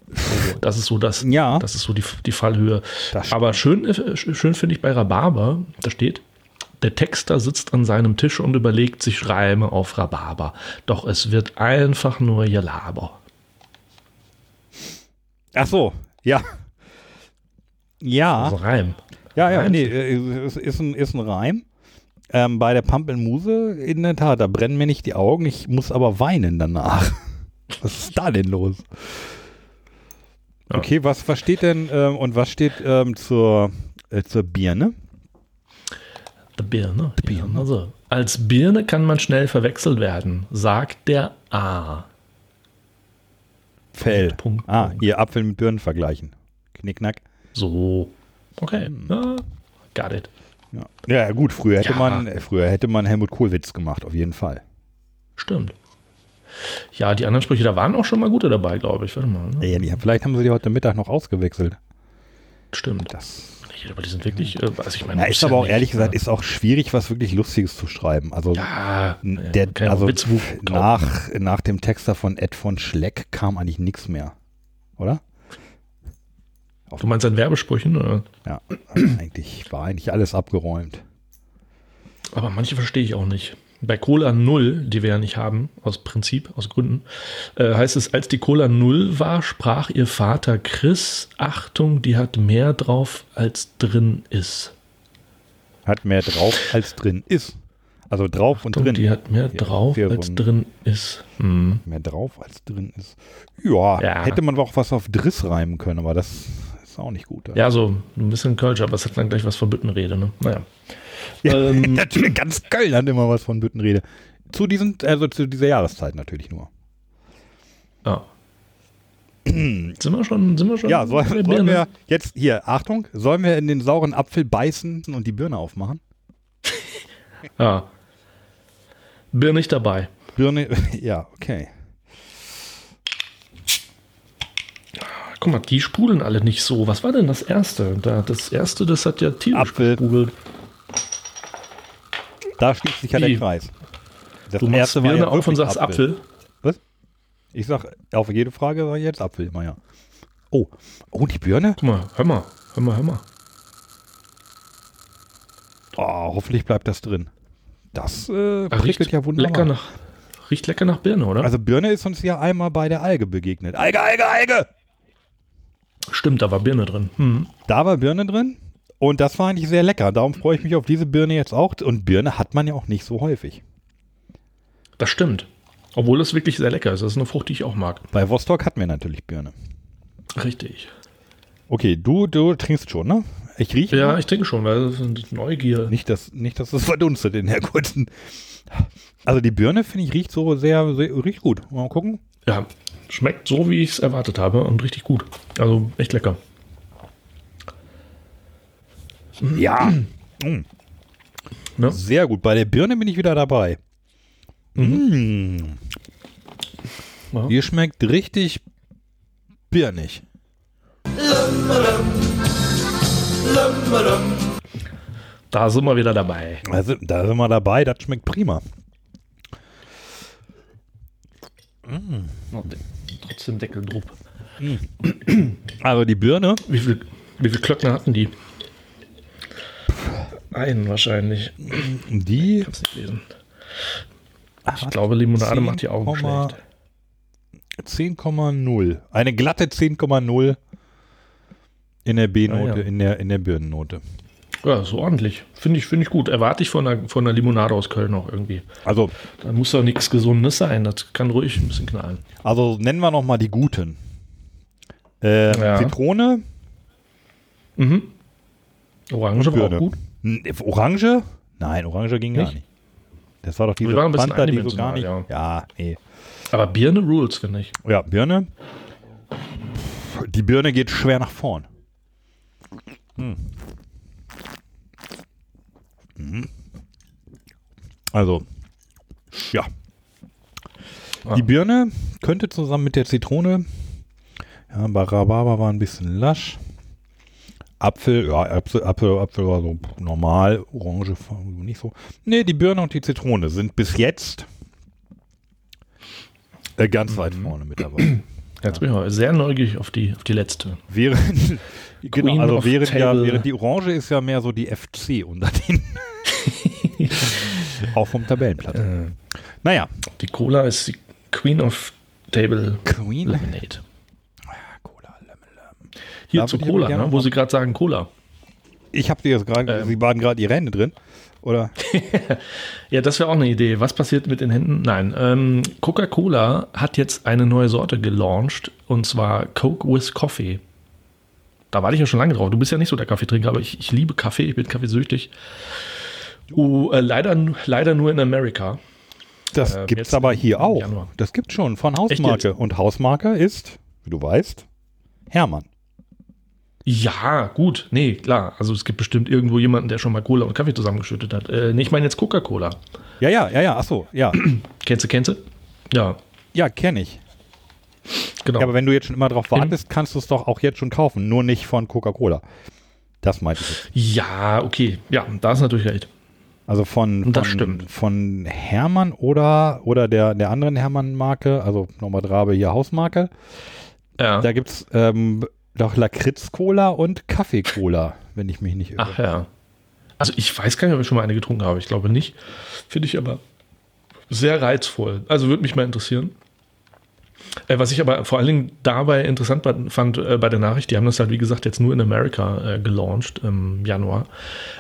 So, das ist so das, [laughs] Ja. das ist so die, die Fallhöhe. Aber schön, äh, schön finde ich bei Rhabarber, da steht, der Texter sitzt an seinem Tisch und überlegt sich Reime auf Rhabarber. Doch es wird einfach nur Gelaber. Ach so, ja. Ja, Also Reim. ja, ja, Reim. nee, äh, es ist ein, ist ein Reim. Ähm, bei der Pampelmuse, in der Tat, da brennen mir nicht die Augen, ich muss aber weinen danach. [laughs] Was ist da denn los? Ja. Okay, was, was steht denn ähm, und was steht ähm, zur, äh, zur Birne? Die Birne. Die Birne. Also, als Birne kann man schnell verwechselt werden, sagt der A. Fell. Punkt, ah, Punkt. hier Apfel mit Birnen vergleichen. Knickknack. So. Okay. Ja, got it. Ja. ja, gut, früher hätte Ja. man, äh, früher hätte man Helmut Kohlwitz gemacht, auf jeden Fall. Stimmt. Ja, die anderen Sprüche, da waren auch schon mal gute dabei, glaube ich. Warte mal. Ne? Ja, die, vielleicht haben sie die heute Mittag noch ausgewechselt. Stimmt. Das Nee, Aber die sind wirklich, äh, also ich meine, ja, ist aber auch nicht, ehrlich gesagt, ne? ist auch schwierig, was wirklich Lustiges zu schreiben. Also ja, der, ja also nach, nach dem Texter von Ed von Schleck kam eigentlich nichts mehr. Oder? Du meinst an Werbesprüchen? Oder? Ja, also [clears throat] eigentlich war eigentlich alles abgeräumt. Aber manche verstehe ich auch nicht. Bei Cola Null, die wir ja nicht haben, aus Prinzip, aus Gründen, äh, heißt es, als die Cola Null war, sprach ihr Vater Chris, Achtung, die hat mehr drauf, als drin ist. Hat mehr drauf, als drin ist. Also drauf und Achtung, drin. die hat mehr Ja, drauf, so als drin ist. Hm. Mehr drauf, als drin ist. Ja, Ja. hätte man auch was auf Driss reimen können, aber das ist auch nicht gut. Ja, so ein bisschen Kölsch, aber es hat dann gleich was von Büttenrede, ne? Naja. Ja, Ähm, [laughs] natürlich, ganz Köln hat immer was von Büttenrede. Zu diesen, also zu dieser Jahreszeit natürlich nur. Ja. [clears throat] sind wir schon, sind wir schon? Ja, soll, sollen Birne? wir jetzt, hier, Achtung, sollen wir in den sauren Apfel beißen und die Birne aufmachen? [laughs] Ja. Bin nicht dabei. Birne, [laughs] ja, okay. Guck mal, die sprudeln alle nicht so. Was war denn das erste? Da, das erste, das hat ja tierisch Apfel. gesprudelt. Da schließt sich ja der Kreis. Das Du machst Birne ja auf und sagst Apfel. Was? Ich sag, auf jede Frage sage ich jetzt Apfel immer, ja. Oh, oh, die Birne? Guck mal, hör mal, hör mal, hör mal. Oh, hoffentlich bleibt das drin. Das äh, prickelt riecht ja wunderbar. lecker nach, riecht lecker nach Birne, oder? Also Birne ist uns ja einmal bei der Alge begegnet. Alge, Alge, Alge! Stimmt, da war Birne drin. Hm. Da war Birne drin und das war eigentlich sehr lecker. Darum freue ich mich auf diese Birne jetzt auch. Und Birne hat man ja auch nicht so häufig. Das stimmt. Obwohl es wirklich sehr lecker ist. Das ist eine Frucht, die ich auch mag. Bei Vostok hatten wir natürlich Birne. Richtig. Okay, du, du trinkst schon, ne? Ich rieche. Ja, mal. ich denke schon, weil das ist Neugier. Nicht, dass, nicht, dass es [laughs] verdunstet in der kurzen. Also die Birne, finde ich, riecht so sehr, sehr riecht gut. Mal gucken. Ja, schmeckt so, wie ich es erwartet habe und richtig gut. Also echt lecker. Ja. Mm. Ne? Sehr gut. Bei der Birne bin ich wieder dabei. Mm. Ja. Die schmeckt richtig birnig. Da sind wir wieder dabei. Also, da sind wir dabei, das schmeckt prima. Oh, de- Trotzdem Deckel drupp. Also die Birne, Wie viel, wie viel Klöckner hatten die? Einen wahrscheinlich. die Kann's nicht lesen. Ich glaube, Limonade macht die Augen 10,0. schlecht. 10,0. Eine glatte 10,0 in der B-Note, Ah, ja. in, der, in der Birnennote. Ja, ist ordentlich. Finde ich, finde ich gut. Erwarte ich von einer, von einer Limonade aus Köln auch irgendwie. Also, Da muss doch nichts Gesundes sein. Das kann ruhig ein bisschen knallen. also nennen wir noch mal die guten. Äh, Ja. Zitrone, Mhm. Orange war auch gut. Orange? Nein, Orange ging gar Nicht? nicht. Das war doch diese Wir waren ein bisschen Fanta, die so gar nicht. Ja, nee. Aber Birne Rules, finde ich. Ja, Birne. Die Birne geht schwer nach vorn. Hm. Mhm. Also, ja. Ah. Die Birne könnte zusammen mit der Zitrone, ja, bei Rhabarber war ein bisschen lasch. Apfel, ja, Apfel, Apfel, Apfel war so normal, Orange nicht so. Nee, die Birne und die Zitrone sind bis jetzt äh, ganz weit vorne mit dabei. Jetzt bin ich mal sehr neugierig auf die, auf die letzte. Während, [laughs] genau, also während, ja, während die Orange ist ja mehr so die FC unter den. [laughs] auch vom Tabellenplatz. Äh, Naja, die Cola ist die Queen of Table Queen. Lemonade. Hier Da zu Cola, ne, wo Sie gerade sagen Cola. Ich habe dir jetzt gerade, Ähm. Sie baden gerade Ihre Hände drin. Oder? [laughs] Ja, das wäre auch eine Idee. Was passiert mit den Händen? Nein, ähm, Coca-Cola hat jetzt eine neue Sorte gelauncht und zwar Coke with Coffee. Da warte ich ja schon lange drauf. Du bist ja nicht so der Kaffeetrinker, aber ich, ich liebe Kaffee, ich bin kaffeesüchtig. Uh, äh, leider, leider nur in Amerika. Das Äh, gibt's jetzt aber hier auch. Januar. Das gibt's schon von Hausmarke. Und Hausmarke ist, wie du weißt, Hermann. Ja, gut, nee, klar. Also es gibt bestimmt irgendwo jemanden, der schon mal Cola und Kaffee zusammengeschüttet hat. Äh, nee, ich meine jetzt Coca-Cola. Ja, ja, ja, ja, ach so, ja. [clears throat] Kennst du, kennst du? Ja, Ja, kenne ich. genau. Ja, aber wenn du jetzt schon immer drauf wartest, kannst du es doch auch jetzt schon kaufen, nur nicht von Coca-Cola. Das meinte ich ja, okay. Ja, da ist natürlich recht. Also von, von, Das stimmt. von Hermann oder, oder der, der anderen Hermann-Marke, also nochmal Drabe hier Hausmarke. Ja. Da gibt's ähm, doch Lakritz-Cola und Kaffee-Cola, wenn ich mich nicht irre. Ach ja. Also ich weiß gar nicht, ob ich schon mal eine getrunken habe. Ich glaube nicht. Finde ich aber sehr reizvoll. Also würde mich mal interessieren. Äh, was ich aber vor allen Dingen dabei interessant fand äh, bei der Nachricht, die haben das halt, wie gesagt, jetzt nur in Amerika äh, gelauncht im Januar.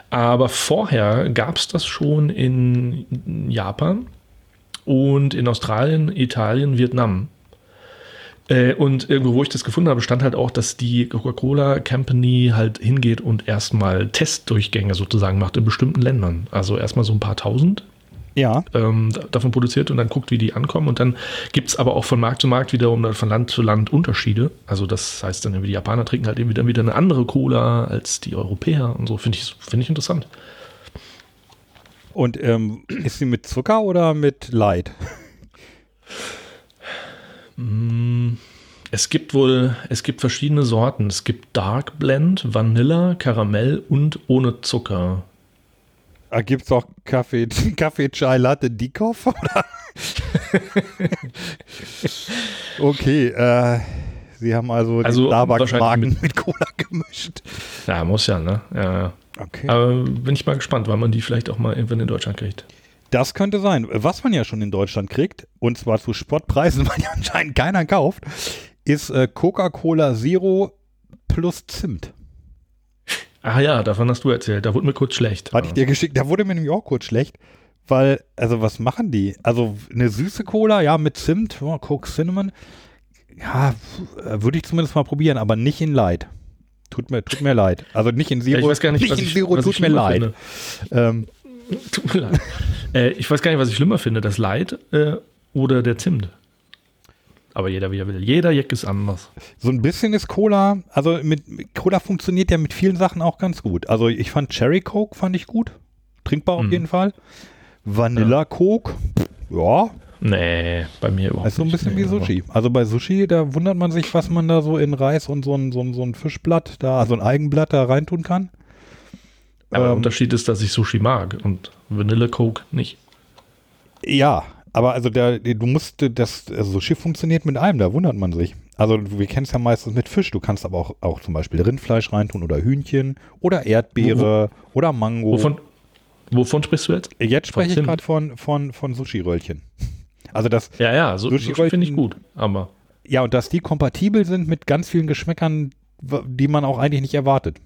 Aber vorher gab es das schon in Japan und in Australien, Italien, Vietnam. Äh, und irgendwo, wo ich das gefunden habe, stand halt auch, dass die Coca-Cola Company halt hingeht und erstmal Testdurchgänge sozusagen macht in bestimmten Ländern. Also erstmal so ein paar tausend Ja, ähm, da- davon produziert und dann guckt, wie die ankommen. Und dann gibt es aber auch von Markt zu Markt wiederum von Land zu Land Unterschiede. Also das heißt dann irgendwie, die Japaner trinken halt irgendwie dann wieder eine andere Cola als die Europäer und so. Finde ich, finde ich interessant. und ähm, ist sie mit Zucker oder mit Light? [laughs] Es gibt wohl, es gibt verschiedene Sorten. Es gibt Dark Blend, Vanilla, Karamell und ohne Zucker. Da gibt's auch Kaffee, [laughs] Kaffee Chai Latte Dikoff, [laughs] okay, äh, sie haben also, Also Starbucks-Marken wahrscheinlich mit, mit Cola gemischt. Ja, muss ja, ne? Ja, ja. Okay. Aber bin ich mal gespannt, wann man die vielleicht auch mal irgendwann in Deutschland kriegt. Das könnte sein. Was man ja schon in Deutschland kriegt, und zwar zu Spottpreisen, [laughs] weil ja anscheinend keiner kauft, ist äh, Coca-Cola Zero plus Zimt. Ah ja, davon hast du erzählt. Da wurde mir kurz schlecht. Hatte ich dir geschickt. Da wurde mir nämlich auch kurz schlecht, weil, also was machen die? Also eine süße Cola, ja, mit Zimt, oh, Coke Cinnamon. Ja, äh, würde ich zumindest mal probieren, aber nicht in Light. Tut mir, tut mir leid. Also nicht in Zero. Ja, ich weiß gar nicht, was in ich, Zero, tut mir leid. Ähm, Tut mir leid. äh, ich weiß gar nicht, was ich schlimmer finde, das Light äh, oder der Zimt. Aber jeder wie er will. Jeder Jack ist anders. So ein bisschen ist Cola, also mit mit- Cola funktioniert ja mit vielen Sachen auch ganz gut. Also ich fand Cherry Coke fand ich gut. Trinkbar auf Mhm. jeden Fall. Vanilla Coke, ja, Nee, bei mir überhaupt ist so ein nicht. bisschen wie Sushi. Also bei Sushi, da wundert man sich, was man da so in Reis und so ein, so ein, so ein Fischblatt, da, so ein Eigenblatt da reintun kann. Aber der Ähm, Unterschied ist, dass ich Sushi mag und Vanilla Coke nicht. Ja, aber also der, du musst, das also Sushi funktioniert mit allem, da wundert man sich. Also wir kennen es ja meistens mit Fisch, du kannst aber auch, auch zum Beispiel Rindfleisch reintun oder Hühnchen oder Erdbeere oder Mango. Wovon, wovon sprichst du jetzt? Jetzt spreche ich gerade von, von, von Sushi-Röllchen. Also das, Ja, ja, so, Sushi Sushi finde ich gut. Aber ja, und dass die kompatibel sind mit ganz vielen Geschmäckern, die man auch eigentlich nicht erwartet.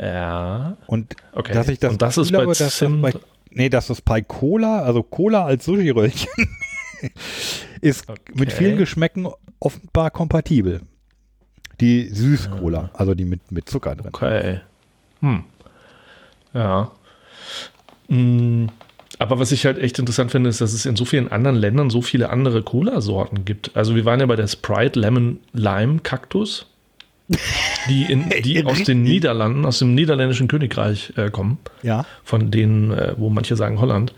Ja, Und okay. dass ich das, und das ist Gefühl bei dass das Zimt. bei, nee, dass das bei Cola, also Cola als Sushi-Röllchen, [laughs] ist mit Okay. vielen Geschmäcken offenbar kompatibel. Die Süß-Cola, also die mit, mit Zucker drin. Okay. Hm. Ja. Mm, Aber was ich halt echt interessant finde, ist, dass es in so vielen anderen Ländern so viele andere Cola-Sorten gibt. Also wir waren ja bei der Sprite Lemon Lime Cactus, die, in, die [laughs] aus den Niederlanden, aus dem niederländischen Königreich äh, kommen Ja. von denen, äh, wo manche sagen Holland.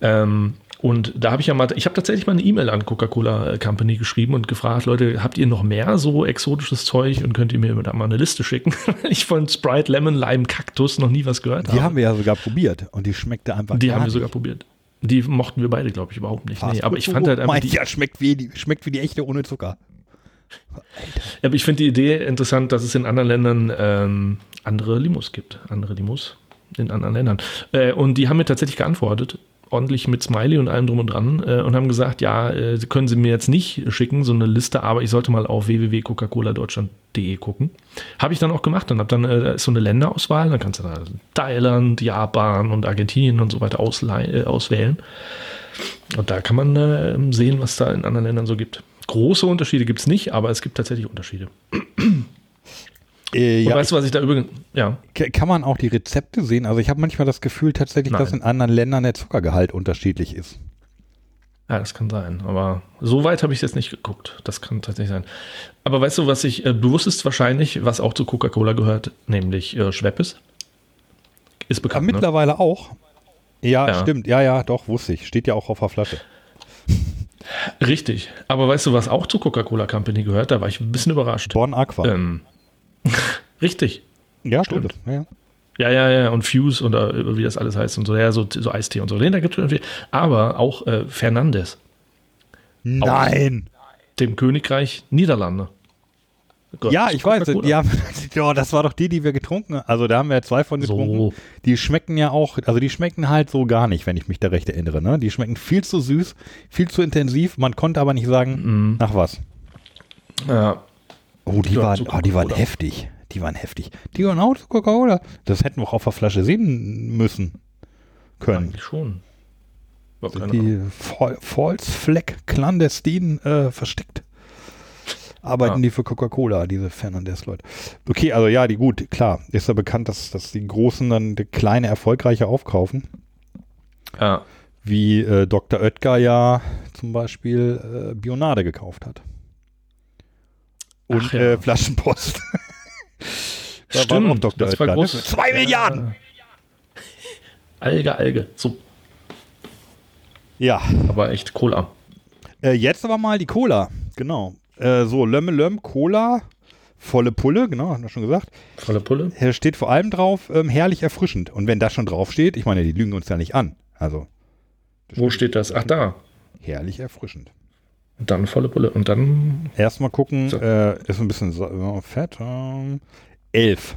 Ähm, und da habe ich ja mal, ich habe tatsächlich mal eine E-Mail an Coca-Cola Company geschrieben und gefragt, Leute, habt ihr noch mehr so exotisches Zeug und könnt ihr mir da mal eine Liste schicken? [laughs] Weil ich von Sprite Lemon Lime Cactus noch nie was gehört Die haben wir ja sogar probiert und die schmeckte einfach Die haben wir nicht. sogar probiert. Die mochten wir beide, glaube ich, überhaupt nicht. Nee, aber ich fand halt einfach meint, die, ja, schmeckt wie die, schmeckt wie die echte ohne Zucker. Aber ich finde die Idee interessant, dass es in anderen Ländern ähm, andere Limos gibt. Andere Limos in anderen Ländern. Äh, und die haben mir tatsächlich geantwortet, ordentlich mit Smiley und allem drum und dran, äh, und haben gesagt, ja, äh, können Sie mir jetzt nicht schicken, so eine Liste, aber ich sollte mal auf www.coca-cola-deutschland.de gucken. Habe ich dann auch gemacht und habe dann äh, da so eine Länderauswahl, dann kannst du da Thailand, Japan und Argentinien und so weiter äh, auswählen. Und da kann man äh, sehen, was da in anderen Ländern so gibt. Große Unterschiede gibt es nicht, aber es gibt tatsächlich Unterschiede. Äh, Und ja, weißt du, was ich da übrigens, ja, Kann man auch die Rezepte sehen? Also ich habe manchmal das Gefühl tatsächlich, dass Nein. in anderen Ländern der Zuckergehalt unterschiedlich ist. Ja, das kann sein. Aber so weit habe ich jetzt nicht geguckt. Das kann tatsächlich sein. Aber weißt du, was ich, äh, du wusstest wahrscheinlich, was auch zu Coca-Cola gehört, nämlich äh, Schweppes. Ist bekannt. ne? mittlerweile auch. Ja, Ja. stimmt. Ja, ja, doch, wusste ich. Steht ja auch auf der Flasche. Richtig. Aber weißt du, was auch zu Coca-Cola Company gehört? Da war ich ein bisschen überrascht. Born Aqua. Ähm, [laughs] richtig. ja, stimmt. stimmt. Ja. Ja, ja. Und Fuse oder wie das alles heißt und so. Ja, so, so Eistee und so. Nee, da gibt es irgendwie. Aber auch äh, Fernandes, Nein. dem Königreich Niederlande. Gehört Ja, ich weiß. Coca-Cola. Ja, [laughs] ja, das war doch die, die wir getrunken haben. Also da haben wir zwei von getrunken. So. Die schmecken ja auch, also die schmecken halt so gar nicht, wenn ich mich da recht erinnere. Ne? Die schmecken viel zu süß, viel zu intensiv. Man konnte aber nicht sagen, nach was. Ja, Oh, die Ja, waren, oh, die waren heftig. Die waren heftig. Die waren auch zu Coca-Cola. Das hätten wir auch auf der Flasche sehen müssen können. eigentlich schon. Keine Die False Flag clandestin äh, versteckt. Arbeiten Ja. die für Coca-Cola, diese Fernandes-Leute. Okay, also ja, die gut, klar. Ist ja bekannt, dass, dass die Großen dann die kleine erfolgreiche aufkaufen. Ja. Wie äh, Dr. Oetker ja zum Beispiel äh, Bionade gekauft hat. Und Ach ja. äh, Flaschenpost. [laughs] Da war Stimmt, noch Dr. das war Oetker, ne? groß. Zwei Milliarden! Alge, Alge. So, Ja. aber echt Cola. Äh, jetzt aber mal die Cola. Genau. Äh, so, Lömme Lömm, Cola, volle Pulle, genau, haben wir schon gesagt. Volle Pulle. Hier steht vor allem drauf, ähm, herrlich erfrischend. Und wenn das schon drauf steht, ich meine, die lügen uns ja nicht an. Also, Wo steht das? Ach, da. herrlich erfrischend. Und dann volle Pulle. Und dann Erstmal gucken, So. äh, ist ein bisschen so, fett. Ähm, elf.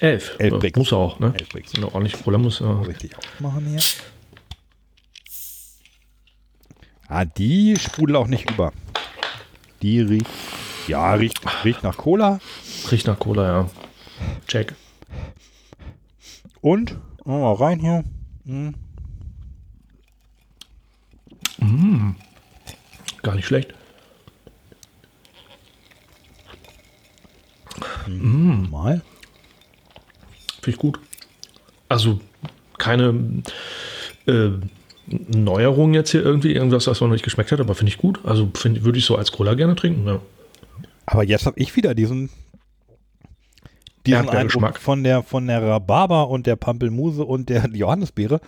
elf. Elf Bricks. Muss auch, ne? Elf Bricks. Eine ordentliche Cola muss ja. Richtig aufmachen hier. Ah, die sprudelt auch nicht über. Die riecht, ja, riecht, riecht nach Cola. Riecht nach Cola, ja. Check. Und, mal rein hier. Hm. Gar nicht schlecht. Mal. Finde ich gut. Also keine äh, Neuerung jetzt hier irgendwie, irgendwas, was man noch nicht geschmeckt hat, aber finde ich gut. Also find- würde ich so als Cola gerne trinken. Ja. Aber jetzt habe ich wieder diesen, diesen. Eindruck von der, von der Rhabarber und der Pampelmuse und der [laughs] Johannisbeere,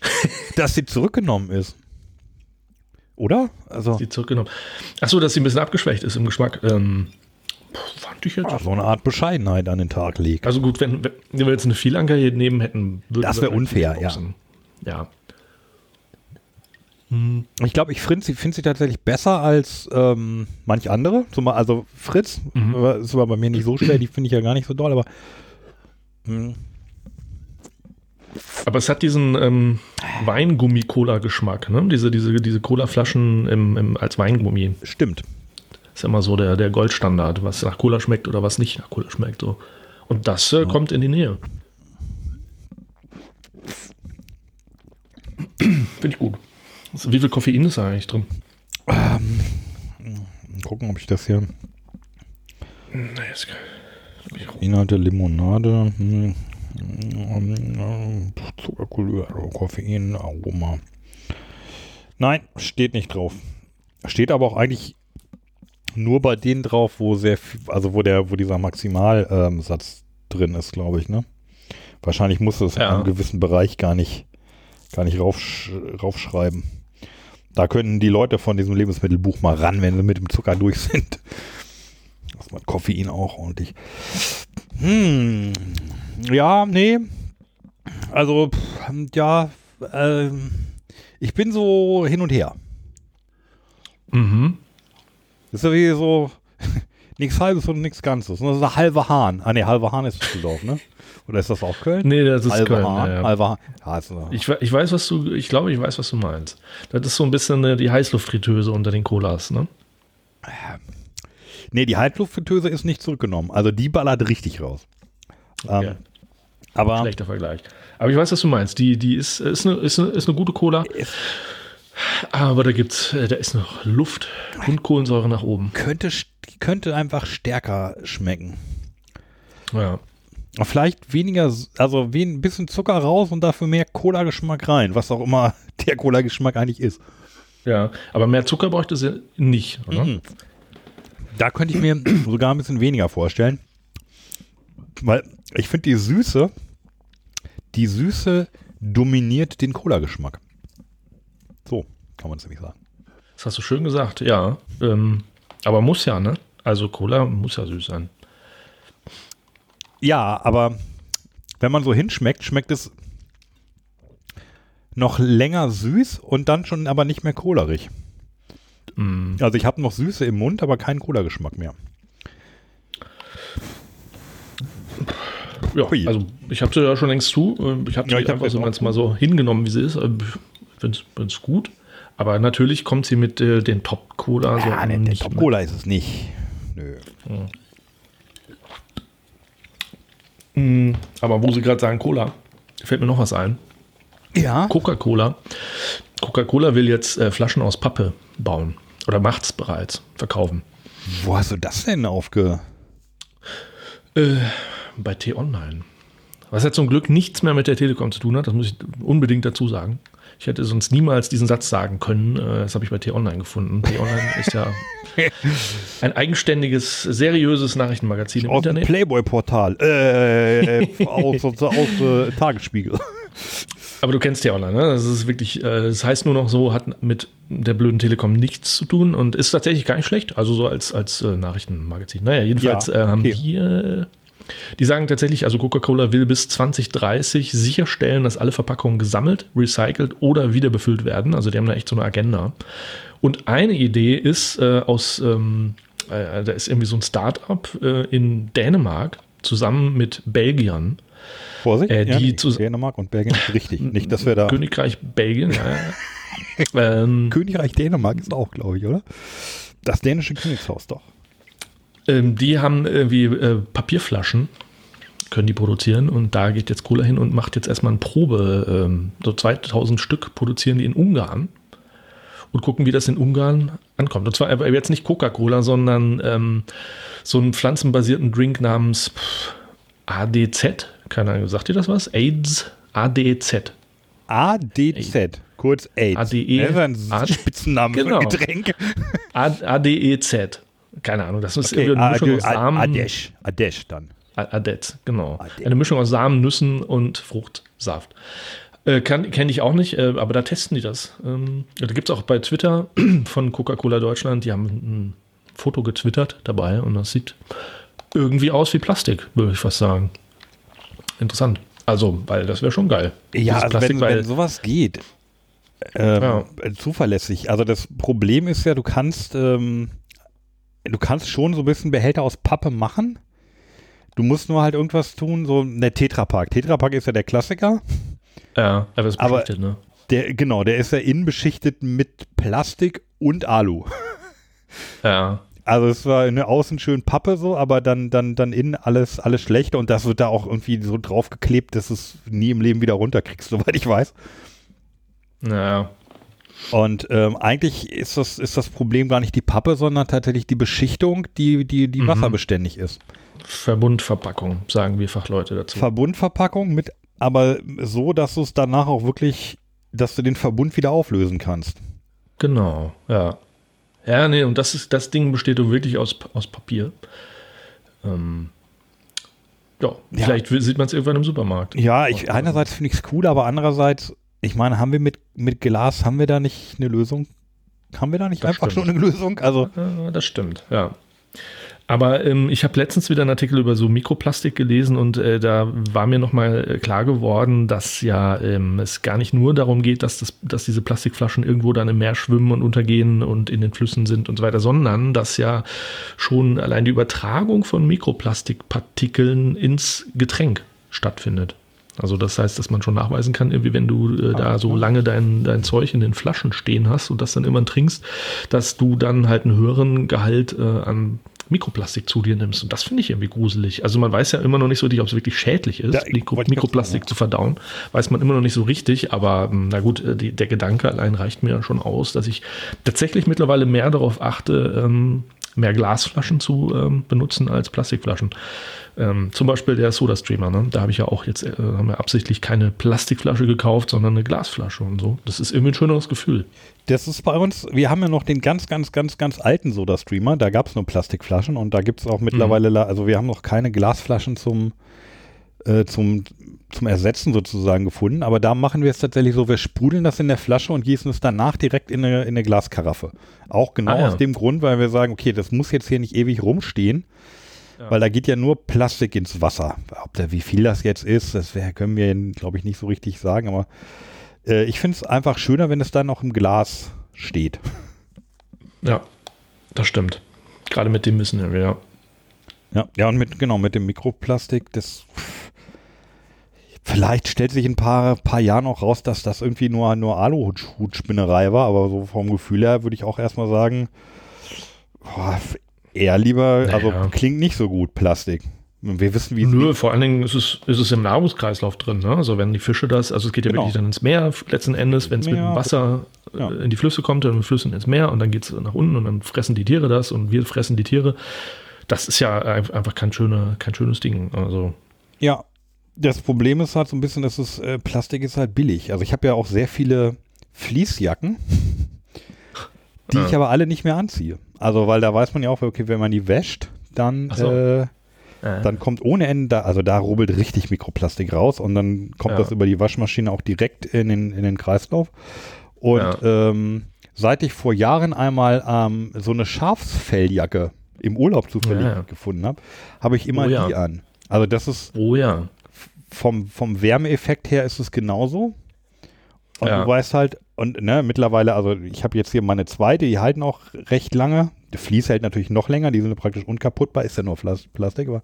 [laughs] dass sie zurückgenommen ist. Oder? Also, Die zurückgenommen. Achso, dass sie ein bisschen abgeschwächt ist im Geschmack. Ähm, fand ich jetzt. so eine Art Bescheidenheit an den Tag legt. Also gut, wenn, wenn wir jetzt eine Vielanker hier neben hätten, würden Das wir wär vielleicht unfair, ja. Ja. Ich glaube, ich finde sie, find sie tatsächlich besser als ähm, manch andere. Zum, Beispiel- also Fritz äh, ist aber bei mir nicht so schwer, die finde ich ja gar nicht so doll, aber hm, Aber es hat diesen ähm, Weingummi-Cola-Geschmack, ne? Diese, diese, diese Cola-Flaschen im, im, als Weingummi. stimmt. Ist immer so der, der Goldstandard, was nach Cola schmeckt oder was nicht nach Cola schmeckt. So. Und das äh, kommt in die Nähe. Finde ich gut. Wie viel Koffein ist da eigentlich drin? Mal gucken, ob ich das hier. Nee, ist geil. Inhalte Limonade, hm, hm, Zuckerkultur, Koffein, Aroma. Nein, steht nicht drauf. Steht aber auch eigentlich nur bei denen drauf, wo sehr viel, also wo der, wo dieser Maximalsatz ähm, drin ist, glaube ich, ne? Wahrscheinlich muss es Ja. in einem gewissen Bereich gar nicht, gar nicht raufsch raufschreiben. Da können die Leute von diesem Lebensmittelbuch mal ran, wenn sie mit dem Zucker durch sind. Das man Koffein auch ordentlich. Hm. Ja, nee. Also, pff, ja, ähm, ich bin so hin und her. Mhm. Das ist ja wie so [laughs] nichts Halbes und nichts Ganzes. Das ist ein halber Hahn. Ah, nee, halber Hahn ist Düsseldorf, ne? Oder ist das auch Köln? Nee, das ist halber Köln. Ja, ja. Hahn. Ja, äh, Ich, ich weiß, was du, ich glaube, ich weiß, was du meinst. Das ist so ein bisschen äh, die Heißluftfritteuse unter den Colas, ne? nee, die Halbluftfritteuse ist nicht zurückgenommen. Also die ballert richtig raus. Okay. Ähm, aber Schlechter Vergleich. Aber ich weiß, was du meinst. Die, die ist, ist, eine, ist, eine, ist eine gute Cola. Aber da gibt's, äh, da ist noch Luft und Kohlensäure nach oben. könnte, könnte einfach stärker schmecken. Ja. Vielleicht weniger, also ein bisschen Zucker raus und dafür mehr Cola-Geschmack rein, was auch immer [laughs] der Cola-Geschmack eigentlich ist. Ja, aber mehr Zucker bräuchte sie nicht, oder? Mhm. Da könnte ich mir [clears throat] sogar ein bisschen weniger vorstellen. Weil ich finde die Süße, die Süße dominiert den Cola-Geschmack. So kann man es nämlich sagen. Das hast du schön gesagt, ja. Ähm, aber muss ja, ne? Also Cola muss ja süß sein. Ja, aber wenn man so hinschmeckt, schmeckt es noch länger süß und dann schon aber nicht mehr kohlerig. Mm. Also ich habe noch Süße im Mund, aber keinen Cola-Geschmack mehr. Ja, also ich habe sie ja schon längst zu. Ähm, Ich habe sie Ja, ich hab einfach sie so ganz mal so hingenommen, wie sie ist. Ähm, Ich finde es gut. Aber natürlich kommt sie mit äh, den Top-Cola so Ja, ne, der nicht Top mit. Cola ist es nicht. Nö. Mm, Aber wo sie gerade sagen Cola, fällt mir noch was ein. Ja. Coca-Cola. Coca-Cola will jetzt äh, Flaschen aus Pappe bauen. Oder macht es bereits, verkaufen. Wo hast du das denn aufge... Äh, bei T-Online. Was ja zum Glück nichts mehr mit der Telekom zu tun hat, das muss ich unbedingt dazu sagen. Ich hätte sonst niemals diesen Satz sagen können. Äh, Das habe ich bei T-Online gefunden. T-Online ist ja ein eigenständiges, seriöses Nachrichtenmagazin im Aus Internet. Playboy-Portal. Äh, [laughs] aus, aus, aus äh, Tagesspiegel. Aber du kennst T-Online, ne? Das ist wirklich, äh, das heißt nur noch so, hat mit der blöden Telekom nichts zu tun und ist tatsächlich gar nicht schlecht. Also so als, als äh, Nachrichtenmagazin. Naja, jedenfalls Ja, äh, haben okay. Die, sagen tatsächlich, also Coca-Cola will bis 2030 sicherstellen, dass alle Verpackungen gesammelt, recycelt oder wieder befüllt werden. Also die haben da echt so eine Agenda. Und eine Idee ist äh, aus, ähm, äh, da ist irgendwie so ein Start-up äh, in Dänemark zusammen mit Belgiern. Vorsicht. Äh, die nee, zu- Dänemark und Belgien ist [laughs] richtig. Nicht, dass wir da... Königreich Belgien, ja. ja. [laughs] ähm, Königreich Dänemark ist auch, glaube ich, oder? Das dänische Königshaus doch. Ähm, die haben irgendwie äh, Papierflaschen, können die produzieren und da geht jetzt Cola hin und macht jetzt erstmal eine Probe. Ähm, so 2000 Stück produzieren die in Ungarn und gucken, wie das in Ungarn ankommt. Und zwar jetzt nicht Coca-Cola, sondern ähm, so einen pflanzenbasierten Drink namens ADZ. Keine Ahnung, sagt ihr das was? AIDS? ADZ. ADZ, kurz AIDS. ADE. Das ist ein A- Spitzenname für Genau. ein Getränk. A- ADEZ. Keine Ahnung, das ist Okay, irgendwie eine Mischung Ade- aus Samen. Adesh. Adesh dann. Adet, genau. Adet. Eine Mischung aus Samen, Nüssen und Fruchtsaft. Äh, Kenne ich auch nicht, äh, aber da testen die das. Ähm, da gibt es auch bei Twitter [clears throat] von Coca-Cola Deutschland, die haben ein Foto getwittert dabei und das sieht irgendwie aus wie Plastik, würde ich fast sagen. Interessant. Also, weil das wäre schon geil. Ja, also Plastik, wenn, weil, wenn sowas geht, ähm, Ja. zuverlässig. Also das Problem ist ja, du kannst, ähm, du kannst schon so ein bisschen Behälter aus Pappe machen. Du musst nur halt irgendwas tun, so der Tetrapack. Tetrapack ist ja der Klassiker. ja, aber es ist aber- beschichtet, ne? Der, genau, der ist ja innen beschichtet mit Plastik und Alu. Ja, Also es war eine außen schön Pappe so, aber dann, dann, dann innen alles, alles schlechter und das wird da auch irgendwie so draufgeklebt, dass du es nie im Leben wieder runterkriegst, [laughs] soweit ich weiß. ja, Und ähm, eigentlich ist das, ist das Problem gar nicht die Pappe, sondern tatsächlich die Beschichtung, die, die, die Mhm. wasserbeständig ist. Verbundverpackung, sagen wir Fachleute dazu. Verbundverpackung mit, aber so, dass du es danach auch wirklich, dass du den Verbund wieder auflösen kannst. Genau, ja. Ja, nee, und das ist, das Ding besteht doch wirklich aus, aus Papier. Ähm, ja, Ja. vielleicht sieht man es irgendwann im Supermarkt. Ja, ich, einerseits finde ich es cool, aber andererseits, ich meine, haben wir mit, mit Glas, haben wir da nicht eine Lösung? Haben wir da nicht Das einfach stimmt. schon eine Lösung? Also, Ja, das stimmt, ja. Aber ähm, ich habe letztens wieder einen Artikel über so Mikroplastik gelesen und äh, da war mir nochmal äh, klar geworden, dass ja ähm, es gar nicht nur darum geht, dass, das, dass diese Plastikflaschen irgendwo dann im Meer schwimmen und untergehen und in den Flüssen sind und so weiter, sondern dass ja schon allein die Übertragung von Mikroplastikpartikeln ins Getränk stattfindet. Also das heißt, dass man schon nachweisen kann, irgendwie wenn du äh, da so lange dein, dein Zeug in den Flaschen stehen hast und das dann immer trinkst, dass du dann halt einen höheren Gehalt äh, an Mikroplastik zu dir nimmst. Und das finde ich irgendwie gruselig. Also man weiß ja immer noch nicht so richtig, ob es wirklich schädlich ist, Ja, Mikro Mikroplastik sagen, zu verdauen. Weiß man immer noch nicht so richtig, aber ähm, na gut, äh, die, der Gedanke allein reicht mir schon aus, dass ich tatsächlich mittlerweile mehr darauf achte, ähm, mehr Glasflaschen zu ähm, benutzen als Plastikflaschen. Ähm, zum Beispiel der Soda Streamer, ne? da habe ich ja auch jetzt, äh, haben wir absichtlich keine Plastikflasche gekauft, sondern eine Glasflasche und so. Das ist irgendwie ein schöneres Gefühl. Das ist bei uns, wir haben ja noch den ganz, ganz, ganz, ganz alten Soda-Streamer, da gab es nur Plastikflaschen und da gibt es auch mittlerweile, Mhm. also wir haben noch keine Glasflaschen zum, äh, zum, zum Ersetzen sozusagen gefunden, aber da machen wir es tatsächlich so, wir sprudeln das in der Flasche und gießen es danach direkt in eine, in eine Glaskaraffe. Auch genau Ah, ja. aus dem Grund, weil wir sagen, okay, das muss jetzt hier nicht ewig rumstehen, weil da geht ja nur Plastik ins Wasser. Ob da wie viel das jetzt ist, das wär, können wir, glaube ich, nicht so richtig sagen, aber äh, ich finde es einfach schöner, wenn es dann noch im Glas steht. [laughs] Ja, das stimmt. Gerade mit dem Wissen, ja. Ja, ja, und mit, genau, mit dem Mikroplastik, das vielleicht stellt sich in ein paar, paar Jahren auch raus, dass das irgendwie nur, nur Aluhutspinnerei war, aber so vom Gefühl her würde ich auch erstmal sagen, boah, eher lieber, Naja. also klingt nicht so gut, Plastik. Wir wissen, wie es Nö, vor allen Dingen ist es, ist es im Nahrungskreislauf drin. Ne? Also wenn die Fische das, also es geht ja Genau. wirklich dann ins Meer letzten Endes, wenn es mit dem Wasser ja. äh, in die Flüsse kommt, dann Flüssen ins Meer und dann geht es nach unten und dann fressen die Tiere das und wir fressen die Tiere. Das ist ja ein- einfach kein, schöne, kein schönes Ding. Also Ja, das Problem ist halt so ein bisschen, dass es äh, Plastik ist halt billig. Also ich habe ja auch sehr viele Fließjacken, [laughs] die Ja. ich aber alle nicht mehr anziehe. Also weil da weiß man ja auch, okay, wenn man die wäscht, dann so. äh, äh, dann kommt ohne Ende, da, also da rubbelt richtig Mikroplastik raus und dann kommt Ja. das über die Waschmaschine auch direkt in den, in den Kreislauf. Und ähm, seit ich vor Jahren einmal ähm, so eine Schafsfelljacke im Urlaub zufällig Ja, ja. gefunden habe, habe ich immer Oh ja. die an. Also das ist oh ja. Vom, vom Wärmeeffekt her ist es genauso. Und Ja. du weißt halt, und ne, mittlerweile, also ich habe jetzt hier meine zweite, die halten auch recht lange. Der Vlies hält natürlich noch länger, die sind praktisch unkaputtbar, ist ja nur Plas- Plastik, aber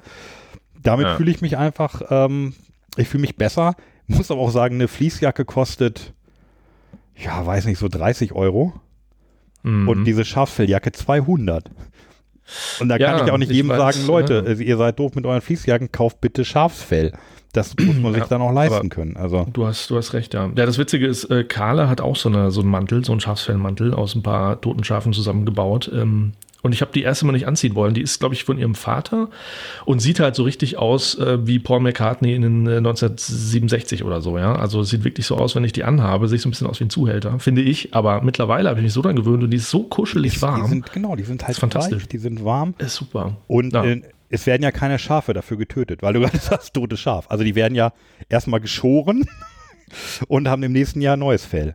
damit Ja. fühle ich mich einfach, ähm, ich fühle mich besser. Muss aber auch sagen, eine Fließjacke kostet, ja, weiß nicht, so 30 Euro. Mhm. Und diese Schafsfelljacke 200. Und da Ja, kann ich auch nicht ich jedem weiß, sagen, Leute, ja. also ihr seid doof mit euren Fließjacken, kauft bitte Schafsfell. Das muss man sich Ja, dann auch leisten können. Also Du hast, du hast recht, ja. Ja, das Witzige ist, äh, Carla hat auch so, eine, so einen Mantel, so einen Schafsfellmantel aus ein paar toten Schafen zusammengebaut. Ähm, und ich habe die erste Mal nicht anziehen wollen. Die ist, glaube ich, von ihrem Vater und sieht halt so richtig aus äh, wie Paul McCartney in den, äh, 1967 oder so, ja. Also es sieht wirklich so aus, wenn ich die anhabe, sehe ich so ein bisschen aus wie ein Zuhälter, finde ich. Aber mittlerweile habe ich mich so dran gewöhnt und die ist so kuschelig die warm. sind, genau, die sind halt ist fantastisch. weich, die sind warm. ist super. Und Ja. äh, es werden ja keine Schafe dafür getötet, weil du gerade [laughs] sagst, totes Schaf. Also die werden ja erstmal geschoren [laughs] und haben im nächsten Jahr neues Fell.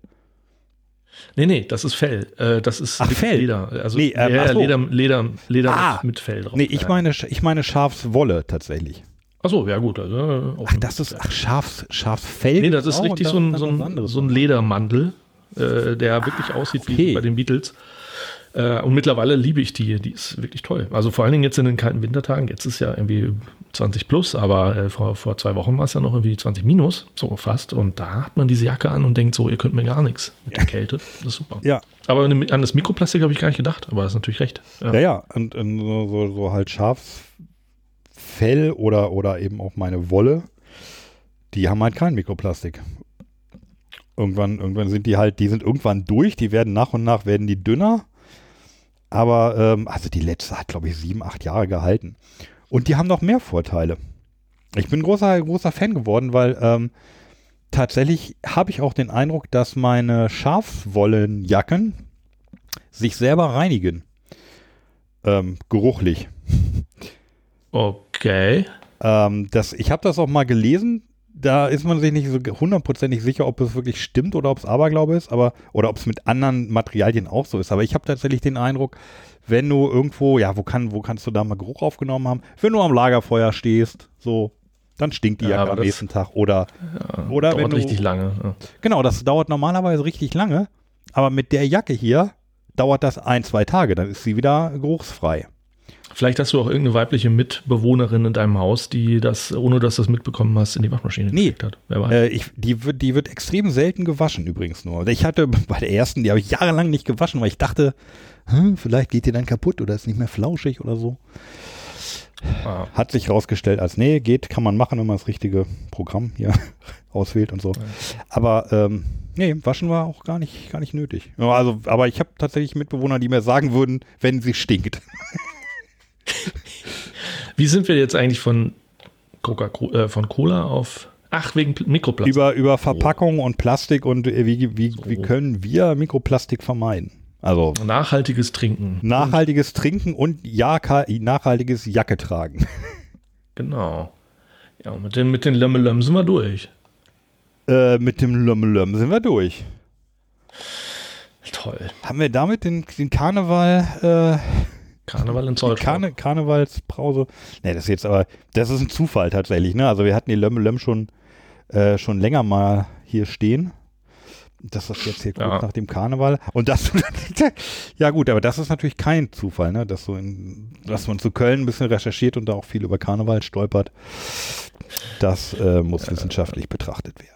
Nee, nee, das ist Fell. Äh, das ist Ach, Fell. Leder. Also Nee, ähm, ja, so. Leder, Leder, Leder Ah. mit, Fell drauf. Nee, ich meine, ich meine Schafswolle tatsächlich. Achso, ja gut. Also, äh, Ach, das ist ach, Schafs, Schafsfell. Nee, das ist richtig so ein, so ein, so ein Ledermantel, äh, der wirklich aussieht okay. wie bei den Beatles. Äh, und mittlerweile liebe ich die. Die ist wirklich toll. Also vor allen Dingen jetzt in den kalten Wintertagen. Jetzt ist ja irgendwie 20 plus, aber äh, vor, vor zwei Wochen war es ja noch irgendwie 20 minus, so fast. Und da hat man diese Jacke an und denkt so, ihr könnt mir gar nichts mit der Kälte. Das ist super. Ja, Aber an das Mikroplastik habe ich gar nicht gedacht, aber das ist natürlich recht. Ja. Ja, ja, und, und so, so, so halt Schafsfell oder, oder eben auch meine Wolle, die haben halt kein Mikroplastik. Irgendwann, irgendwann sind die halt, die sind irgendwann durch, die werden nach und nach werden die dünner. Aber, ähm, also die letzte hat, glaube ich, sieben, acht Jahre gehalten. Und die haben noch mehr Vorteile. Ich bin großer, großer Fan geworden, weil ähm, tatsächlich habe ich auch den Eindruck, dass meine Schafswollenjacken sich selber reinigen. Ähm, geruchlich. Okay. Ähm, das, ich habe das auch mal gelesen. Da ist man sich nicht so hundertprozentig sicher, ob es wirklich stimmt oder ob es Aberglaube ist, aber oder ob es mit anderen Materialien auch so ist. Aber ich habe tatsächlich den Eindruck, wenn du irgendwo, ja, wo kann, wo kannst du da mal Geruch aufgenommen haben? Wenn du am Lagerfeuer stehst, so, dann stinkt die Ja, Jacke am nächsten Tag. Oder, oder wenn Dauert du, richtig lange. Ja. Genau, das dauert normalerweise richtig lange. Aber mit der Jacke hier dauert das ein, zwei Tage. Dann ist sie wieder geruchsfrei. Vielleicht hast du auch irgendeine weibliche Mitbewohnerin in deinem Haus, die das, ohne dass du das mitbekommen hast, in die Waschmaschine Nee. gelegt hat. Wer weiß. Äh, ich, die, wird, die wird extrem selten gewaschen übrigens nur. Ich hatte [laughs] bei der ersten, die habe ich jahrelang nicht gewaschen, weil ich dachte, hm, vielleicht geht die dann kaputt oder ist nicht mehr flauschig oder so. Ah. Hat sich herausgestellt als, nee, geht, kann man machen, wenn man das richtige Programm hier [laughs] auswählt und so. Aber ähm, nee, waschen war auch gar nicht, gar nicht nötig. Also, aber ich habe tatsächlich Mitbewohner, die mir sagen würden, wenn sie stinkt. [laughs] [laughs] Wie sind wir jetzt eigentlich von Coca äh, von Cola auf. Ach, wegen Pl- Mikroplastik. Über, über Verpackung und Plastik und äh, wie, wie, wie So. können wir Mikroplastik vermeiden? Also Nachhaltiges Trinken. nachhaltiges Trinken und Jaka, nachhaltiges Jacke tragen. [laughs] Genau. Ja, und mit den, mit den Lömmelöm sind wir durch. Äh, mit dem Lömmelöm sind wir durch. Toll. Haben wir damit den, den Karneval, äh, Karneval in Zollstock. Karne, Karnevalsbrause? Ne, das ist jetzt aber, das ist ein Zufall tatsächlich, ne? Also wir hatten die Lömmelöm schon, äh, schon länger mal hier stehen. Das ist jetzt hier kurz Ja. nach dem Karneval. Und das, [laughs] ja gut, aber das ist natürlich kein Zufall, ne? Dass, so in, dass man zu Köln ein bisschen recherchiert und da auch viel über Karneval stolpert. Das äh, muss wissenschaftlich betrachtet werden.